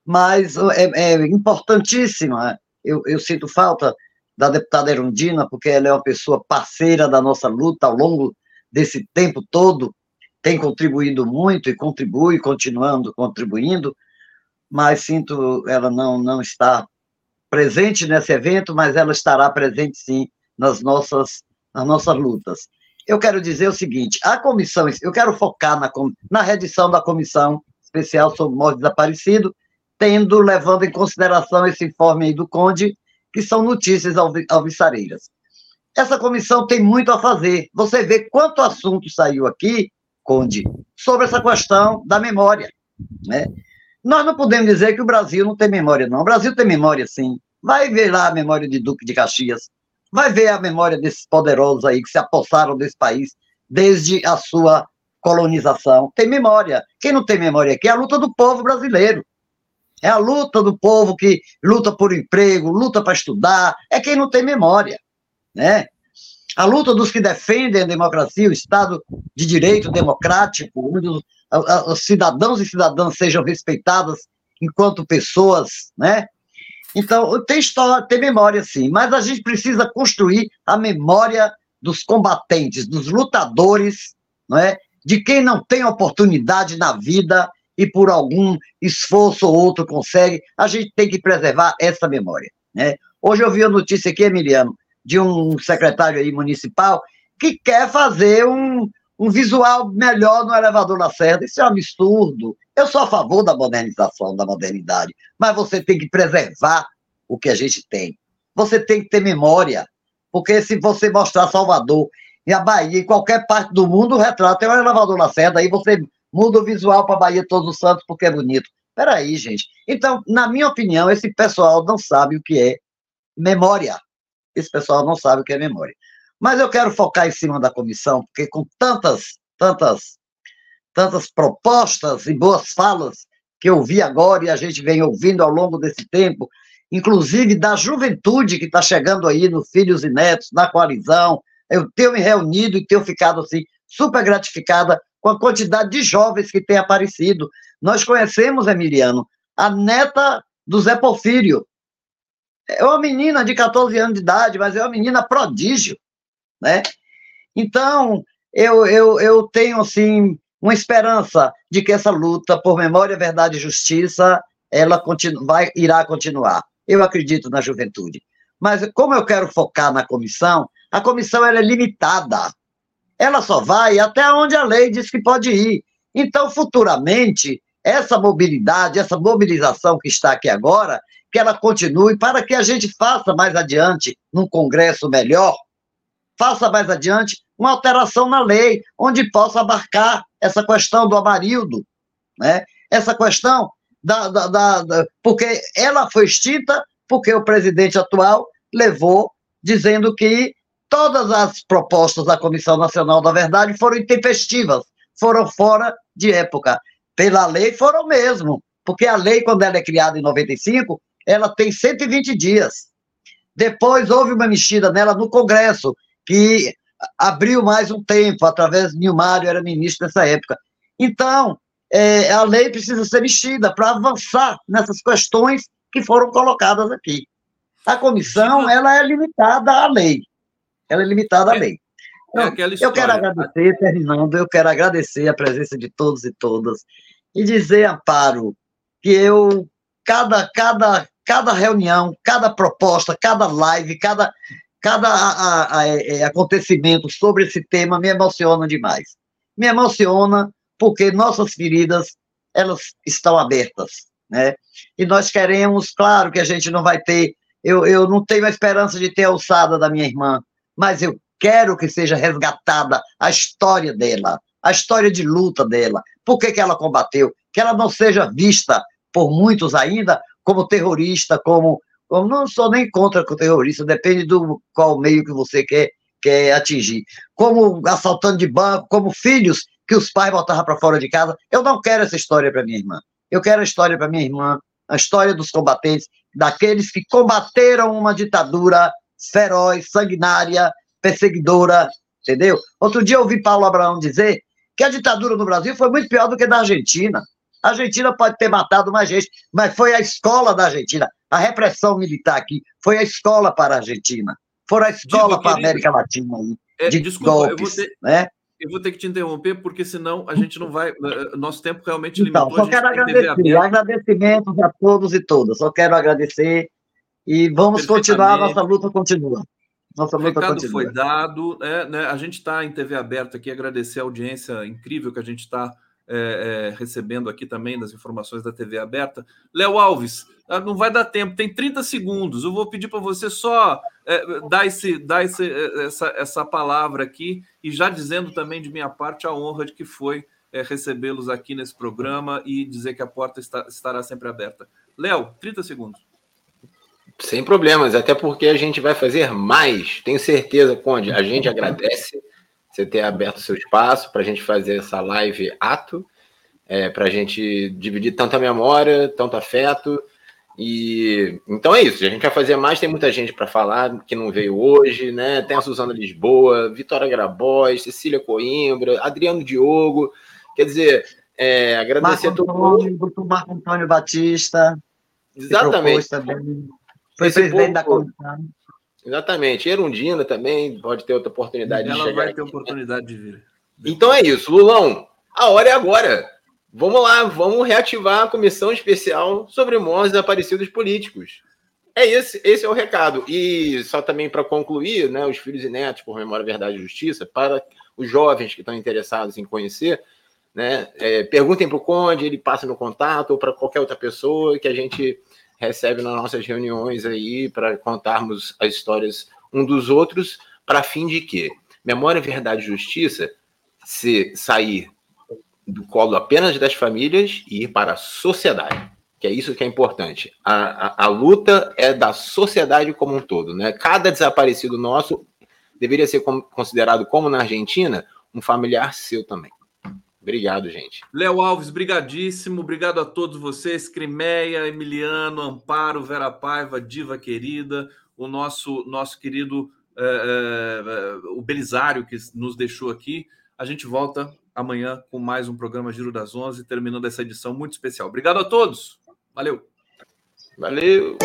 S8: Mas é, é importantíssima. Eu, eu sinto falta da deputada Erundina, porque ela é uma pessoa parceira da nossa luta ao longo desse tempo todo, tem contribuído muito e contribui, continuando contribuindo, mas sinto ela não, não está presente nesse evento, mas ela estará presente sim nas nossas nas nossas lutas. Eu quero dizer o seguinte: a comissão, eu quero focar na, na redição da comissão especial sobre morte desaparecido, tendo, levando em consideração esse informe aí do Conde, que são notícias alvissareiras. Essa comissão tem muito a fazer. Você vê quanto assunto saiu aqui, Conde, sobre essa questão da memória. Né? Nós não podemos dizer que o Brasil não tem memória, não. O Brasil tem memória, sim. Vai ver lá a memória de Duque de Caxias, vai ver a memória desses poderosos aí que se apossaram desse país desde a sua colonização. Tem memória. Quem não tem memória aqui é a luta do povo brasileiro. É a luta do povo que luta por emprego, luta para estudar, é quem não tem memória, né? A luta dos que defendem a democracia, o Estado de direito democrático, onde os, os cidadãos e cidadãs sejam respeitadas enquanto pessoas, né? Então, tem história, tem memória sim, mas a gente precisa construir a memória dos combatentes, dos lutadores, não é? de quem não tem oportunidade na vida e por algum esforço ou outro consegue, a gente tem que preservar essa memória. Né? Hoje eu vi a notícia aqui, Emiliano, de um secretário aí municipal que quer fazer um, um visual melhor no elevador Lacerda. Isso é um absurdo. Eu sou a favor da modernização, da modernidade, mas você tem que preservar o que a gente tem. Você tem que ter memória, porque se você mostrar Salvador e a Bahia, em qualquer parte do mundo, o retrato é o elevador Lacerda, aí você muda o visual para Bahia Todos os Santos porque é bonito. Peraí, gente. Então, na minha opinião, esse pessoal não sabe o que é memória. Esse pessoal não sabe o que é memória. Mas eu quero focar em cima da comissão, porque com tantas, tantas, tantas propostas e boas falas que eu vi agora e a gente vem ouvindo ao longo desse tempo, inclusive da juventude que está chegando aí no Filhos e Netos, na coalizão, eu tenho me reunido e tenho ficado assim super gratificada com a quantidade de jovens que têm aparecido. Nós conhecemos, Emiliano, a neta do Zé Porfírio. É uma menina de 14 anos de idade, mas é uma menina prodígio né? Então, eu, eu, eu tenho, assim, uma esperança de que essa luta por memória, verdade e justiça, ela continu, vai, irá continuar. Eu acredito na juventude. Mas como eu quero focar na comissão, a comissão é limitada. Ela só vai até onde a lei diz que pode ir. Então, futuramente, essa mobilidade, essa mobilização que está aqui agora, que ela continue para que a gente faça mais adiante, num congresso melhor, faça mais adiante uma alteração na lei, onde possa abarcar essa questão do amarildo, né? essa questão da, da, da, da, Porque ela foi extinta porque o presidente atual levou dizendo que todas as propostas da Comissão Nacional da Verdade foram intempestivas, foram fora de época. Pela lei foram mesmo, porque a lei, quando ela é criada em 95, ela tem 120 dias. Depois houve uma mexida nela no Congresso, que abriu mais um tempo, através de Nilmário, era ministro nessa época. Então, é, a lei precisa ser mexida para avançar nessas questões que foram colocadas aqui. A comissão, ela é limitada à lei. Ela é limitada à é, lei. É então, eu quero agradecer, terminando, eu quero agradecer a presença de todos e todas e dizer, Amparo, que eu, cada, cada, cada reunião, cada proposta, cada live, cada, cada a, a, a, é, acontecimento sobre esse tema me emociona demais. Me emociona porque nossas feridas, elas estão abertas, né? E nós queremos, claro que a gente não vai ter, eu, eu não tenho a esperança de ter a alçada da minha irmã, mas eu quero que seja resgatada a história dela, a história de luta dela, por que, que ela combateu, que ela não seja vista por muitos ainda como terrorista, como, como não sou nem contra o terrorista, depende do qual meio que você quer, quer atingir, como assaltando de banco, como filhos que os pais botavam para fora de casa. Eu não quero essa história para minha irmã. Eu quero a história para minha irmã, a história dos combatentes, daqueles que combateram uma ditadura feroz, sanguinária, perseguidora, entendeu? Outro dia eu ouvi Paulo Abraão dizer que a ditadura no Brasil foi muito pior do que na Argentina. A Argentina pode ter matado mais gente, mas foi a escola da Argentina. A repressão militar aqui foi a escola para a Argentina. Foi a escola Digo, para a América Latina. Aí,
S1: é, de desculpa, golpes, eu vou ter... né? Eu vou ter que te interromper, porque senão a gente não vai. Eh, nosso tempo realmente
S8: então, limitou. Só quero agradecer. Agradecimentos a todos e todas. Só quero agradecer. E vamos continuar, nossa luta continua.
S1: Nossa o recado continua. foi dado. É, né, a gente está em TV aberta aqui, agradecer a audiência incrível que a gente está é, é, recebendo aqui também das informações da TV aberta. Léo Alves, ah, não vai dar tempo, tem 30 segundos. Eu vou pedir para você só é, dar, esse, dar esse, é, essa, essa palavra aqui e já dizendo também de minha parte a honra de que foi é, recebê-los aqui nesse programa e dizer que a porta está, estará sempre aberta. Léo, 30 segundos.
S2: Sem problemas, até porque a gente vai fazer mais. Tenho certeza, Conde. A gente agradece você ter aberto seu espaço para a gente fazer essa live ato, é, para a gente dividir tanta memória, tanto afeto. E então é isso. A gente vai fazer mais. Tem muita gente para falar que não veio hoje, né? Tem a Suzana Lisboa, Vitória Grabóis, Cecília Coimbra, Adriano Diogo. Quer dizer, é, agradecer
S8: Marco a todo mundo. Marco Antônio Batista.
S2: Exatamente.
S8: Foi presidente da comissão.
S2: Exatamente. Erundina também pode ter outra oportunidade
S1: Ela de chegar. Ela vai ter aqui, oportunidade de vir.
S2: Então é isso, Lulão. A hora é agora. Vamos lá, vamos reativar a comissão especial sobre mortos desaparecidos políticos. É esse, esse é o recado. E só também para concluir, né, os filhos e netos por memória, verdade e justiça, para os jovens que estão interessados em conhecer, né, é, perguntem para o Conde, ele passa no contato ou para qualquer outra pessoa que a gente recebe nas nossas reuniões aí para contarmos as histórias um dos outros, para fim de que memória, verdade e justiça se sair do colo apenas das famílias e ir para a sociedade, que é isso que é importante. A, a, a luta é da sociedade como um todo, né? Cada desaparecido nosso deveria ser considerado, como na Argentina, um familiar seu também. Obrigado, gente.
S1: Léo Alves, brigadíssimo. Obrigado a todos vocês. Crimeia, Emiliano, Amparo, Vera Paiva, Diva querida, o nosso, nosso querido é, é, o Belisário que nos deixou aqui. A gente volta amanhã com mais um programa Giro das Onze, terminando essa edição muito especial. Obrigado a todos. Valeu.
S2: Valeu.